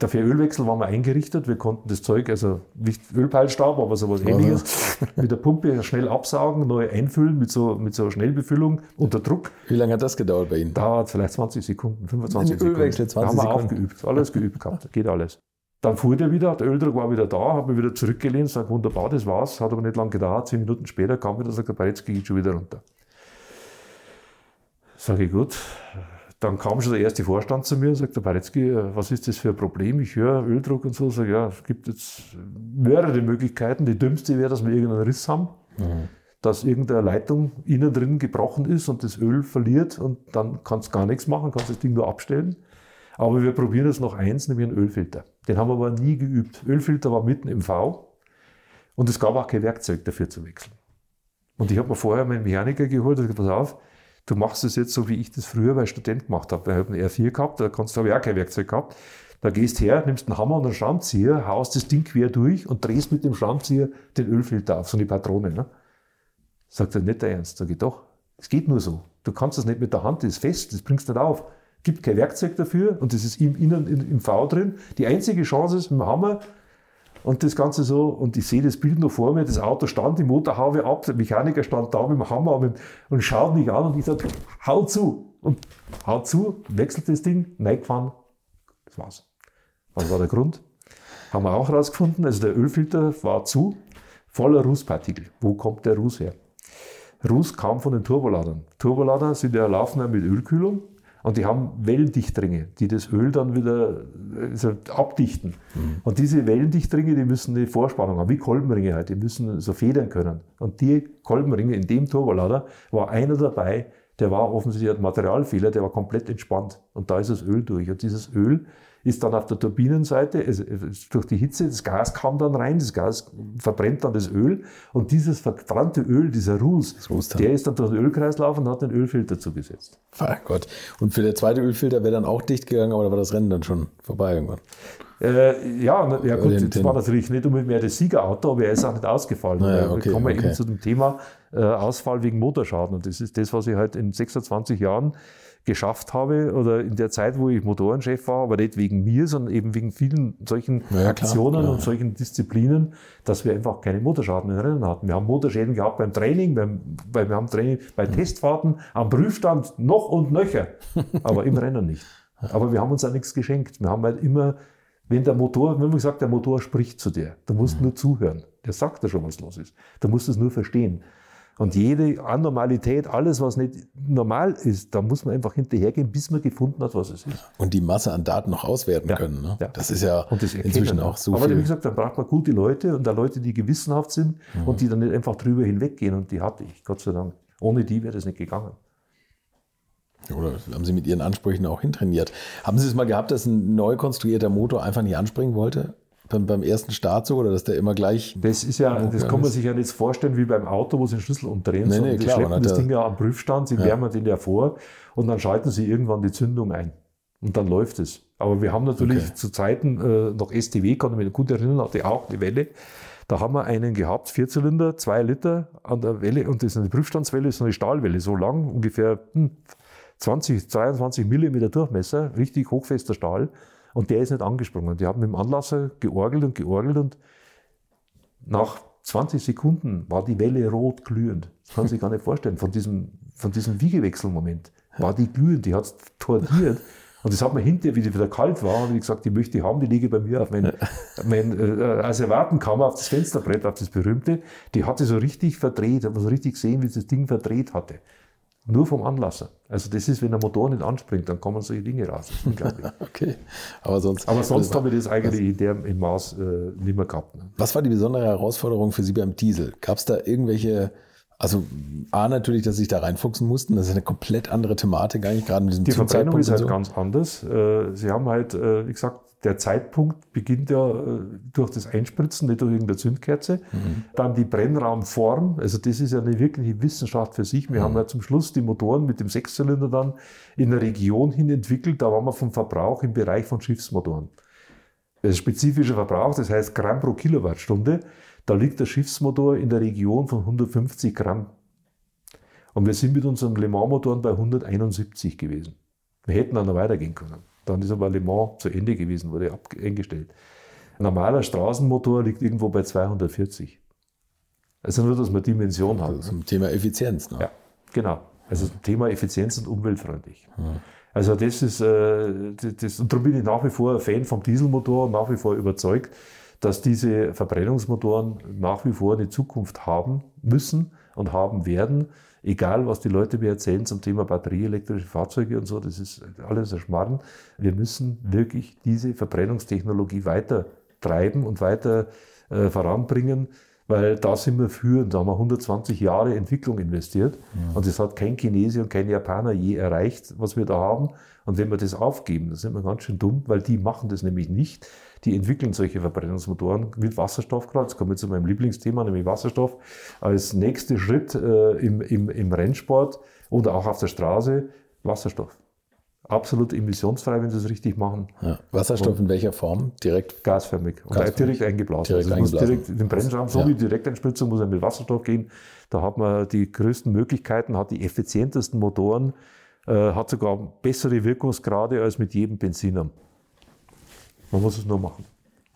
Dafür Ölwechsel waren wir eingerichtet. Wir konnten das Zeug, also nicht Ölpeilstab, aber sowas ähnliches, mit der Pumpe schnell absaugen, neu einfüllen mit so, mit so Schnellbefüllung unter Druck. Wie lange hat das gedauert bei Ihnen? Dauert vielleicht 20 Sekunden, 25 Sekunden. Ölwechsel 20 da haben wir Sekunden. auch geübt, alles geübt gehabt, geht alles. Dann fuhr der wieder, der Öldruck war wieder da, habe mich wieder zurückgelehnt, sage, wunderbar, das war's, hat aber nicht lange gedauert, zehn Minuten später kam wieder, sagt der Baretzky geht schon wieder runter. Sage ich, gut. Dann kam schon der erste Vorstand zu mir und sagt, der Baretzky, was ist das für ein Problem? Ich höre Öldruck und so, sage, ja, es gibt jetzt mehrere Möglichkeiten. Die dümmste wäre, dass wir irgendeinen Riss haben. Mhm dass irgendeine Leitung innen drin gebrochen ist und das Öl verliert und dann kannst du gar nichts machen, kannst das Ding nur abstellen. Aber wir probieren jetzt noch eins, nämlich einen Ölfilter. Den haben wir aber nie geübt. Ölfilter war mitten im V und es gab auch kein Werkzeug dafür zu wechseln. Und ich habe mir vorher meinen Mechaniker geholt und gesagt, pass auf, du machst es jetzt so, wie ich das früher bei Student gemacht habe. Ich habe einen R4 gehabt, da kannst du aber auch kein Werkzeug gehabt. Da gehst her, nimmst einen Hammer und einen Schraubenzieher, haust das Ding quer durch und drehst mit dem Schraubenzieher den Ölfilter auf, so eine Patrone. Ne? Sagt er, nicht der Ernst. Sag ich, doch, es geht nur so. Du kannst das nicht mit der Hand, das ist fest, das bringst du nicht auf gibt kein Werkzeug dafür und das ist im Innen im V drin. Die einzige Chance ist mit dem Hammer und das Ganze so, und ich sehe das Bild noch vor mir, das Auto stand, die Motorhaube ab, der Mechaniker stand da mit dem Hammer und, und schaut mich an und ich sage, hau zu. Und hau zu, wechselt das Ding, reingefahren, das war's. Was war der Grund? Haben wir auch herausgefunden, also der Ölfilter war zu, voller Rußpartikel. Wo kommt der Ruß her? Ruß kam von den Turboladern. Turbolader sind ja laufen ja mit Ölkühlung und die haben Wellendichtringe, die das Öl dann wieder also abdichten. Mhm. Und diese Wellendichtringe, die müssen eine Vorspannung haben, wie Kolbenringe halt, die müssen so federn können. Und die Kolbenringe in dem Turbolader war einer dabei, der war offensichtlich ein Materialfehler, der war komplett entspannt. Und da ist das Öl durch. Und dieses Öl ist dann auf der Turbinenseite, also durch die Hitze, das Gas kam dann rein, das Gas verbrennt dann das Öl und dieses verbrannte Öl, dieser Ruß, der ist dann durch den Ölkreislauf und hat den Ölfilter zugesetzt. Ach Gott. Und für der zweite Ölfilter wäre dann auch dicht gegangen, aber da war das Rennen dann schon vorbei irgendwann. Äh, ja, ja gut, das war natürlich nicht unbedingt mehr das Siegerauto, aber er ist auch nicht ausgefallen. Naja, okay, wir kommen okay. eben zu dem Thema äh, Ausfall wegen Motorschaden. Und das ist das, was ich halt in 26 Jahren geschafft habe oder in der Zeit, wo ich Motorenchef war, aber nicht wegen mir, sondern eben wegen vielen solchen ja, Aktionen klar, und solchen Disziplinen, dass wir einfach keine Motorschaden in Rennen hatten. Wir haben Motorschäden gehabt beim Training, beim, bei, wir haben Training bei mhm. Testfahrten, am Prüfstand noch und nöcher, aber im Rennen nicht. Aber wir haben uns auch nichts geschenkt. Wir haben halt immer, wenn der Motor, wenn man sagt, der Motor spricht zu dir, du musst mhm. nur zuhören. Der sagt dir schon, was los ist. Du musst es nur verstehen. Und jede Anormalität, alles, was nicht normal ist, da muss man einfach hinterhergehen, bis man gefunden hat, was es ist. Und die Masse an Daten noch auswerten Ja, können. Ne? ja. Das ist ja das inzwischen auch so Aber wie viel. gesagt, dann braucht man gute Leute und da Leute, die gewissenhaft sind Mhm. und die dann nicht einfach drüber hinweggehen. Und die hatte ich, Gott sei Dank. Ohne die wäre das nicht gegangen. Oder haben Sie mit Ihren Ansprüchen auch hintrainiert? Haben Sie es mal gehabt, dass ein neu konstruierter Motor einfach nicht anspringen wollte? Beim, beim ersten Startzug oder dass der immer gleich. Das ist ja, das Ja, kann man das- sich ja nicht vorstellen wie beim Auto, wo sie den Schlüssel umdrehen, Nee, sondern nee, die klar, schleppen das ja- Ding ja am Prüfstand, sie wärmen den ja vor und dann schalten sie irgendwann die Zündung ein. Und dann läuft es. Aber wir haben natürlich Okay. zu Zeiten äh, noch STW, kann ich mich gut erinnern, hatte auch eine Welle. Da haben wir einen gehabt, Vierzylinder, zwei Liter an der Welle und das ist eine Prüfstandswelle, so eine Stahlwelle, so lang, ungefähr hm, 20, 22 Millimeter Durchmesser, richtig hochfester Stahl. Und der ist nicht angesprungen. Die haben mit dem Anlasser georgelt und georgelt und nach 20 Sekunden war die Welle rot glühend. Das kann man sich gar nicht vorstellen. Von diesem, von diesem Wiegewechselmoment war die glühend, die hat tordiert. Und das hat man hinterher, wie die wieder kalt war, habe ich gesagt, die möchte ich haben, die liege bei mir auf mein, mein äh, Asservatenkammer, auf das Fensterbrett, auf das berühmte. Die hatte so richtig verdreht, hat man so richtig gesehen, wie das Ding verdreht hatte. Nur vom Anlasser. Also das ist, wenn der Motor nicht anspringt, dann kommen solche Dinge raus. Okay. Aber sonst. Aber sonst habe ich das eigentlich in dem im Maß äh, nicht mehr gehabt. Ne? Was war die besondere Herausforderung für Sie beim Diesel? Gab es da irgendwelche, also A natürlich, dass Sie sich da reinfuchsen mussten, das ist eine komplett andere Thematik eigentlich, gerade mit diesem Die Verbrennung ist halt so. ganz anders. Äh, Sie haben halt, äh, wie gesagt, der Zeitpunkt beginnt ja äh, durch das Einspritzen, nicht durch irgendeine Zündkerze. Mhm. Dann die Brennraumform, also das ist ja eine wirkliche Wissenschaft für sich. Wir Mhm. haben ja zum Schluss die Motoren mit dem Sechszylinder dann in der Region hin entwickelt. Da waren wir vom Verbrauch im Bereich von Schiffsmotoren. Das spezifische Verbrauch, das heißt Gramm pro Kilowattstunde, da liegt der Schiffsmotor in der Region von 150 Gramm. Und wir sind mit unserem Le Mans-Motoren bei 171 gewesen. Wir hätten dann noch weitergehen können. Dann ist aber Le Mans zu Ende gewesen, wurde eingestellt. Ein normaler Straßenmotor liegt irgendwo bei 240. Also nur, dass man Dimension hat. Also Zum Thema Effizienz. Ne? Ja, genau. Also Thema Effizienz und umweltfreundlich. Also das ist, äh, das, und darum bin ich nach wie vor ein Fan vom Dieselmotor und nach wie vor überzeugt, dass diese Verbrennungsmotoren nach wie vor eine Zukunft haben müssen und haben werden. Egal, was die Leute mir erzählen zum Thema batterieelektrische Fahrzeuge und so, das ist alles ein Schmarrn. Wir müssen wirklich diese Verbrennungstechnologie weiter treiben und weiter äh, voranbringen, weil da sind wir führend. Da haben wir 120 Jahre Entwicklung investiert und das hat kein Chinese und kein Japaner je erreicht, was wir da haben. Und wenn wir das aufgeben, dann sind wir ganz schön dumm, weil die machen das nämlich nicht. Die entwickeln solche Verbrennungsmotoren mit Wasserstoff gerade. Jetzt kommen wir zu meinem Lieblingsthema, nämlich Wasserstoff. Als nächster Schritt äh, im, im, im Rennsport oder auch auf der Straße Wasserstoff. Absolut emissionsfrei, wenn sie es richtig machen. Ja. Wasserstoff in welcher Form? Direkt. Gasförmig und Gasförmig. direkt eingeblasen. Direkt also es muss eingeblasen. direkt in den Brennraum, so Ja. wie Direkteinspritzung muss er mit Wasserstoff gehen. Da hat man die größten Möglichkeiten, hat die effizientesten Motoren, äh, hat sogar bessere Wirkungsgrade als mit jedem Benziner. Man muss es nur machen.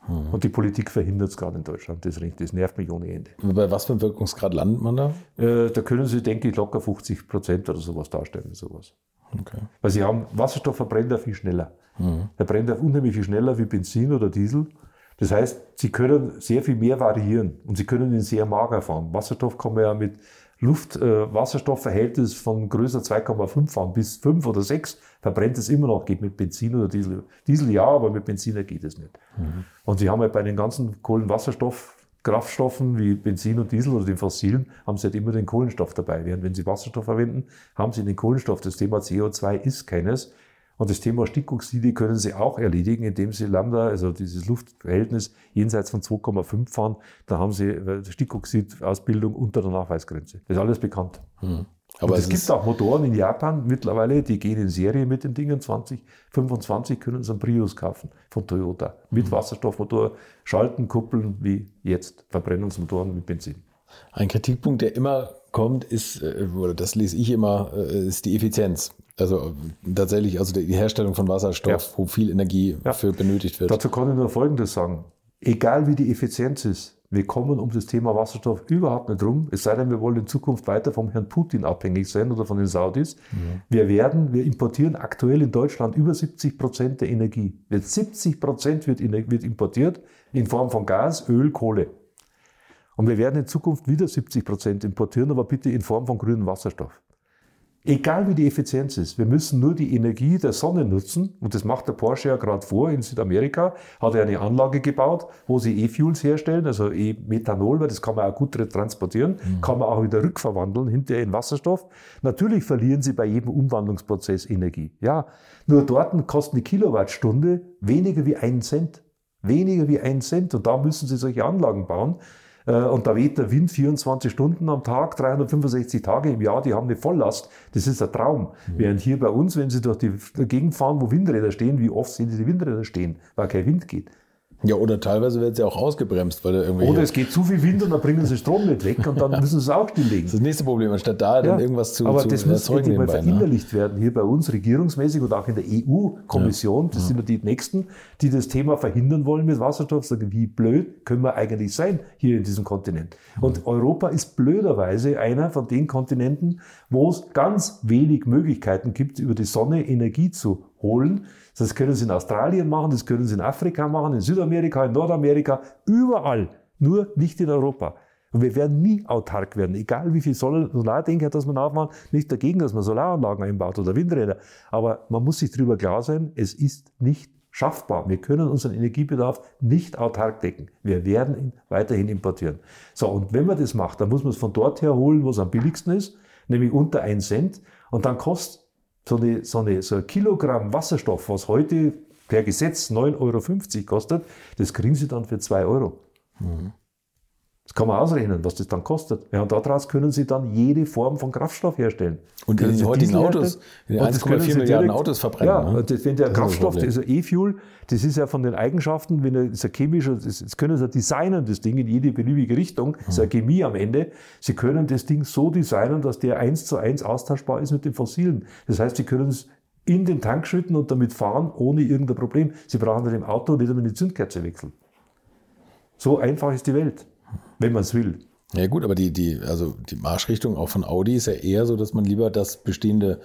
Hm. Und die Politik verhindert es gerade in Deutschland. Das, das nervt mich ohne Ende. Bei was für einem Wirkungsgrad landet man da? Äh, da können Sie, denke ich, locker 50 Prozent oder sowas darstellen. Sowas. Okay. Weil Sie haben, Wasserstoff verbrennt ja viel schneller. Mhm. Der brennt ja unheimlich viel schneller wie Benzin oder Diesel. Das heißt, Sie können sehr viel mehr variieren und Sie können ihn sehr mager fahren. Wasserstoff kann man ja mit Luft-Wasserstoffverhältnis von größer 2,5 fahren bis 5 oder 6 verbrennt es immer noch, geht mit Benzin oder Diesel. Diesel ja, aber mit Benziner geht es nicht. Und Sie haben halt bei den ganzen Kohlenwasserstoff-Kraftstoffen wie Benzin und Diesel oder den fossilen, haben Sie halt immer den Kohlenstoff dabei. Während wenn Sie Wasserstoff verwenden, haben Sie den Kohlenstoff. Das Thema CO2 ist keines. Und das Thema Stickoxide können Sie auch erledigen, indem Sie Lambda, also dieses Luftverhältnis, jenseits von 2,5 fahren. Da haben Sie äh, Stickoxidausbildung unter der Nachweisgrenze. Das ist alles bekannt. Aber es gibt auch Motoren in Japan mittlerweile, die gehen in Serie mit den Dingen. 2025 können Sie einen Prius kaufen von Toyota. Mhm. Mit Wasserstoffmotor, schalten, kuppeln wie jetzt. Verbrennungsmotoren mit Benzin. ein Kritikpunkt, der immer kommt, ist, äh, oder das lese ich immer, äh, ist die Effizienz. Also äh, tatsächlich, also die Herstellung von Wasserstoff, Ja. wo viel Energie Ja. für benötigt wird. Dazu kann ich nur Folgendes sagen. Egal wie die Effizienz ist, wir kommen um das Thema Wasserstoff überhaupt nicht rum. Es sei denn, wir wollen in Zukunft weiter vom Herrn Putin abhängig sein oder von den Saudis. Wir werden, wir importieren aktuell in Deutschland über 70 Prozent der Energie. Wird 70 Prozent wird, wird importiert in Form von Gas, Öl, Kohle. Und wir werden in Zukunft wieder 70 Prozent importieren, aber bitte in Form von grünem Wasserstoff. Egal wie die Effizienz ist, wir müssen nur die Energie der Sonne nutzen. Und das macht der Porsche ja gerade vor. In Südamerika hat er eine Anlage gebaut, wo sie E-Fuels herstellen, also E-Methanol, weil das kann man auch gut transportieren, mhm. kann man auch wieder rückverwandeln hinterher in Wasserstoff. Natürlich verlieren sie bei jedem Umwandlungsprozess Energie. Ja, nur dort kostet eine Kilowattstunde weniger wie einen Cent. Weniger wie einen Cent. Und da müssen sie solche Anlagen bauen. Äh, und da weht der Wind 24 Stunden am Tag, 365 Tage im Jahr, die haben eine Volllast. Das ist ein Traum. Mhm. Während hier bei uns, wenn Sie durch die Gegend fahren, wo Windräder stehen, wie oft sehen Sie die Windräder stehen, weil kein Wind geht. Ja, oder teilweise wird sie auch ausgebremst, weil irgendwie. Oder es geht zu viel Wind und dann bringen sie Strom nicht weg und dann müssen sie es auch stilllegen. Das ist das nächste Problem, anstatt da dann irgendwas zu Aber zu das muss endlich mal ne? verinnerlicht ne? werden, hier bei uns regierungsmäßig und auch in der EU-Kommission. Ja. Das ja. sind ja die Nächsten, die das Thema verhindern wollen mit Wasserstoff. Sagen, wie blöd können wir eigentlich sein hier in diesem Kontinent? Und mhm. Europa ist blöderweise einer von den Kontinenten, wo es ganz wenig Möglichkeiten gibt, über die Sonne Energie zu holen. Das können Sie in Australien machen, das können Sie in Afrika machen, in Südamerika, in Nordamerika, überall, nur nicht in Europa. Und wir werden nie autark werden, egal wie viel Solardenker das man aufmacht, nicht dagegen, dass man Solaranlagen einbaut oder Windräder. Aber man muss sich darüber klar sein, es ist nicht schaffbar. Wir können unseren Energiebedarf nicht autark decken. Wir werden ihn weiterhin importieren. So, und wenn man das macht, dann muss man es von dort her holen, wo es am billigsten ist, nämlich unter 1 Cent. Und dann kostet so, eine, so, eine, so ein Kilogramm Wasserstoff, was heute per Gesetz 9,50 Euro kostet, das kriegen Sie dann für 2 Euro. Mhm. Das kann man ausrechnen, was das dann kostet. Ja, und daraus können Sie dann jede Form von Kraftstoff herstellen. Und in den heutigen Autos, in den 1,4 Milliarden Autos verbrennen. Ja, ne? das, wenn der das Kraftstoff, also E-Fuel, das ist ja von den Eigenschaften, wenn er, ist ja chemisch, das, das können Sie designen, das Ding in jede beliebige Richtung, das ist ja Chemie am Ende. Sie können das Ding so designen, dass der eins zu eins austauschbar ist mit den Fossilen. Das heißt, Sie können es in den Tank schütten und damit fahren, ohne irgendein Problem. Sie brauchen dann im Auto nicht einmal eine Zündkerze wechseln. So einfach ist die Welt wenn man es will. Ja gut, aber die, die, also die Marschrichtung auch von Audi ist ja eher so, dass man lieber das Bestehende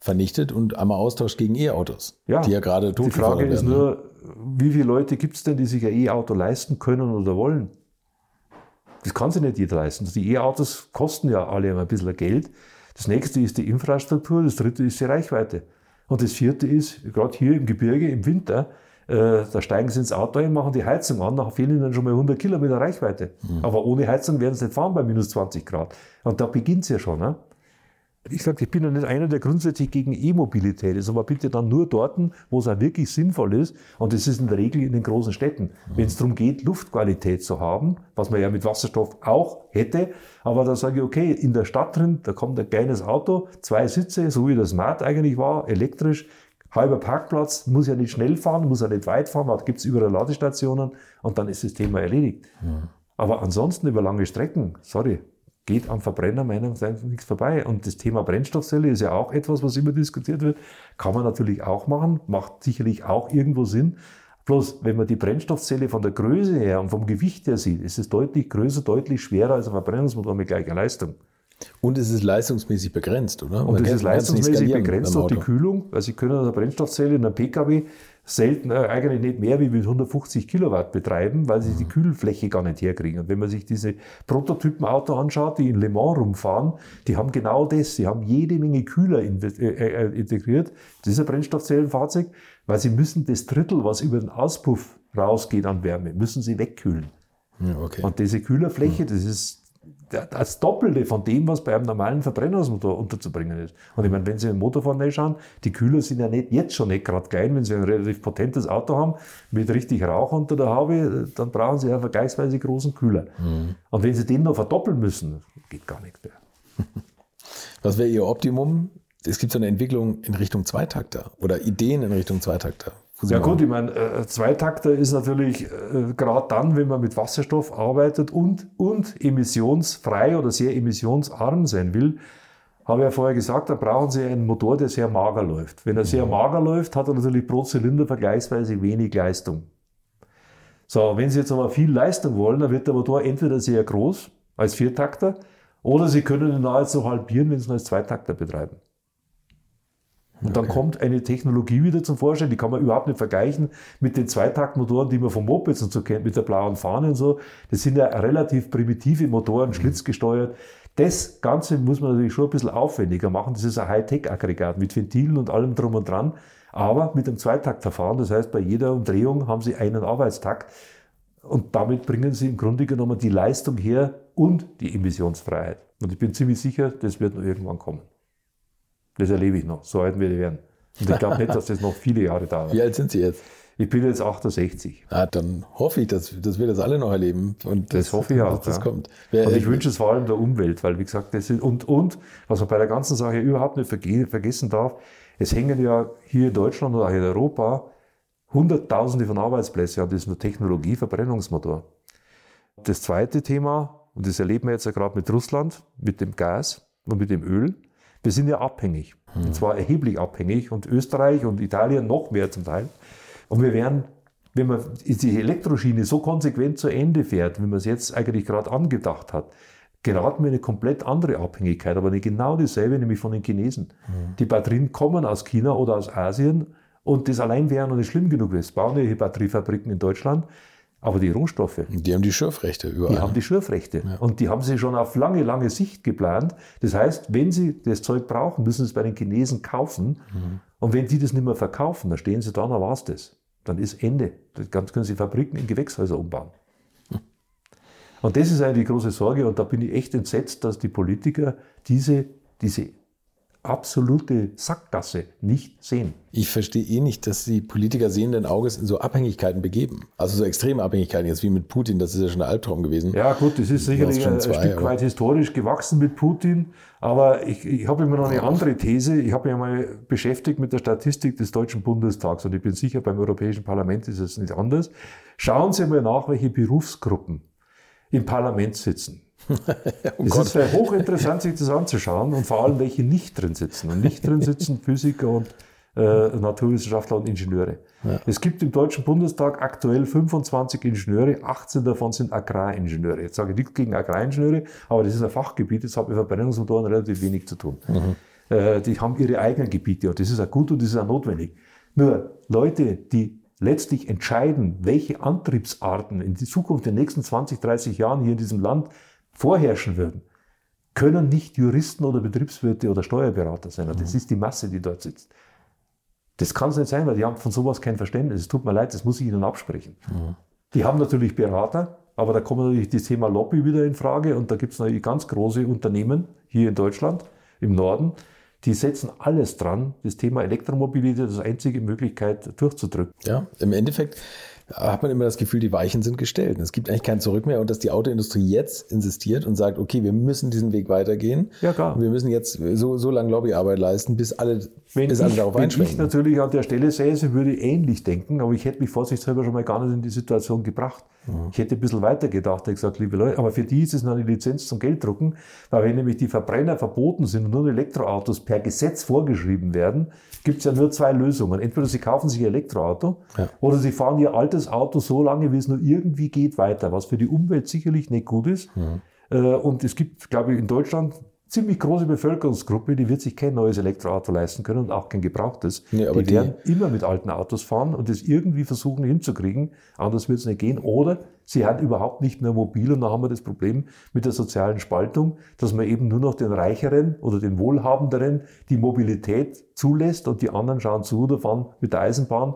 vernichtet und einmal austauscht gegen E-Autos, ja, die ja gerade tot Die Frage ist werden. nur, wie viele Leute gibt es denn, die sich ein E-Auto leisten können oder wollen? Das kann sich nicht jeder leisten. Die E-Autos kosten ja alle ein bisschen Geld. Das nächste ist die Infrastruktur, das dritte ist die Reichweite. Und das vierte ist, gerade hier im Gebirge im Winter, da steigen sie ins Auto ein, machen die Heizung an, da fehlen ihnen schon mal 100 Kilometer Reichweite. Mhm. Aber ohne Heizung werden sie nicht fahren bei minus 20 Grad. Und da beginnt es ja schon. Ne? Ich sage, ich bin ja nicht einer, der grundsätzlich gegen E-Mobilität ist, aber bitte dann nur dort, wo es auch wirklich sinnvoll ist. Und das ist in der Regel in den großen Städten. Mhm. Wenn es darum geht, Luftqualität zu haben, was man ja mit Wasserstoff auch hätte, aber da sage ich, okay, in der Stadt drin, da kommt ein kleines Auto, zwei Sitze, so wie das Smart eigentlich war, elektrisch, halber Parkplatz, muss ja nicht schnell fahren, muss ja nicht weit fahren, da gibt es überall Ladestationen und dann ist das Thema erledigt. Ja. Aber ansonsten über lange Strecken, sorry, geht am Verbrenner meiner Meinung nach nichts vorbei. Und das Thema Brennstoffzelle ist ja auch etwas, was immer diskutiert wird. Kann man natürlich auch machen, macht sicherlich auch irgendwo Sinn. Bloß, wenn man die Brennstoffzelle von der Größe her und vom Gewicht her sieht, ist es deutlich größer, deutlich schwerer als ein Verbrennungsmotor mit gleicher Leistung. Und es ist leistungsmäßig begrenzt, oder? Und es ist leistungsmäßig begrenzt durch die Kühlung. Also Sie können eine Brennstoffzelle in einem Pkw selten, äh, eigentlich nicht mehr wie mit 150 Kilowatt betreiben, weil sie die mhm. Kühlfläche gar nicht herkriegen. Und wenn man sich diese Prototypenauto anschaut, die in Le Mans rumfahren, die haben genau das. Sie haben jede Menge Kühler äh, äh, integriert. Das ist ein Brennstoffzellenfahrzeug, weil sie müssen das Drittel, was über den Auspuff rausgeht an Wärme, müssen sie wegkühlen. Ja, okay. Und diese Kühlerfläche, das ist das Doppelte von dem, was bei einem normalen Verbrennungsmotor unterzubringen ist. Und ich meine, wenn Sie im Motorfahren schauen, die Kühler sind ja nicht, jetzt schon nicht gerade klein. Wenn Sie ein relativ potentes Auto haben, mit richtig Rauch unter der Haube, dann brauchen Sie einen vergleichsweise großen Kühler. Mhm. Und wenn Sie den noch verdoppeln müssen, geht gar nichts mehr. Was wäre Ihr Optimum? Es gibt so eine Entwicklung in Richtung Zweitakter oder Ideen in Richtung Zweitakter. Ja gut, ich meine, äh, Zweitakter ist natürlich äh, gerade dann, wenn man mit Wasserstoff arbeitet und, und emissionsfrei oder sehr emissionsarm sein will, habe ich ja vorher gesagt, da brauchen Sie einen Motor, der sehr mager läuft. Wenn er sehr mhm. mager läuft, hat er natürlich pro Zylinder vergleichsweise wenig Leistung. So, wenn Sie jetzt aber viel Leistung wollen, dann wird der Motor entweder sehr groß als Viertakter oder Sie können ihn nahezu halbieren, wenn Sie ihn als Zweitakter betreiben. Und dann kommt eine Technologie wieder zum Vorschein, die kann man überhaupt nicht vergleichen mit den Zweitaktmotoren, die man vom Mopeds und so kennt, mit der blauen Fahne und so. Das sind ja relativ primitive Motoren, mhm. schlitzgesteuert. Das Ganze muss man natürlich schon ein bisschen aufwendiger machen. Das ist ein Hightech-Aggregat mit Ventilen und allem drum und dran, aber mit einem Zweitaktverfahren. Das heißt, bei jeder Umdrehung haben Sie einen Arbeitstakt und damit bringen Sie im Grunde genommen die Leistung her und die Emissionsfreiheit. Und ich bin ziemlich sicher, das wird noch irgendwann kommen. Das erlebe ich noch, so alt werde ich werden. Und ich glaube nicht, dass das noch viele Jahre dauert. Wie alt sind Sie jetzt? Ich bin jetzt 68. Ah, dann hoffe ich, dass, dass wir das alle noch erleben. Und das, das hoffe ich auch. das ja. kommt. Wer, und ich wünsche es vor allem der Umwelt, weil, wie gesagt, das ist, und, und, was man bei der ganzen Sache überhaupt nicht vergessen darf, es hängen ja hier in Deutschland oder auch in Europa Hunderttausende von Arbeitsplätzen an diesem Technologie-Verbrennungsmotor. Das zweite Thema, und das erleben wir jetzt ja gerade mit Russland, mit dem Gas und mit dem Öl, wir sind ja abhängig. Hm. Und zwar erheblich abhängig und Österreich und Italien noch mehr zum Teil. Und wir werden, wenn man die Elektroschiene so konsequent zu Ende fährt, wie man es jetzt eigentlich gerade angedacht hat, geraten wir in eine komplett andere Abhängigkeit, aber nicht genau dieselbe, nämlich von den Chinesen. Mhm. Die Batterien kommen aus China oder aus Asien und das allein wäre noch nicht schlimm genug. Es bauen ja hier Batteriefabriken in Deutschland, aber die Rohstoffe. Die haben die Schürfrechte überall. Die haben die Schürfrechte. Ja. Und die haben sie schon auf lange, lange Sicht geplant. Das heißt, wenn sie das Zeug brauchen, müssen sie es bei den Chinesen kaufen. Mhm. Und wenn die das nicht mehr verkaufen, dann stehen sie da, dann war es das. Dann ist Ende. Dann können sie Fabriken in Gewächshäuser umbauen. Und das ist eigentlich die große Sorge. Und da bin ich echt entsetzt, dass die Politiker diese, diese absolute Sackgasse nicht sehen. Ich verstehe eh nicht, dass die Politiker sehenden Auges in so Abhängigkeiten begeben. Also so extreme Abhängigkeiten, jetzt wie mit Putin, das ist ja schon ein Albtraum gewesen. Ja gut, das ist sicherlich ein, zwei, Stück weit historisch gewachsen mit Putin. Aber ich, ich habe immer noch eine andere These. Ich habe mich einmal beschäftigt mit der Statistik des Deutschen Bundestags und ich bin sicher, beim Europäischen Parlament ist es nicht anders. Schauen Sie mal nach, welche Berufsgruppen im Parlament sitzen. Oh es ist hochinteressant, sich das anzuschauen und vor allem, welche nicht drin sitzen. Und nicht drin sitzen Physiker und äh, Naturwissenschaftler und Ingenieure. Ja. Es gibt im Deutschen Bundestag aktuell 25 Ingenieure, 18 davon sind Agraringenieure. Jetzt sage ich nichts gegen Agraringenieure, aber das ist ein Fachgebiet, das hat mit Verbrennungsmotoren relativ wenig zu tun. Mhm. Äh, die haben ihre eigenen Gebiete und das ist auch gut und das ist auch notwendig. Nur Leute, die letztlich entscheiden, welche Antriebsarten in die Zukunft in den nächsten 20, 30 Jahren hier in diesem Land vorherrschen würden, können nicht Juristen oder Betriebswirte oder Steuerberater sein. Und das mhm. ist die Masse, die dort sitzt. Das kann es nicht sein, weil die haben von sowas kein Verständnis. Es tut mir leid, das muss ich ihnen absprechen. Mhm. Die haben natürlich Berater, aber da kommt natürlich das Thema Lobby wieder in Frage und da gibt es natürlich ganz große Unternehmen hier in Deutschland, im Norden, die setzen alles dran, das Thema Elektromobilität als einzige Möglichkeit durchzudrücken. Ja, im Endeffekt hat man immer das Gefühl, die Weichen sind gestellt. Es gibt eigentlich kein Zurück mehr und dass die Autoindustrie jetzt insistiert und sagt, okay, wir müssen diesen Weg weitergehen. Ja, klar. wir müssen jetzt so, so lange Lobbyarbeit leisten, bis alle, wenn bis alle ich, darauf einschwenken. Wenn ich natürlich an der Stelle säße, würde ich ähnlich denken, aber ich hätte mich vorsichtshalber schon mal gar nicht in die Situation gebracht. Mhm. Ich hätte ein bisschen weiter gedacht, ich gesagt, liebe Leute, aber für die ist es noch eine Lizenz zum Gelddrucken, weil wenn nämlich die Verbrenner verboten sind und nur Elektroautos per Gesetz vorgeschrieben werden, gibt es ja nur zwei Lösungen. Entweder Sie kaufen sich ein Elektroauto ja. oder Sie fahren Ihr altes Auto so lange, wie es nur irgendwie geht, weiter, was für die Umwelt sicherlich nicht gut ist. Mhm. Und es gibt, glaube ich, in Deutschland ziemlich große Bevölkerungsgruppe, die wird sich kein neues Elektroauto leisten können und auch kein gebrauchtes. Nee, die, die werden immer mit alten Autos fahren und das irgendwie versuchen hinzukriegen. Anders wird es nicht gehen. Oder sie haben überhaupt nicht mehr mobil und dann haben wir das Problem mit der sozialen Spaltung, dass man eben nur noch den Reicheren oder den Wohlhabenderen die Mobilität zulässt und die anderen schauen zu oder fahren mit der Eisenbahn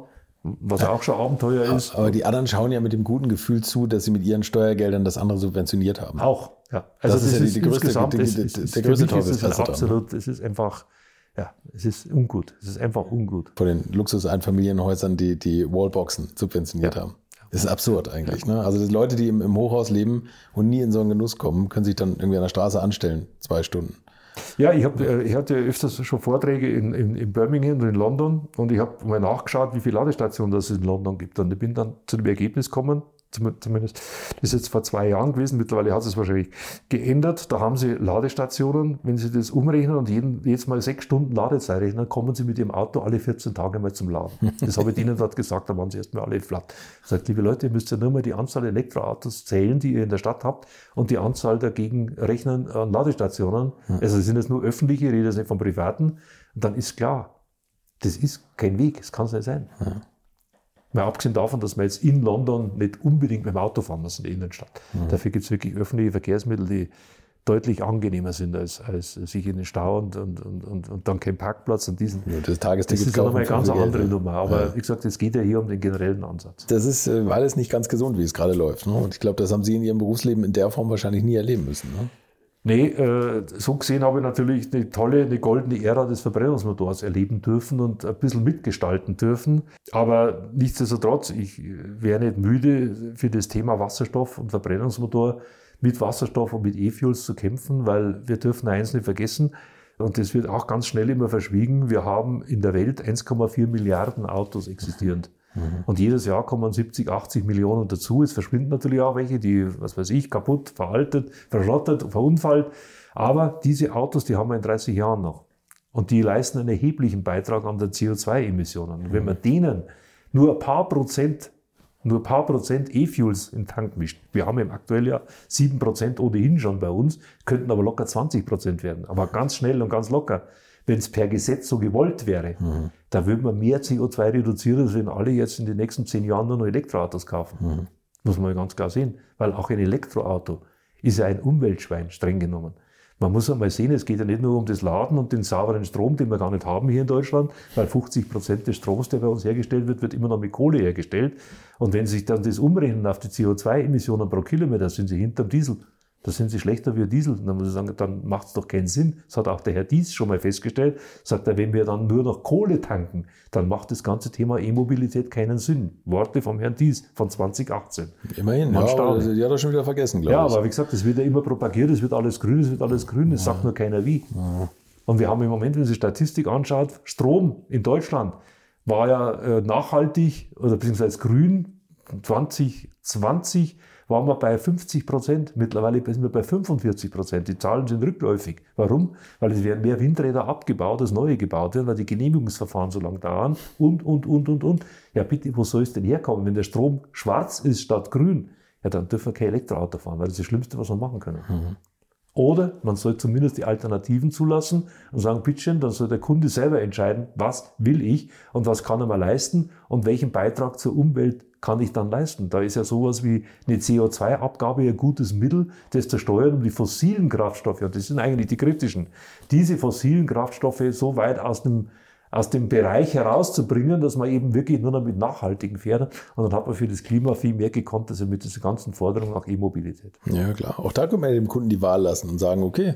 was auch schon Abenteuer ist. Aber die anderen schauen ja mit dem guten Gefühl zu, dass sie mit ihren Steuergeldern das andere subventioniert haben. Auch, ja. Also das, das ist ja die, die größte, die, die, ist, ist, der größte Teufelsfresser. Absolut, es ist einfach, ja, es ist ungut. Es ist einfach ungut. Von den Luxus-Einfamilienhäusern, die die Wallboxen subventioniert ja. haben. Das ist absurd eigentlich. Ne? Also die Leute, die im, im Hochhaus leben und nie in so einen Genuss kommen, können sich dann irgendwie an der Straße anstellen, zwei Stunden. Ja, ich, hab, äh, ich hatte öfters schon Vorträge in, in, in Birmingham und in London und ich habe mal nachgeschaut, wie viele Ladestationen das es in London gibt. Und ich bin dann zu dem Ergebnis gekommen, zumindest, das ist jetzt vor zwei Jahren gewesen, mittlerweile hat es wahrscheinlich geändert. Da haben sie Ladestationen, wenn sie das umrechnen und jeden, jedes Mal sechs Stunden Ladezeit rechnen, kommen sie mit ihrem Auto alle 14 Tage mal zum Laden. Das habe ich ihnen dort gesagt, da waren sie erstmal alle flatt. Ich sage, liebe Leute, ihr müsst ja nur mal die Anzahl Elektroautos zählen, die ihr in der Stadt habt und die Anzahl dagegen rechnen an Ladestationen. Also sind jetzt nur öffentliche, ich rede jetzt nicht von privaten. Und dann ist klar, Das ist kein Weg, das kann es nicht sein. Ja. Mal abgesehen davon, dass man jetzt in London nicht unbedingt mit dem Auto fahren muss in der Innenstadt. Mhm. Dafür gibt es wirklich öffentliche Verkehrsmittel, die deutlich angenehmer sind, als, als sich in den Stau und, und, und, und dann kein Parkplatz und diesen. Ja, das, das ist ja nochmal eine ganz andere Geld, Nummer. Aber ja. wie gesagt, es geht ja hier um den generellen Ansatz. Das ist äh, alles nicht ganz gesund, wie es gerade läuft. Ne? Und ich glaube, das haben Sie in Ihrem Berufsleben in der Form wahrscheinlich nie erleben müssen. Ne? Nee, äh, so gesehen habe ich natürlich eine tolle, eine goldene Ära des Verbrennungsmotors erleben dürfen und ein bisschen mitgestalten dürfen. Aber nichtsdestotrotz, ich wäre nicht müde, für das Thema Wasserstoff und Verbrennungsmotor mit Wasserstoff und mit E-Fuels zu kämpfen, weil wir dürfen eins nicht vergessen, und das wird auch ganz schnell immer verschwiegen, wir haben in der Welt 1,4 Milliarden Autos existierend. Mhm. Und jedes Jahr kommen 70, 80 Millionen dazu. Es verschwinden natürlich auch welche, die, was weiß ich, kaputt, veraltet, verschrottet, verunfallt. Aber diese Autos, die haben wir in 30 Jahren noch. Und die leisten einen erheblichen Beitrag an den CO2-Emissionen. Und wenn man denen nur ein paar Prozent, nur ein paar Prozent E-Fuels im Tank mischt, wir haben im aktuellen Jahr sieben Prozent ohnehin schon bei uns, könnten aber locker 20 Prozent werden. Aber ganz schnell und ganz locker wenn es per Gesetz so gewollt wäre, mhm. da würde man mehr CO2 reduzieren, als wenn alle jetzt in den nächsten zehn Jahren nur noch Elektroautos kaufen. Mhm. Muss man ganz klar sehen. Weil auch ein Elektroauto ist ja ein Umweltschwein, streng genommen. Man muss einmal sehen, es geht ja nicht nur um das Laden und den sauberen Strom, den wir gar nicht haben hier in Deutschland, weil 50 Prozent des Stroms, der bei uns hergestellt wird, wird immer noch mit Kohle hergestellt. Und wenn Sie sich dann das umrechnen auf die CO2-Emissionen pro Kilometer, sind Sie hinterm Diesel da sind sie schlechter wie Diesel. Dann muss ich sagen, dann macht es doch keinen Sinn. Das hat auch der Herr Dies schon mal festgestellt. Sagt er, wenn wir dann nur noch Kohle tanken, dann macht das ganze Thema E-Mobilität keinen Sinn. Worte vom Herrn Dies von 2018. Immerhin, Man ja, aber die hat er schon wieder vergessen, glaube ja, ich. Ja, aber wie gesagt, es wird ja immer propagiert, es wird alles grün, es wird alles grün, es ja. sagt nur keiner wie. Ja. Und wir haben im Moment, wenn Sie Statistik anschaut, Strom in Deutschland war ja äh, nachhaltig oder beziehungsweise grün 2020 waren wir bei 50 Prozent. Mittlerweile sind wir bei 45 Prozent. Die Zahlen sind rückläufig. Warum? Weil es werden mehr Windräder abgebaut, als neue gebaut werden, weil die Genehmigungsverfahren so lang dauern und, und, und, und, und. Ja, bitte, wo soll es denn herkommen? Wenn der Strom schwarz ist statt grün, ja, dann dürfen wir kein Elektroauto fahren, weil das ist das Schlimmste, was wir machen können. Mhm. Oder man soll zumindest die Alternativen zulassen und sagen, bitteschön, dann soll der Kunde selber entscheiden, was will ich und was kann er mal leisten und welchen Beitrag zur Umwelt kann ich dann leisten. Da ist ja sowas wie eine CO2-Abgabe ein gutes Mittel, das zu steuern, um die fossilen Kraftstoffe, und das sind eigentlich die kritischen, diese fossilen Kraftstoffe so weit aus dem aus dem Bereich herauszubringen, dass man eben wirklich nur noch mit nachhaltigen fährt. Und dann hat man für das Klima viel mehr gekonnt, als mit dieser ganzen Forderung nach E-Mobilität. Ja, klar. Auch da können wir dem Kunden die Wahl lassen und sagen, okay,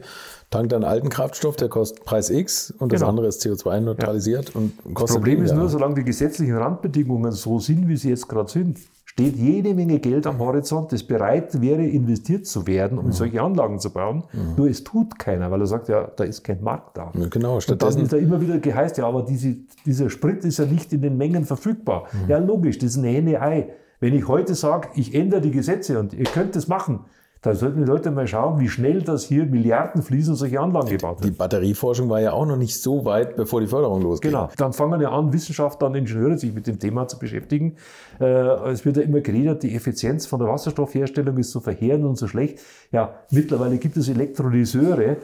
tankt einen alten Kraftstoff, der kostet Preis X und das genau. andere ist CO2-neutralisiert ja. und kostet Das Problem ist nur, solange die gesetzlichen Randbedingungen so sind, wie sie jetzt gerade sind, steht jede Menge Geld am Horizont, das bereit wäre, investiert zu werden, um mhm. solche Anlagen zu bauen. Mhm. Nur es tut keiner, weil er sagt, ja, da ist kein Markt da. Ja, genau, stattdessen. Und dann ist da immer wieder geheißt, ja, aber diese, dieser Sprit ist ja nicht in den Mengen verfügbar. Mhm. Ja, logisch, das ist ein Henne-Ei. Wenn ich heute sage, ich ändere die Gesetze und ihr könnt es machen, da sollten die Leute mal schauen, wie schnell das hier Milliarden fließen solche Anlagen gebaut werden. Die Batterieforschung war ja auch noch nicht so weit, bevor die Förderung losgeht. Genau. Dann fangen ja an, Wissenschaftler und Ingenieure sich mit dem Thema zu beschäftigen. Äh, es wird ja immer geredet, die Effizienz von der Wasserstoffherstellung ist so verheerend und so schlecht. Ja, mittlerweile gibt es Elektrolyseure,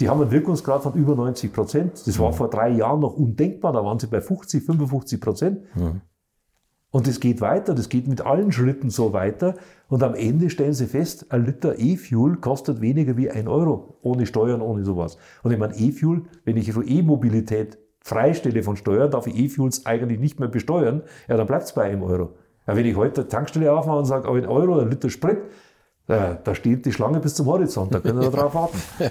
die haben einen Wirkungsgrad von über 90 Prozent. Das war mhm. vor drei Jahren noch undenkbar. Da waren sie bei 50, 55 Prozent. Mhm. Und es geht weiter, das geht mit allen Schritten so weiter. Und am Ende stellen Sie fest, ein Liter E-Fuel kostet weniger wie ein Euro, ohne Steuern, ohne sowas. Und ich meine, E-Fuel, wenn ich so E-Mobilität freistelle von Steuern, darf ich E-Fuels eigentlich nicht mehr besteuern, ja, dann bleibt es bei einem Euro. Ja, wenn ich heute eine Tankstelle aufmache und sage, ein Euro, ein Liter Sprit, ja, da steht die Schlange bis zum Horizont, da können wir drauf warten. ja,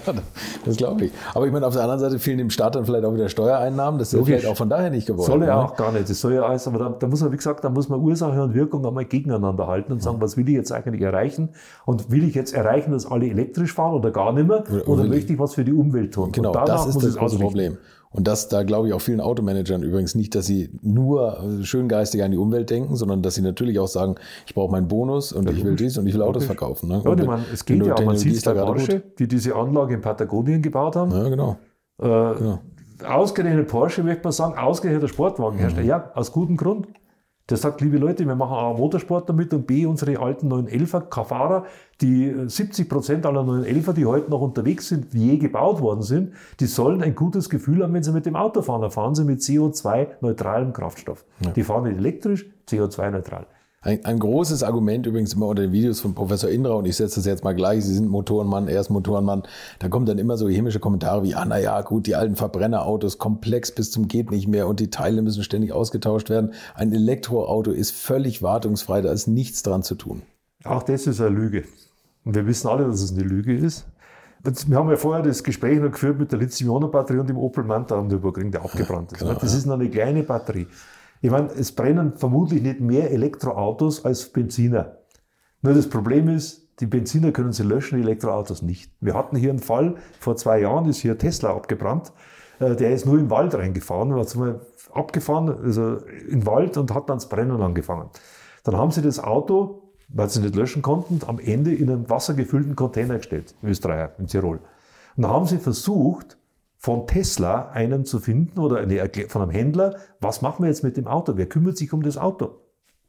das glaube ich. Aber ich meine, auf der anderen Seite fehlen dem Staat dann vielleicht auch wieder Steuereinnahmen. Das ist ja vielleicht auch von daher nicht gewollt. Soll ja ne? auch gar nicht. Das soll ja alles, aber da, da, muss man, wie gesagt, da muss man Ursache und Wirkung einmal gegeneinander halten und sagen, was will ich jetzt eigentlich erreichen? Und will ich jetzt erreichen, dass alle elektrisch fahren oder gar nicht mehr? Oder, oder möchte ich was für die Umwelt tun? Genau, das ist das große Problem. Und das, da glaube ich auch vielen Automanagern übrigens nicht, dass sie nur äh, schön geistig an die Umwelt denken, sondern dass sie natürlich auch sagen, ich brauche meinen Bonus und ich will dies und ich will Autos verkaufen. Ne? Ja, man, es geht ja auch, man sieht es bei Porsche, die diese Anlage in Patagonien gebaut haben. Ja, genau. Äh, genau. Ausgerechnet Porsche, möchte man sagen, ausgerechnet Sportwagenhersteller. Mhm. Ja, aus gutem Grund. Der sagt, liebe Leute, wir machen A, Motorsport damit und B, unsere alten 911er Fahrer, die 70 Prozent aller 911er, die heute noch unterwegs sind, je gebaut worden sind, die sollen ein gutes Gefühl haben, wenn sie mit dem Auto fahren. Da fahren sie mit CO2-neutralem Kraftstoff. Ja. Die fahren nicht elektrisch, CO2-neutral. Ein, ein, großes Argument übrigens immer unter den Videos von Professor Indra, und ich setze das jetzt mal gleich, Sie sind Motorenmann, er ist Motorenmann, da kommen dann immer so chemische Kommentare wie, ah, na ja, gut, die alten Verbrennerautos, komplex bis zum geht nicht mehr und die Teile müssen ständig ausgetauscht werden. Ein Elektroauto ist völlig wartungsfrei, da ist nichts dran zu tun. Auch das ist eine Lüge. Und wir wissen alle, dass es eine Lüge ist. Wir haben ja vorher das Gespräch noch geführt mit der Lithium-Ionen-Batterie und dem Opel Manta am Nürburgring, der abgebrannt ist. Genau, das ist noch eine kleine Batterie. Ich meine, es brennen vermutlich nicht mehr Elektroautos als Benziner. Nur das Problem ist, die Benziner können sie löschen, die Elektroautos nicht. Wir hatten hier einen Fall, vor zwei Jahren ist hier Tesla abgebrannt. Äh, der ist nur im Wald reingefahren, war abgefahren, also den Wald und hat dann das Brennen angefangen. Dann haben sie das Auto, weil sie nicht löschen konnten, am Ende in einen wassergefüllten Container gestellt, in Österreich, in Tirol. Und dann haben sie versucht, von Tesla einen zu finden oder eine, von einem Händler, was machen wir jetzt mit dem Auto? Wer kümmert sich um das Auto?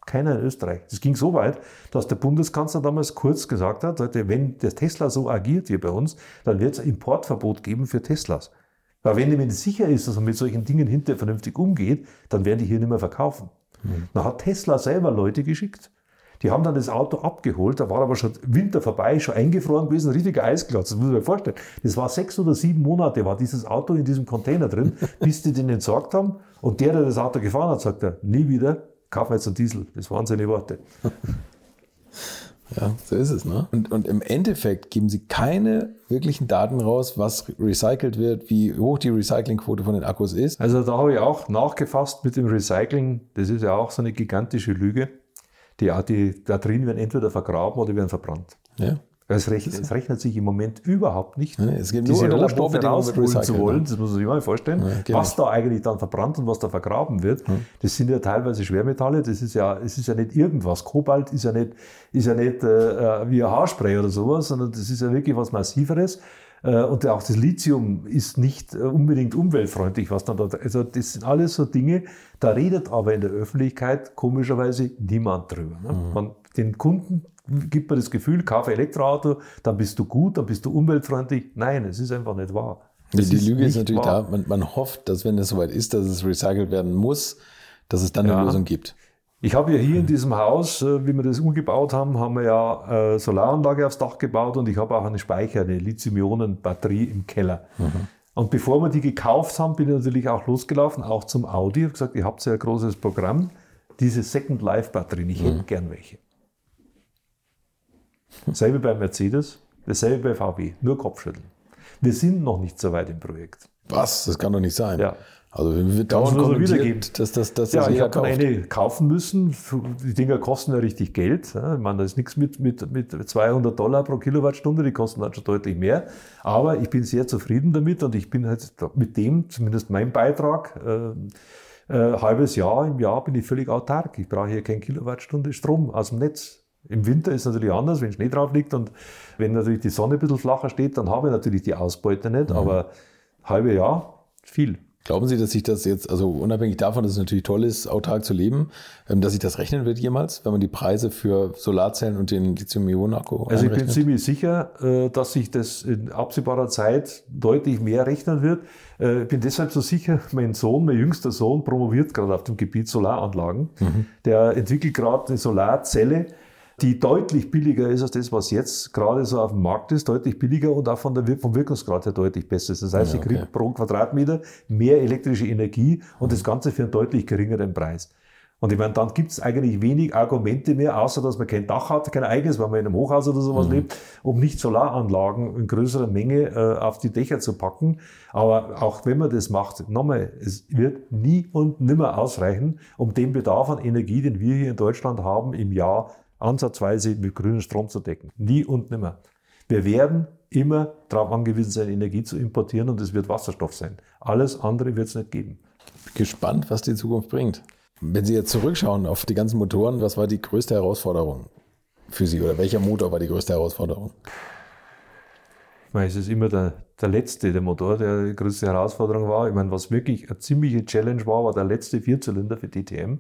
Keiner in Österreich. Das ging so weit, dass der Bundeskanzler damals kurz gesagt hat, wenn der Tesla so agiert hier bei uns, dann wird es ein Importverbot geben für Teslas. Weil wenn ihm sicher ist, dass er mit solchen Dingen hinterher vernünftig umgeht, dann werden die hier nicht mehr verkaufen. Mhm. Dann hat Tesla selber Leute geschickt, die haben dann das Auto abgeholt, da war aber schon Winter vorbei, schon eingefroren gewesen, ein richtiger Eisklotz, das muss man sich vorstellen. Das war sechs oder sieben Monate, war dieses Auto in diesem Container drin, bis die den entsorgt haben. Und der, der das Auto gefahren hat, sagt er, nie wieder, kauf jetzt einen Diesel. Das waren seine Worte. Ja, so ist es. Ne? Und, und im Endeffekt geben sie keine wirklichen Daten raus, was recycelt wird, wie hoch die Recyclingquote von den Akkus ist. Also da habe ich auch nachgefasst mit dem Recycling. Das ist ja auch so eine gigantische Lüge. Die, die Batterien werden entweder vergraben oder werden verbrannt. Ja. Es rechnet, es rechnet, sich im Moment überhaupt nicht, nee, es gibt diese Rohstoffe rausholen zu wollen. Das muss man sich mal vorstellen. Ja, was da eigentlich dann verbrannt und was da vergraben wird, ja. das sind ja teilweise Schwermetalle. Das ist ja, es ist ja nicht irgendwas. Kobalt ist ja nicht, ist ja nicht äh, wie ein Haarspray oder sowas, sondern das ist ja wirklich was Massiveres. Äh, und auch das Lithium ist nicht äh, unbedingt umweltfreundlich, was dann dort, also das sind alles so Dinge, da redet aber in der Öffentlichkeit komischerweise niemand drüber. Ne? Mhm. Man, den Kunden gibt man das Gefühl, kaufe Elektroauto, dann bist du gut, dann bist du umweltfreundlich. Nein, es ist einfach nicht wahr. Die, die Lüge ist natürlich wahr. da, man, man, hofft, dass wenn es soweit ist, dass es recycelt werden muss, dass es dann eine ja. Lösung gibt. Ich habe ja hier in diesem Haus, äh, wie wir das umgebaut haben, haben wir ja äh, Solaranlage aufs Dach gebaut und ich habe auch einen Speicher, eine Lithium-Ionen-Batterie im Keller. Mhm. Und bevor wir die gekauft haben, bin ich natürlich auch losgelaufen, auch zum Audi. Ich habe gesagt, ihr habt ja ein großes Programm, diese Second Life-Batterien, ich hätte mhm. gern welche. Dasselbe bei Mercedes, dasselbe bei VW, nur Kopfschütteln. Wir sind noch nicht so weit im Projekt. Was? Das kann doch nicht sein. Ja. Also wenn wir dauernd kommentiert, dass das, dass ja, ich habe eine kaufen müssen. Die Dinger kosten ja richtig Geld. Ich meine, da ist nichts mit, mit, mit 200 Dollar pro Kilowattstunde, die kosten halt schon deutlich mehr. Aber ich bin sehr zufrieden damit und ich bin halt mit dem, zumindest mein Beitrag, äh, äh, halbes Jahr im Jahr bin ich völlig autark. Ich brauche hier keine Kilowattstunde Strom aus dem Netz. Im Winter ist es natürlich anders, wenn Schnee drauf liegt und wenn natürlich die Sonne ein bisschen flacher steht, dann habe ich natürlich die Ausbeute nicht, mhm. aber halbe Jahr viel. Glauben Sie, dass sich das jetzt, also unabhängig davon, dass es natürlich toll ist, autark zu leben, ähm, dass sich das rechnen wird jemals, wenn man die Preise für Solarzellen und den Lithium-Ionen-Akku Also ich bin ziemlich sicher, äh, dass sich das in absehbarer Zeit deutlich mehr rechnen wird. Äh, ich bin deshalb so sicher, mein Sohn, mein jüngster Sohn, promoviert gerade auf dem Gebiet Solaranlagen. Mhm. Der entwickelt gerade eine Solarzelle, die deutlich billiger ist als das, was jetzt gerade so auf dem Markt ist, deutlich billiger und auch von der, vom Wirkungsgrad her deutlich besser ist. Das heißt, ja, okay. ich kriege pro Quadratmeter mehr elektrische Energie und das Ganze für einen deutlich geringeren Preis. Und ich meine, dann gibt es eigentlich wenig Argumente mehr, außer dass man kein Dach hat, kein eigenes, weil man in einem Hochhaus oder sowas mhm. lebt, um nicht Solaranlagen in größerer Menge äh, auf die Dächer zu packen. Aber auch wenn man das macht, nochmal, es wird nie und nimmer ausreichen, um den Bedarf an Energie, den wir hier in Deutschland haben, im Jahr ansatzweise mit grünem Strom zu decken. Nie und nimmer. Wir werden immer darauf angewiesen sein, Energie zu importieren und es wird Wasserstoff sein. Alles andere wird es nicht geben. Gespannt, was die Zukunft bringt. Wenn Sie jetzt zurückschauen auf die ganzen Motoren, was war die größte Herausforderung für Sie oder welcher Motor war die größte Herausforderung? Ich meine, es ist immer der, der letzte, der Motor, der die größte Herausforderung war. Ich meine, was wirklich eine ziemliche Challenge war, war der letzte Vierzylinder für DTM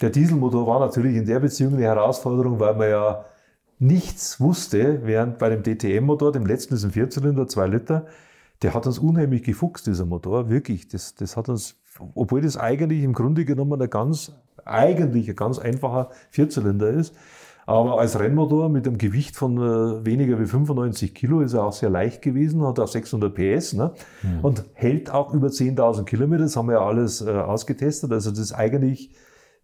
Der Dieselmotor war natürlich in der Beziehung eine Herausforderung, weil man ja nichts wusste, während bei dem DTM-Motor, dem letzten ist ein Vierzylinder, zwei Liter, der hat uns unheimlich gefuchst, dieser Motor, wirklich. Das, das hat uns, obwohl das eigentlich im Grunde genommen ein ganz, eigentlich ein ganz einfacher Vierzylinder ist, aber als Rennmotor mit einem Gewicht von äh, weniger wie 95 Kilo ist er auch sehr leicht gewesen, hat auch 600 PS ne? Mhm. und hält auch über 10.000 Kilometer. Das haben wir ja alles äh, ausgetestet. Also das ist eigentlich,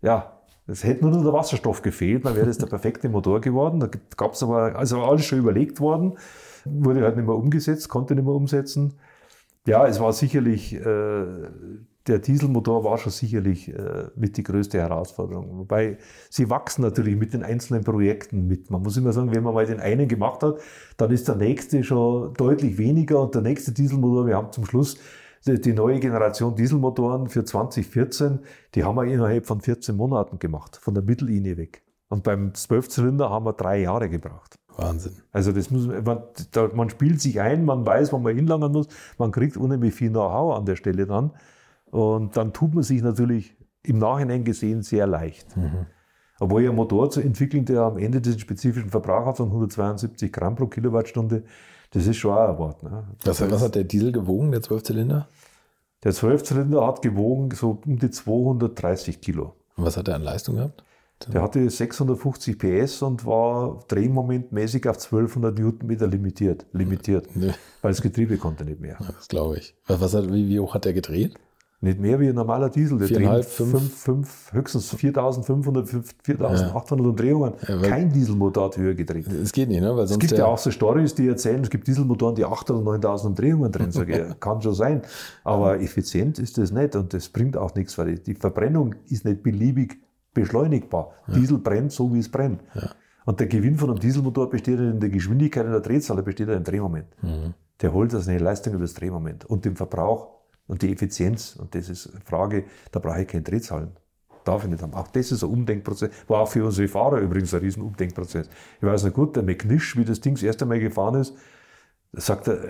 ja, es hätte nur noch der Wasserstoff gefehlt, dann wäre das der perfekte Motor geworden. Da gab es aber, also alles schon überlegt worden, wurde halt nicht mehr umgesetzt, konnte nicht mehr umsetzen. Ja, es war sicherlich äh, der Dieselmotor war schon sicherlich äh, mit die größte Herausforderung. Wobei sie wachsen natürlich mit den einzelnen Projekten mit. Man muss immer sagen, wenn man mal den einen gemacht hat, dann ist der nächste schon deutlich weniger und der nächste Dieselmotor, wir haben zum Schluss die, neue Generation Dieselmotoren für 2014, die haben wir innerhalb von 14 Monaten gemacht, von der Mittellinie weg. Und beim Zwölfzylinder haben wir drei Jahre gebraucht. Wahnsinn. Also das muss man, da, man spielt sich ein, man weiß, wo man hinlangen muss, man kriegt unheimlich viel Know-how an der Stelle dann. Und dann tut man sich natürlich im Nachhinein gesehen sehr leicht. Mhm. Obwohl ja ein Motor zu entwickeln, der am Ende diesen spezifischen Verbrauch hat von 172 Gramm pro Kilowattstunde, das ist schon auch ein Wort. Ne? Was, was, hat der Diesel gewogen, der Zwölfzylinder? Der Zwölfzylinder hat gewogen so um die 230 Kilo. Und was hat er an Leistung gehabt? Der hatte 650 PS und war drehmomentmäßig auf 1200 Newtonmeter limitiert. limitiert Nö. Weil das Getriebe konnte nicht mehr. das glaube ich. Was, was hat, wie, wie hoch hat der gedreht? Nicht mehr wie ein normaler Diesel. Der dreht fünf, fünf, höchstens 4500, 4800 Umdrehungen. Ja, Kein Dieselmotor hat höher gedreht. Es geht nicht, ne? Weil sonst es gibt ja auch so Stories, die erzählen, es gibt Dieselmotoren, die 8.000 oder 9000 Umdrehungen drin sind. ja, kann schon sein. Aber effizient ist das nicht und das bringt auch nichts, weil die Verbrennung ist nicht beliebig beschleunigbar. Ja. Diesel brennt so, wie es brennt. Ja. Und der Gewinn von einem Dieselmotor besteht in der Geschwindigkeit in der Drehzahl, der besteht im Drehmoment. Mhm. Der holt also eine Leistung über das Drehmoment und dem Verbrauch und die Effizienz. Und das ist eine Frage, da brauche ich keine Drehzahlen. Darf ich nicht haben. Auch das ist ein Umdenkprozess. War auch für unsere Fahrer übrigens ein riesen Umdenkprozess. Ich weiß noch gut, der McNish, wie das Ding das erste Mal gefahren ist, da sagt er, äh,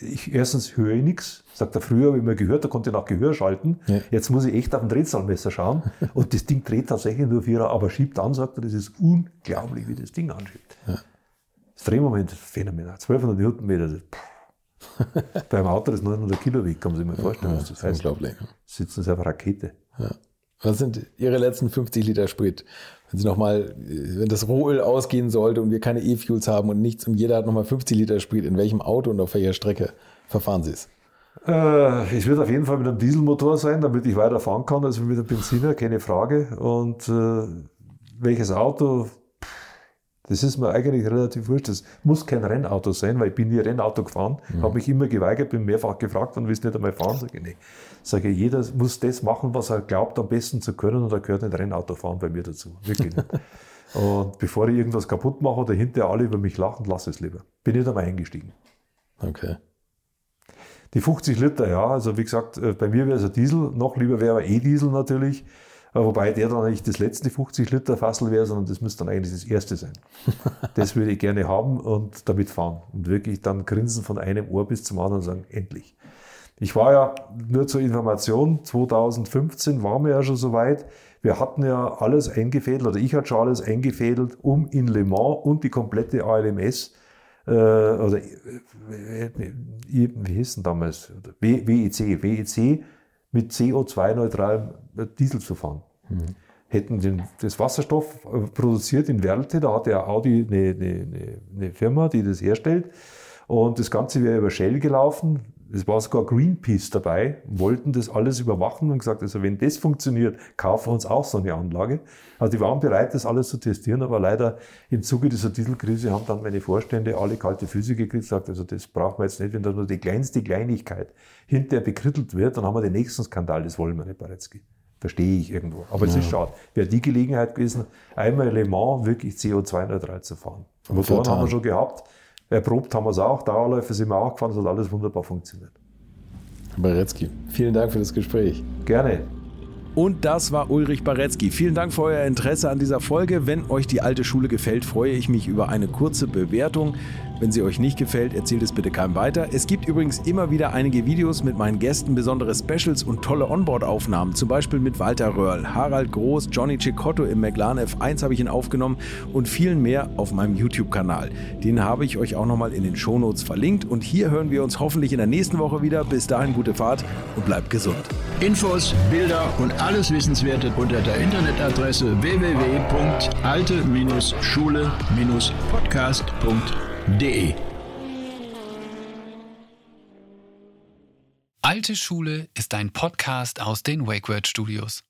ich, erstens höre ich nichts. Sagt er, früher habe ich mal gehört, da konnte ich nach Gehör schalten. Ja. Jetzt muss ich echt auf ein Drehzahlmesser schauen. Und das Ding dreht tatsächlich nur Vierer, aber schiebt an, sagt er, das ist unglaublich, wie das Ding anschiebt. Ja. Das Drehmoment, phänomenal. 1200 Newtonmeter, das, Beim Auto, das 900 Kilo wiegt, kann man sich mal vorstellen, was das heißt. Unglaublich. Sitzen Sie auf einer Rakete. Ja. Was sind Ihre letzten 50 Liter Sprit? Wenn Sie nochmal, wenn das Rohöl ausgehen sollte und wir keine E-Fuels haben und nichts und jeder hat nochmal 50 Liter Sprit, in welchem Auto und auf welcher Strecke verfahren Sie es? Äh, ich würde auf jeden Fall mit einem Dieselmotor sein, damit ich weiter fahren kann, also mit einem Benziner, keine Frage. Und äh, welches Auto, das ist mir eigentlich relativ wurscht. Das muss kein Rennauto sein, weil ich bin nie Rennauto gefahren, mhm. habe mich immer geweigert, bin mehrfach gefragt, wann willst du nicht einmal fahren? Sage ich, nee. Sage ich, jeder muss das machen, was er glaubt, am besten zu können und da gehört ein Rennauto fahren bei mir dazu. Wirklich nicht. und bevor ich irgendwas kaputt mache oder hinterher alle über mich lachen, lass es lieber. Bin ich da mal eingestiegen. Okay. Die 50 Liter, ja, also wie gesagt, äh, bei mir wäre es ein Diesel, noch lieber wäre aber E-Diesel natürlich. Äh, wobei der dann nicht das letzte 50 Liter Fassel wäre, sondern das müsste dann eigentlich das erste sein. das würde ich gerne haben und damit fahren. Und wirklich dann grinsen von einem Ohr bis zum anderen und sagen, endlich. Ich war ja nur zur Information, 2015 waren wir ja schon so weit. Wir hatten ja alles eingefädelt, oder ich hatte schon alles eingefädelt, um in Le Mans und die komplette ALMS, äh, oder äh, wie hieß denn damals? WEC, WEC mit CO2-neutralem Diesel zu fahren. Mhm. Hätten den, das Wasserstoff äh, produziert in Werlte, da hat ja Audi eine, eine, eine Firma, die das herstellt. Und das Ganze wäre über Shell gelaufen. Es war sogar Greenpeace dabei, wollten das alles überwachen und gesagt, also wenn das funktioniert, kaufen wir uns auch so eine Anlage. Also die waren bereit, das alles zu testieren, aber leider im Zuge dieser Dieselkrise haben dann meine Vorstände alle kalte Füße gekriegt und gesagt, also das brauchen wir jetzt nicht, wenn da nur die kleinste Kleinigkeit hinterher bekrittelt wird, dann haben wir den nächsten Skandal, das wollen wir nicht, Baretzky. Verstehe ich irgendwo. Aber ja. es ist schade. Wäre die Gelegenheit gewesen, einmal Le Mans wirklich CO2-neutral zu fahren. Motoren haben wir schon gehabt. Erprobt haben wir es auch, Dauerläufe sind wir auch gefahren, es hat alles wunderbar funktioniert. Herr Baretzky, vielen Dank für das Gespräch. Gerne. Und das war Ulrich Baretzky. Vielen Dank für euer Interesse an dieser Folge. Wenn euch die alte Schule gefällt, freue ich mich über eine kurze Bewertung. Wenn sie euch nicht gefällt, erzählt es bitte keinem weiter. Es gibt übrigens immer wieder einige Videos mit meinen Gästen, besondere Specials und tolle Onboard-Aufnahmen. Zum Beispiel mit Walter Röhrl, Harald Groß, Johnny Cicotto im McLaren F1 habe ich ihn aufgenommen und vielen mehr auf meinem YouTube-Kanal. Den habe ich euch auch nochmal in den Shownotes verlinkt. Und hier hören wir uns hoffentlich in der nächsten Woche wieder. Bis dahin gute Fahrt und bleibt gesund. Infos, Bilder und alles Wissenswerte unter der Internetadresse www.alte-schule-podcast.de www.alte-schule.de Alte Schule ist ein Podcast aus den WakeWord Studios.